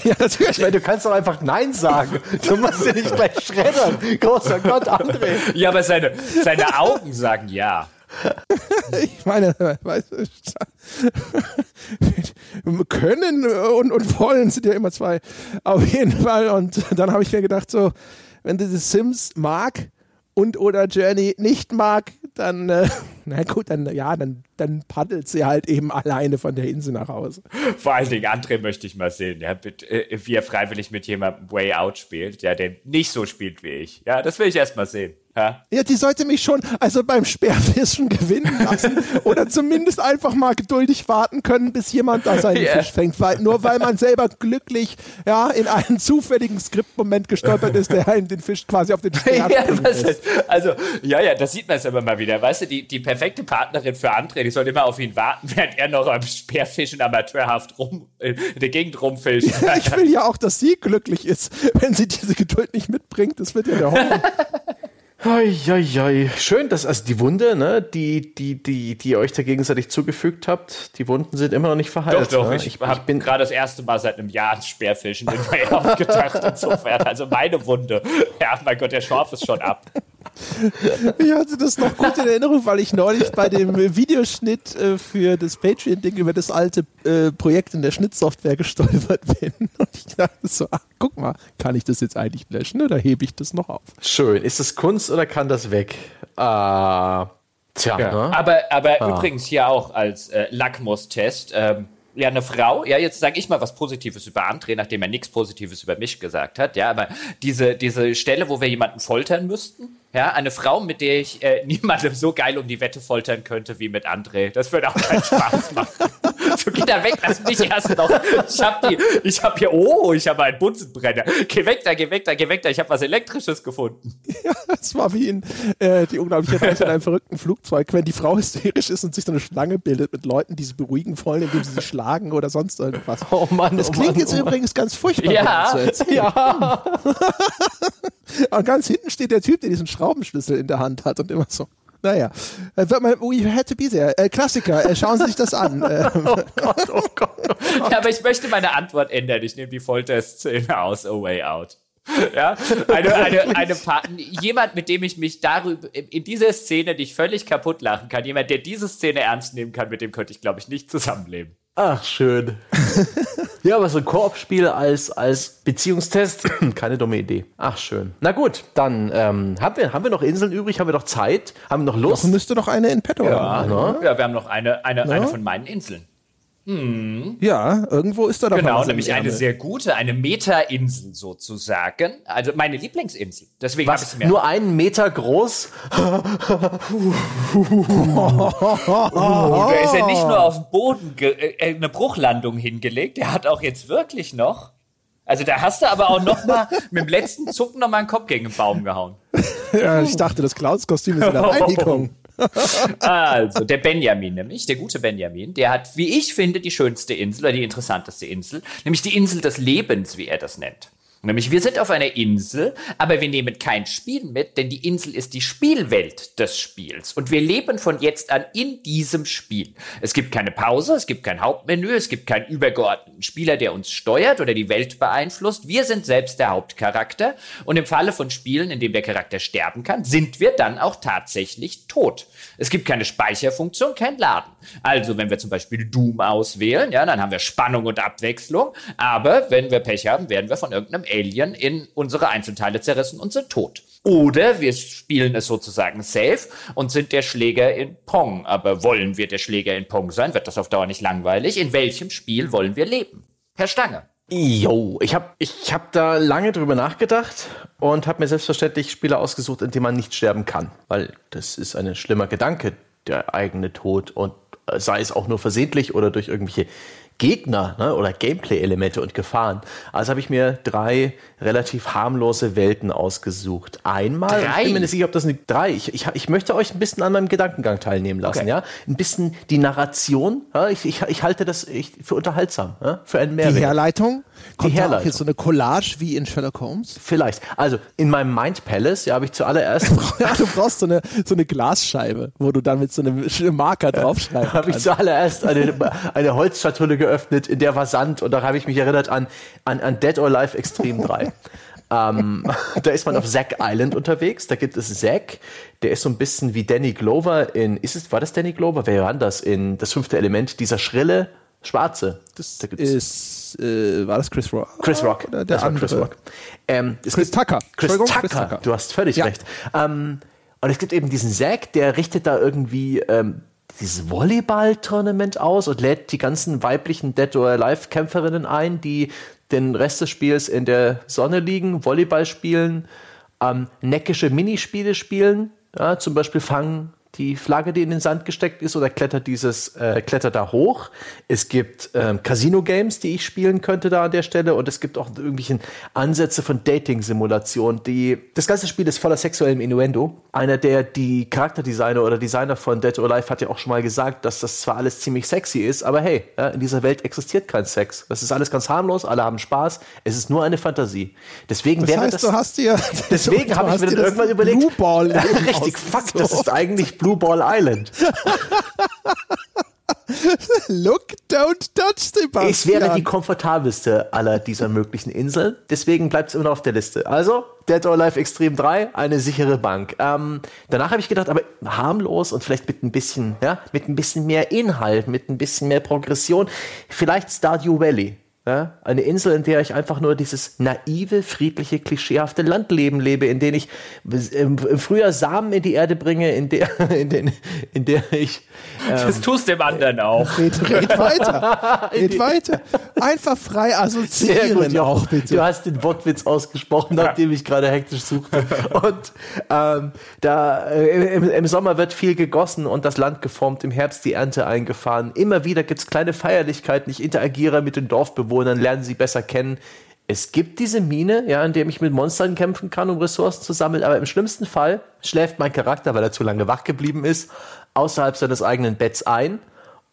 Ja, natürlich. Ich meine, du kannst doch einfach Nein sagen. Du musst ja nicht gleich schreddern. Großer Gott, André. Ja, aber seine, seine Augen sagen ja. Ich meine, weißt du, können und, und wollen sind ja immer zwei. Auf jeden Fall. Und dann habe ich mir gedacht, so, wenn du die Sims mag und oder Journey nicht mag, dann, äh, na gut, dann, ja, dann, dann paddelt sie halt eben alleine von der Insel nach Hause. Vor allen Dingen, André möchte ich mal sehen, ja, mit, äh, wie er freiwillig mit jemandem Way Out spielt, der nicht so spielt wie ich. Ja, das will ich erst mal sehen. Ja. ja, die sollte mich schon also beim Speerfischen [LAUGHS] gewinnen lassen oder zumindest einfach mal geduldig warten können, bis jemand da seinen yeah. Fisch fängt. Weil, nur weil man selber glücklich ja, in einen zufälligen Skriptmoment gestolpert ist, der einen den Fisch quasi auf den Speer [LAUGHS] ja, Also, ja, ja, das sieht man jetzt immer mal wieder. Weißt du, die, die perfekte Partnerin für André, die soll immer auf ihn warten, [LAUGHS] während er noch am Speerfischen amateurhaft rum, in der Gegend rumfischt. [LAUGHS] ich will ja auch, dass sie glücklich ist, [LAUGHS] wenn sie diese Geduld nicht mitbringt. Das wird ja der Horror. Hoi, Schön, dass also die Wunde, ne, die, die, die, die ihr euch da gegenseitig zugefügt habt, die Wunden sind immer noch nicht verheilt. Doch, doch, ne? ich, ich, ich bin gerade das erste Mal seit einem Jahr ein Speerfischen in mir aufgedacht. Insofern, also meine Wunde. Ja, mein Gott, der Schorf ist schon ab. Ich hatte das noch gut in Erinnerung, weil ich neulich bei dem Videoschnitt äh, für das Patreon-Ding über das alte äh, Projekt in der Schnittsoftware gestolpert bin. Und ich dachte so, ach, guck mal, kann ich das jetzt eigentlich löschen oder hebe ich das noch auf? Schön. Ist das Kunst oder kann das weg? Ah. Tja, ja. ne? Aber, aber ah. übrigens hier auch als äh, Lackmustest. Ähm, ja, eine Frau, ja, jetzt sage ich mal was Positives über André, nachdem er nichts Positives über mich gesagt hat, ja, aber diese, diese Stelle, wo wir jemanden foltern müssten, ja, eine Frau, mit der ich äh, [LAUGHS] niemandem so geil um die Wette foltern könnte wie mit André. Das würde auch keinen Spaß machen. [LAUGHS] so, geh da weg, lass mich erst noch. Ich hab die, ich hab hier, oh, ich habe einen Bunsenbrenner. Geh weg da, geh weg da, geh weg da. Ich habe was Elektrisches gefunden. Ja, es war wie in äh, die unglaubliche Welt in einem verrückten Flugzeug, wenn die Frau hysterisch ist und sich so eine Schlange bildet mit Leuten, die sie beruhigen wollen, indem sie sie schlagen oder sonst irgendwas. Oh Mann, das oh klingt Mann, jetzt oh übrigens ganz furchtbar. Ja, ja. [LAUGHS] und ganz hinten steht der Typ, der diesen Schrauben Schraubenschlüssel in der Hand hat und immer so. Naja, äh, we had to be there. Äh, Klassiker, äh, schauen Sie sich das an. [LAUGHS] oh Gott, oh Gott. Oh Gott. Ja, aber ich möchte meine Antwort ändern. Ich nehme die Folterszene aus A Way Out. [LAUGHS] Ja, eine, eine, eine jemand, mit dem ich mich darüber, in dieser Szene, die ich völlig kaputt lachen kann, jemand, der diese Szene ernst nehmen kann, mit dem könnte ich, glaube ich, nicht zusammenleben. Ach, schön. [LAUGHS] ja, aber so ein Koop-Spiel als, als Beziehungstest, [CLEARS THROAT] keine dumme Idee. Ach, schön. Na gut, dann ähm, haben, wir, haben wir noch Inseln übrig? Haben wir noch Zeit? Haben wir noch Lust? Doch müsste noch eine in petto ja, haben. Ne? Ja, wir haben noch eine, eine, eine von meinen Inseln. Hm. Ja, irgendwo ist da doch Genau, nämlich eine sehr gute, eine Meta-Insel sozusagen. Also meine Lieblingsinsel. Deswegen habe ich mir. Nur einen Meter groß? oh, da ist ja nicht nur auf dem Boden äh, eine Bruchlandung hingelegt, der hat auch jetzt wirklich noch. Also da hast du aber auch noch mal mit dem letzten Zucken noch mal einen Kopf gegen den Baum gehauen. [LAUGHS] ja, ich dachte, das Clowns-Kostüm ist in der [LAUGHS] Reinigung. [LAUGHS] also, der Benjamin nämlich, der gute Benjamin, der hat, wie ich finde, die schönste Insel oder die interessanteste Insel, nämlich die Insel des Lebens, wie er das nennt. Nämlich, wir sind auf einer Insel, aber wir nehmen kein Spiel mit, denn die Insel ist die Spielwelt des Spiels. Und wir leben von jetzt an in diesem Spiel. Es gibt keine Pause, es gibt kein Hauptmenü, es gibt keinen übergeordneten Spieler, der uns steuert oder die Welt beeinflusst. Wir sind selbst der Hauptcharakter. Und im Falle von Spielen, in dem der Charakter sterben kann, sind wir dann auch tatsächlich tot. Es gibt keine Speicherfunktion, kein Laden. Also, wenn wir zum Beispiel Doom auswählen, ja, dann haben wir Spannung und Abwechslung. Aber wenn wir Pech haben, werden wir von irgendeinem Alien in unsere Einzelteile zerrissen und sind tot. Oder wir spielen es sozusagen safe und sind der Schläger in Pong. Aber wollen wir der Schläger in Pong sein? Wird das auf Dauer nicht langweilig? In welchem Spiel wollen wir leben? Herr Stange. Jo, ich habe ich hab da lange drüber nachgedacht und habe mir selbstverständlich Spiele ausgesucht, in denen man nicht sterben kann. Weil das ist ein schlimmer Gedanke, der eigene Tod. Und sei es auch nur versehentlich oder durch irgendwelche Gegner ne, oder Gameplay-Elemente und Gefahren. Also habe ich mir drei relativ harmlose Welten ausgesucht. Einmal, drei? ich bin mir nicht sicher, ob das eine drei. Ich, ich, ich möchte euch ein bisschen an meinem Gedankengang teilnehmen lassen, okay. ja. Ein bisschen die Narration. Ja? Ich, ich, ich halte das für unterhaltsam, ja? für einen Mehrwert. Die Herleitung? Kommt die Herleitung. auch jetzt so eine Collage wie in Sherlock Holmes? Vielleicht. Also in meinem Mind Palace, ja, habe ich zuallererst. [LAUGHS] ja, du brauchst so eine, so eine Glasscheibe, wo du dann mit so einem Marker draufschreibst. [LAUGHS] habe ich zuallererst eine, eine Holzschatulle geöffnet, in der war Sand und da habe ich mich erinnert an, an, an Dead or Alive Extreme 3. [LAUGHS] ähm, da ist man auf Zack Island unterwegs. Da gibt es Zack, der ist so ein bisschen wie Danny Glover in. Ist es, war das Danny Glover? Wer war das in das fünfte Element? Dieser schrille Schwarze. Das da ist, äh, war das Chris Rock? Chris Rock. Oder der andere. Chris Rock. Ähm, Chris, Tucker. Chris Tucker. Chris Tucker. Du hast völlig ja. recht. Ähm, und es gibt eben diesen Zack, der richtet da irgendwie ähm, dieses Volleyball-Tournament aus und lädt die ganzen weiblichen Dead or Alive-Kämpferinnen ein, die den Rest des Spiels in der Sonne liegen, Volleyball spielen, ähm, neckische Minispiele spielen, ja, zum Beispiel fangen, die Flagge, die in den Sand gesteckt ist, oder klettert dieses, äh, klettert da hoch. Es gibt ähm, Casino-Games, die ich spielen könnte da an der Stelle, und es gibt auch irgendwelche Ansätze von Dating-Simulation. Die, das ganze Spiel ist voller sexuellem Innuendo. Einer der die Charakterdesigner oder Designer von Dead or Alive hat ja auch schon mal gesagt, dass das zwar alles ziemlich sexy ist, aber hey, ja, in dieser Welt existiert kein Sex. Das ist alles ganz harmlos, alle haben Spaß. Es ist nur eine Fantasie. Deswegen das wäre heißt, das. Du hast dir, deswegen habe ich mir dann irgendwann überlegt. [LAUGHS] Richtig, fuck, das ist eigentlich Blue Ball Island. [LAUGHS] Look, don't touch, Sebastian. Es wäre die komfortabelste aller dieser möglichen Inseln. Deswegen bleibt es immer noch auf der Liste. Also, Dead or Alive Extreme 3, eine sichere Bank. Ähm, danach habe ich gedacht, aber harmlos und vielleicht mit ein bisschen, ja, mit ein bisschen mehr Inhalt, mit ein bisschen mehr Progression. Vielleicht Stardew Valley. Ja, eine Insel, in der ich einfach nur dieses naive, friedliche, klischeehafte Landleben lebe, in dem ich im, Frühjahr Samen in die Erde bringe, in der, [LAUGHS] in den, in der ich. Ähm, das tust dem anderen auch. Red, red weiter. [LAUGHS] red weiter. Einfach frei assoziieren gut, auch, bitte. Du hast den Wortwitz ausgesprochen, ja. nachdem ich gerade hektisch suchte. Und ähm, da äh, im, im, Sommer wird viel gegossen und das Land geformt, im Herbst die Ernte eingefahren. Immer wieder gibt es kleine Feierlichkeiten. Ich interagiere mit den Dorfbewohnern Dorfbewohnern, lernen sie besser kennen. Es gibt diese Mine, ja, in der ich mit Monstern kämpfen kann, um Ressourcen zu sammeln, aber im schlimmsten Fall schläft mein Charakter, weil er zu lange wach geblieben ist, außerhalb seines eigenen Betts ein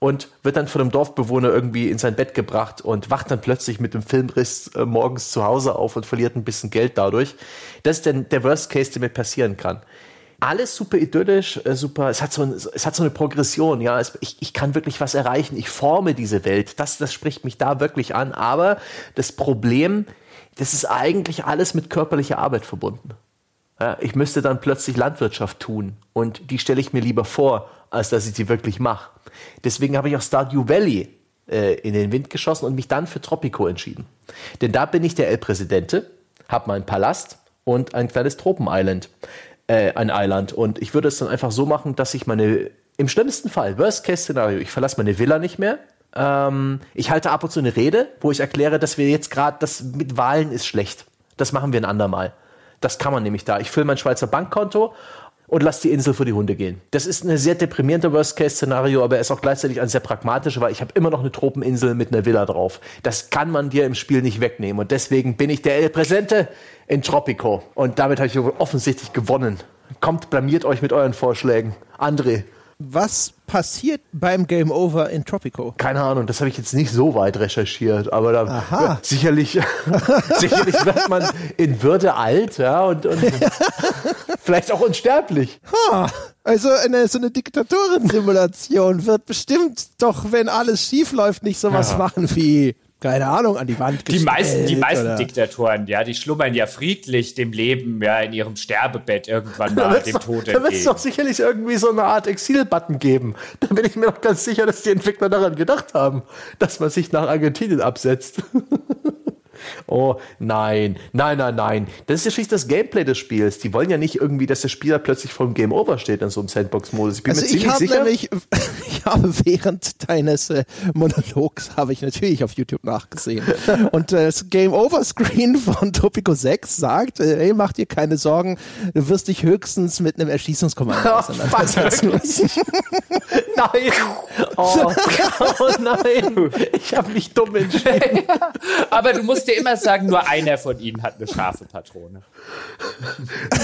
und wird dann von einem Dorfbewohner irgendwie in sein Bett gebracht und wacht dann plötzlich mit dem Filmriss äh, morgens zu Hause auf und verliert ein bisschen Geld dadurch. Das ist denn der Worst Case, der mir passieren kann alles super idyllisch, äh, super, es hat so, ein, es hat so eine Progression, ja, es, ich, ich kann wirklich was erreichen, ich forme diese Welt, das, das spricht mich da wirklich an, aber das Problem, das ist eigentlich alles mit körperlicher Arbeit verbunden. Ja, ich müsste dann plötzlich Landwirtschaft tun und die stelle ich mir lieber vor, als dass ich sie wirklich mache. Deswegen habe ich auch Stardew Valley äh, in den Wind geschossen und mich dann für Tropico entschieden. Denn da bin ich der El Presidente, habe meinen Palast und ein kleines Tropen-Island äh, ein Eiland. Und ich würde es dann einfach so machen, dass ich meine, im schlimmsten Fall, Worst-Case-Szenario, ich verlasse meine Villa nicht mehr. Ähm, ich halte ab und zu eine Rede, wo ich erkläre, dass wir jetzt gerade, das mit Wahlen ist schlecht. Das machen wir ein andermal. Das kann man nämlich da. Ich fülle mein Schweizer Bankkonto und lass die Insel für die Hunde gehen. Das ist ein sehr deprimierender Worst-Case-Szenario, aber er ist auch gleichzeitig ein sehr pragmatischer, weil ich habe immer noch eine Tropeninsel mit einer Villa drauf. Das kann man dir im Spiel nicht wegnehmen und deswegen bin ich der El Presente in Tropico und damit habe ich offensichtlich gewonnen. Kommt, blamiert euch mit euren Vorschlägen. André. Was passiert beim Game Over in Tropico? Keine Ahnung, das habe ich jetzt nicht so weit recherchiert, aber da ja, sicherlich, [LAUGHS] sicherlich wird man in Würde alt, ja, und, und [LAUGHS] vielleicht auch unsterblich. Ha, also eine, so eine Diktatorensimulation wird bestimmt doch, wenn alles schief läuft, nicht sowas Ja. machen wie, keine Ahnung, an die Wand Die meisten, die gestellt meisten oder- Diktatoren, ja, die schlummern ja friedlich dem Leben, ja, in ihrem Sterbebett irgendwann mal wird dem es Tod doch, da wird's entgegen. doch sicherlich irgendwie so eine Art Exil-Button geben. Da bin ich mir doch ganz sicher, dass die Entwickler daran gedacht haben, dass man sich nach Argentinien absetzt. [LAUGHS] Oh, nein, nein, nein, nein. Das ist ja schließlich das Gameplay des Spiels. Die wollen ja nicht irgendwie, dass der Spieler plötzlich vor dem Game Over steht in so einem Sandbox-Modus. Ich bin Also mir ich ziemlich habe sicher. nämlich, [LAUGHS] ich habe während deines äh, Monologs, habe ich natürlich auf YouTube nachgesehen. [LAUGHS] Und äh, das Game Over Screen von Topico 6 sagt, äh, hey, mach dir keine Sorgen, du wirst dich höchstens mit einem Erschießungskommando Oh, auseinandersetzen müssen. [LAUGHS] Nein. Oh, oh nein. Ich habe mich dumm entschieden. Aber du musst dir immer sagen, nur einer von ihnen hat eine scharfe Patrone.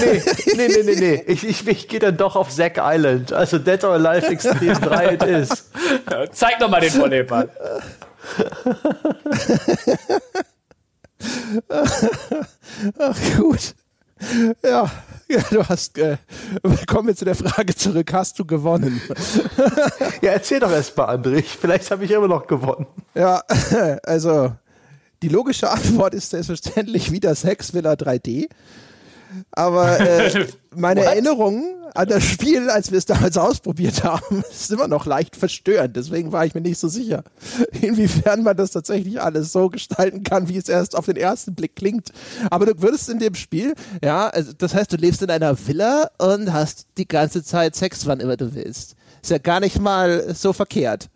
Nee, nee, nee, nee, nee. Ich, ich, ich gehe dann doch auf Zack Island. Also Dead or Alive Extreme 3 it is. Ja, zeig doch mal den Volleyball. Ach gut. Ja, ja du hast, äh, kommen wir zu der Frage zurück, hast du gewonnen? Ja, erzähl doch erst mal, André. Vielleicht habe ich immer noch gewonnen. Ja, [LAUGHS] also die logische Antwort ist selbstverständlich wieder Sex Villa 3D. Aber äh, [LAUGHS] meine? Erinnerungen an das Spiel, als wir es damals ausprobiert haben, [LAUGHS] ist immer noch leicht verstörend. Deswegen war ich mir nicht so sicher, inwiefern man das tatsächlich alles so gestalten kann, wie es erst auf den ersten Blick klingt. Aber du würdest in dem Spiel, ja, also das heißt, du lebst in einer Villa und hast die ganze Zeit Sex, wann immer du willst. Ist ja gar nicht mal so verkehrt.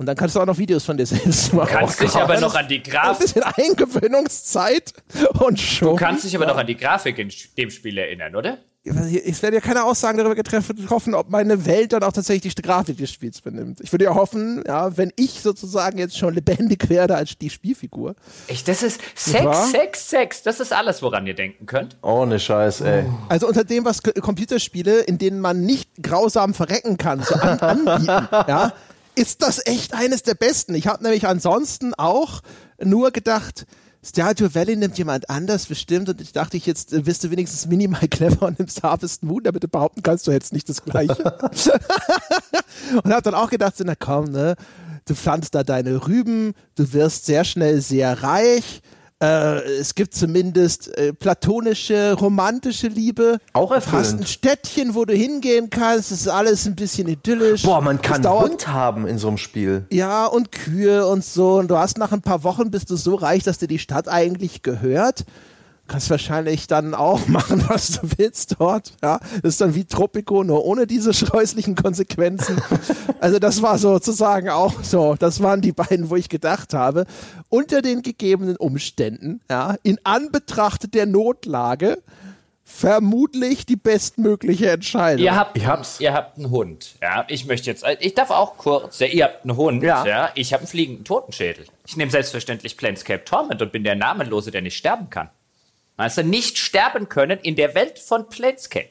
Und dann kannst du auch noch Videos von dir selbst [LAUGHS] machen. Kannst dich aber noch an die Ein Grafik. bisschen Eingewöhnungszeit und schon. Du kannst dich aber noch an die Grafik in dem Spiel erinnern, oder? Es werden ja keine Aussagen darüber getroffen, ob meine Welt dann auch tatsächlich die Grafik des Spiels benimmt. Ich würde ja hoffen, ja, wenn ich sozusagen jetzt schon lebendig werde als die Spielfigur. Echt, das ist? Sex, Sex, Sex. Das ist alles, woran ihr denken könnt. Ohne Scheiß, ey. Also unter dem, was K- Computerspiele, in denen man nicht grausam verrecken kann, so an anbieten, [LAUGHS] ja, ist das echt eines der besten. Ich habe nämlich ansonsten auch nur gedacht, Stardew Valley nimmt jemand anders bestimmt und ich dachte ich jetzt äh, bist du wenigstens minimal [LAUGHS] clever und nimmst Harvest Moon, damit du behaupten kannst, du hättest nicht das gleiche. [LAUGHS] und habe dann auch gedacht, na komm, ne, du pflanzt da deine Rüben, du wirst sehr schnell sehr reich. Äh, es gibt zumindest äh, platonische, romantische Liebe. Auch Du hast ein erfüllend. Städtchen, wo du hingehen kannst. Es ist alles ein bisschen idyllisch. Boah, man kann Hund haben in so einem Spiel. ja, und Kühe und so. Und du hast nach ein paar Wochen bist du so reich, dass dir die Stadt eigentlich gehört. Kannst wahrscheinlich dann auch [LAUGHS] machen, was du willst dort. Ja, das ist dann wie Tropico, nur ohne diese scheußlichen Konsequenzen. [LAUGHS] Also das war sozusagen auch so. Das waren die beiden, wo ich gedacht habe, unter den gegebenen Umständen, ja, in Anbetracht der Notlage, vermutlich die bestmögliche Entscheidung. Ihr habt, Ich hab's. ihr habt einen Hund. Ja, ich möchte jetzt, ich darf auch kurz, ja, ihr habt einen Hund. Ja. Ja. ich habe einen fliegenden Totenschädel. Ich nehme selbstverständlich Planescape Torment und bin der Namenlose, der nicht sterben kann. Also nicht sterben können in der Welt von Planescape.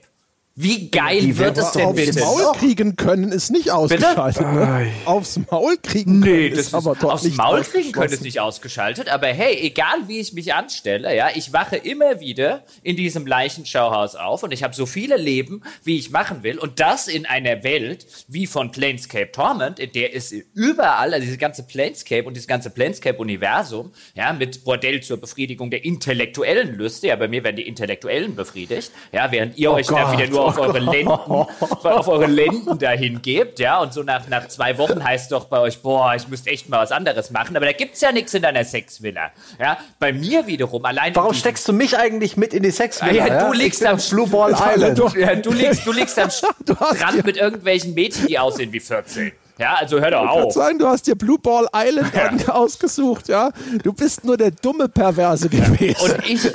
Wie geil Die wird es denn Aufs bitte? Maul kriegen können ist nicht ausgeschaltet. Ne? Aufs Maul kriegen Nee, können das ist aber doch aufs nicht Maul kriegen können ist nicht ausgeschaltet, aber hey, egal wie ich mich anstelle, ja, ich wache immer wieder in diesem Leichenschauhaus auf und ich habe so viele Leben, wie ich machen will und das in einer Welt wie von Planescape Torment, in der ist überall, also diese ganze Planescape und dieses ganze Planescape-Universum, ja, mit Bordell zur Befriedigung der intellektuellen Lüste, ja, bei mir werden die Intellektuellen befriedigt, ja, während ihr euch da Gott, wieder nur auf eure Lenden, [LAUGHS] auf eure Lenden dahin gebt, ja, und so nach, nach zwei Wochen heißt doch bei euch, boah, ich müsste echt mal was anderes machen, aber da gibt's ja nichts in deiner Sexvilla, ja, bei mir wiederum, allein Warum steckst du mich eigentlich mit in die Sex? Ah, ja, du liegst am Blue Ball [LAUGHS] Island. Du- ja, du liegst, du liegst am [LAUGHS] Strand mit irgendwelchen Mädchen, die aussehen wie 14. Ja, also hör doch auf. sein, du hast dir Blue Ball Island [LAUGHS] an- ausgesucht, ja. Du bist nur der dumme Perverse gewesen. Und ich,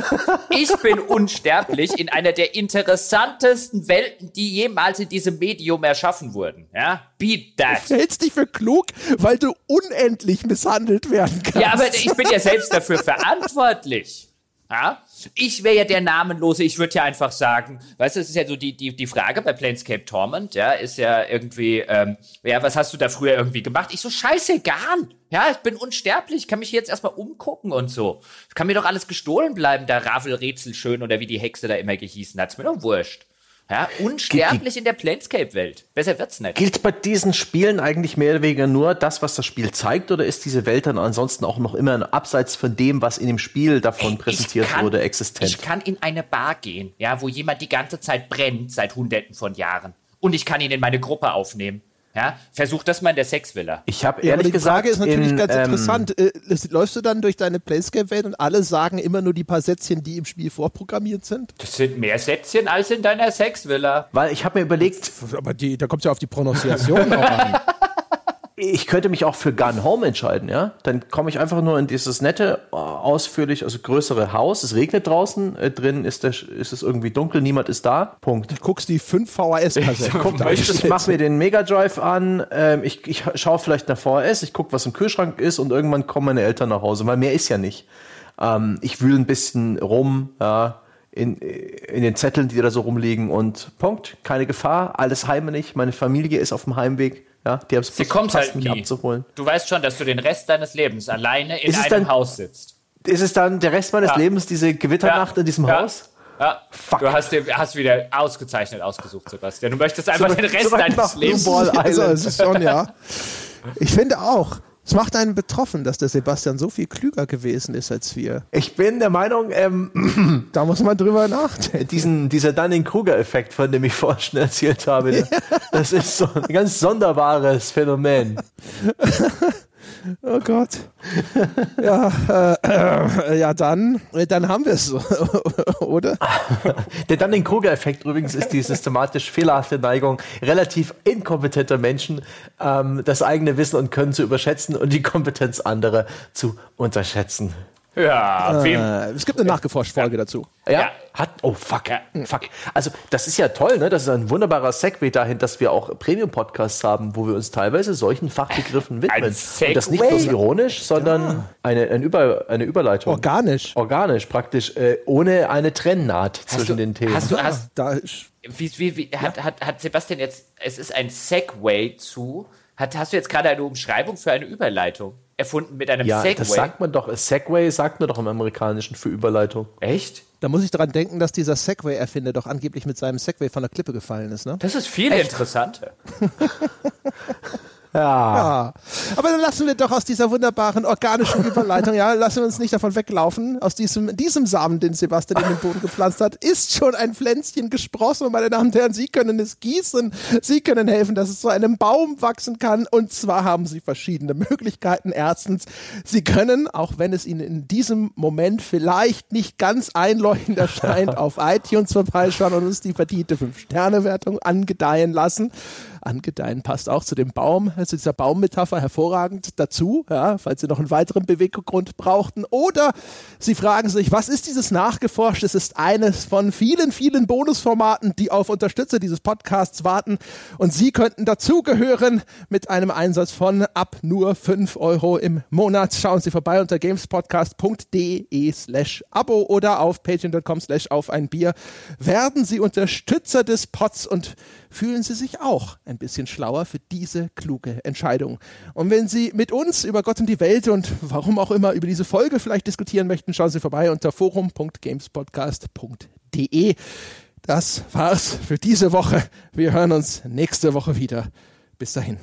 ich bin unsterblich in einer der interessantesten Welten, die jemals in diesem Medium erschaffen wurden. Ja, beat that. Du hältst dich für klug, weil du unendlich misshandelt werden kannst. Ja, aber ich bin ja selbst dafür verantwortlich. Ja? Ich wäre ja der Namenlose, ich würde ja einfach sagen, weißt du, es ist ja so die, die, die Frage bei Planescape Torment, ja, ist ja irgendwie, ähm, ja, was hast du da früher irgendwie gemacht? Ich so, scheißegal. Ja, ich bin unsterblich, kann mich jetzt erstmal umgucken und so. Kann mir doch alles gestohlen bleiben, da Ravelrätsel schön oder wie die Hexe da immer gehießen hat. Ist mir doch wurscht. Ja, unsterblich in der Planescape-Welt. Besser wird's nicht. Gilt bei diesen Spielen eigentlich mehr oder weniger nur das, was das Spiel zeigt, oder ist diese Welt dann ansonsten auch noch immer abseits von dem, was in dem Spiel davon präsentiert kann, wurde, existent? Ich kann in eine Bar gehen, ja, wo jemand die ganze Zeit brennt seit Hunderten von Jahren. Und ich kann ihn in meine Gruppe aufnehmen. Ja, versuch das mal in der Sexvilla. Ich habe ehrlich ja, die gesagt, Frage ist natürlich in, ganz ähm, interessant. Äh, läufst du dann durch deine Playscape-Welt und alle sagen immer nur die paar Sätzchen, die im Spiel vorprogrammiert sind? Das sind mehr Sätzchen als in deiner Sexvilla. Weil ich habe mir überlegt, aber die, da kommt es ja auf die Pronunciation auch an [LAUGHS] ich könnte mich auch für Gun Home entscheiden, ja. Dann komme ich einfach nur in dieses nette, ausführlich, also größere Haus. Es regnet draußen, äh, drin ist, der, ist es irgendwie dunkel, niemand ist da. Punkt. Du guckst die 5 VHS-Kassetten. [LAUGHS] Ich, ich mache mir den Mega Drive an, ähm, ich, ich schaue vielleicht nach VHS, ich gucke, was im Kühlschrank ist und irgendwann kommen meine Eltern nach Hause, weil mehr ist ja nicht. Ähm, ich wühle ein bisschen rum, ja, in, in den Zetteln, die da so rumliegen und Punkt, keine Gefahr, alles heimlich, meine Familie ist auf dem Heimweg ja, die haben es Sie kommt halt nie. abzuholen. Du weißt schon, dass du den Rest deines Lebens alleine in einem dann, Haus sitzt. Ist es dann der Rest meines ja. Lebens, diese Gewitternacht ja. in diesem ja. Haus? Ja, Fuck. du hast, dir, hast wieder ausgezeichnet ausgesucht, Sebastian. Du möchtest einfach so, den Rest so deines Lebens. Also, es ist schon, ja. Ich finde auch. Es macht einen betroffen, dass der Sebastian so viel klüger gewesen ist als wir. Ich bin der Meinung, ähm, [CLEARS THROAT] da muss man drüber nachdenken. Diesen, dieser Dunning-Kruger-Effekt, von dem ich [LAUGHS] vorhin schon erzählt habe, ja. das ist so ein ganz sonderbares Phänomen. [LAUGHS] Oh Gott. Ja, äh, äh, ja dann, äh, dann haben wir es [LAUGHS] oder? Der Dunning-Kruger-Effekt übrigens ist die systematisch fehlerhafte Neigung relativ inkompetenter Menschen, ähm, das eigene Wissen und Können zu überschätzen und die Kompetenz anderer zu unterschätzen. Ja, äh, es gibt eine nachgeforschte Folge ja. dazu. Ja? ja? Hat, oh fuck, ja. fuck. Also das ist ja toll, ne? Das ist ein wunderbarer Segway dahin, dass wir auch Premium-Podcasts haben, wo wir uns teilweise solchen Fachbegriffen widmen. Und das nicht bloß ironisch, sondern eine, eine, Über, eine Überleitung. Organisch. Organisch, praktisch, äh, ohne eine Trennnaht hast zwischen du, den Themen. Hast du, hast, da, wie, wie, wie, hat, hat, hat Sebastian jetzt, es ist ein Segway zu, hat, hast du jetzt gerade eine Umschreibung für eine Überleitung? Erfunden mit einem ja, Segway. Das sagt man doch, Segway sagt man doch im Amerikanischen für Überleitung. Echt? Da muss ich daran denken, dass dieser Segway-Erfinder doch angeblich mit seinem Segway von der Klippe gefallen ist, ne? Das ist viel Echt? interessanter. [LAUGHS] Ja. ja. Aber dann lassen wir doch aus dieser wunderbaren organischen [LAUGHS] Überleitung, ja, lassen wir uns nicht davon weglaufen. Aus diesem, diesem Samen, den Sebastian in den Boden gepflanzt hat, ist schon ein Pflänzchen gesprossen. Und meine Damen und Herren, Sie können es gießen. Sie können helfen, dass es zu einem Baum wachsen kann. Und zwar haben Sie verschiedene Möglichkeiten. Erstens, Sie können, auch wenn es Ihnen in diesem Moment vielleicht nicht ganz einleuchtend erscheint, [LAUGHS] auf iTunes vorbeischauen und uns die verdiente 5-Sterne-Wertung angedeihen lassen angedeihen passt auch zu dem Baum, also dieser Baummetapher hervorragend dazu, ja, falls Sie noch einen weiteren Beweggrund brauchten. Oder Sie fragen sich, was ist dieses nachgeforscht? Es ist eines von vielen, vielen Bonusformaten, die auf Unterstützer dieses Podcasts warten. Und Sie könnten dazugehören mit einem Einsatz von ab nur 5 Euro im Monat. Schauen Sie vorbei unter gamespodcast.de slash Abo oder auf patreon.com slash auf ein Bier. Werden Sie Unterstützer des Pods und fühlen Sie sich auch ein bisschen schlauer für diese kluge Entscheidung. Und wenn Sie mit uns über Gott und die Welt und warum auch immer über diese Folge vielleicht diskutieren möchten, schauen Sie vorbei unter forum.gamespodcast.de. Das war's für diese Woche. Wir hören uns nächste Woche wieder. Bis dahin.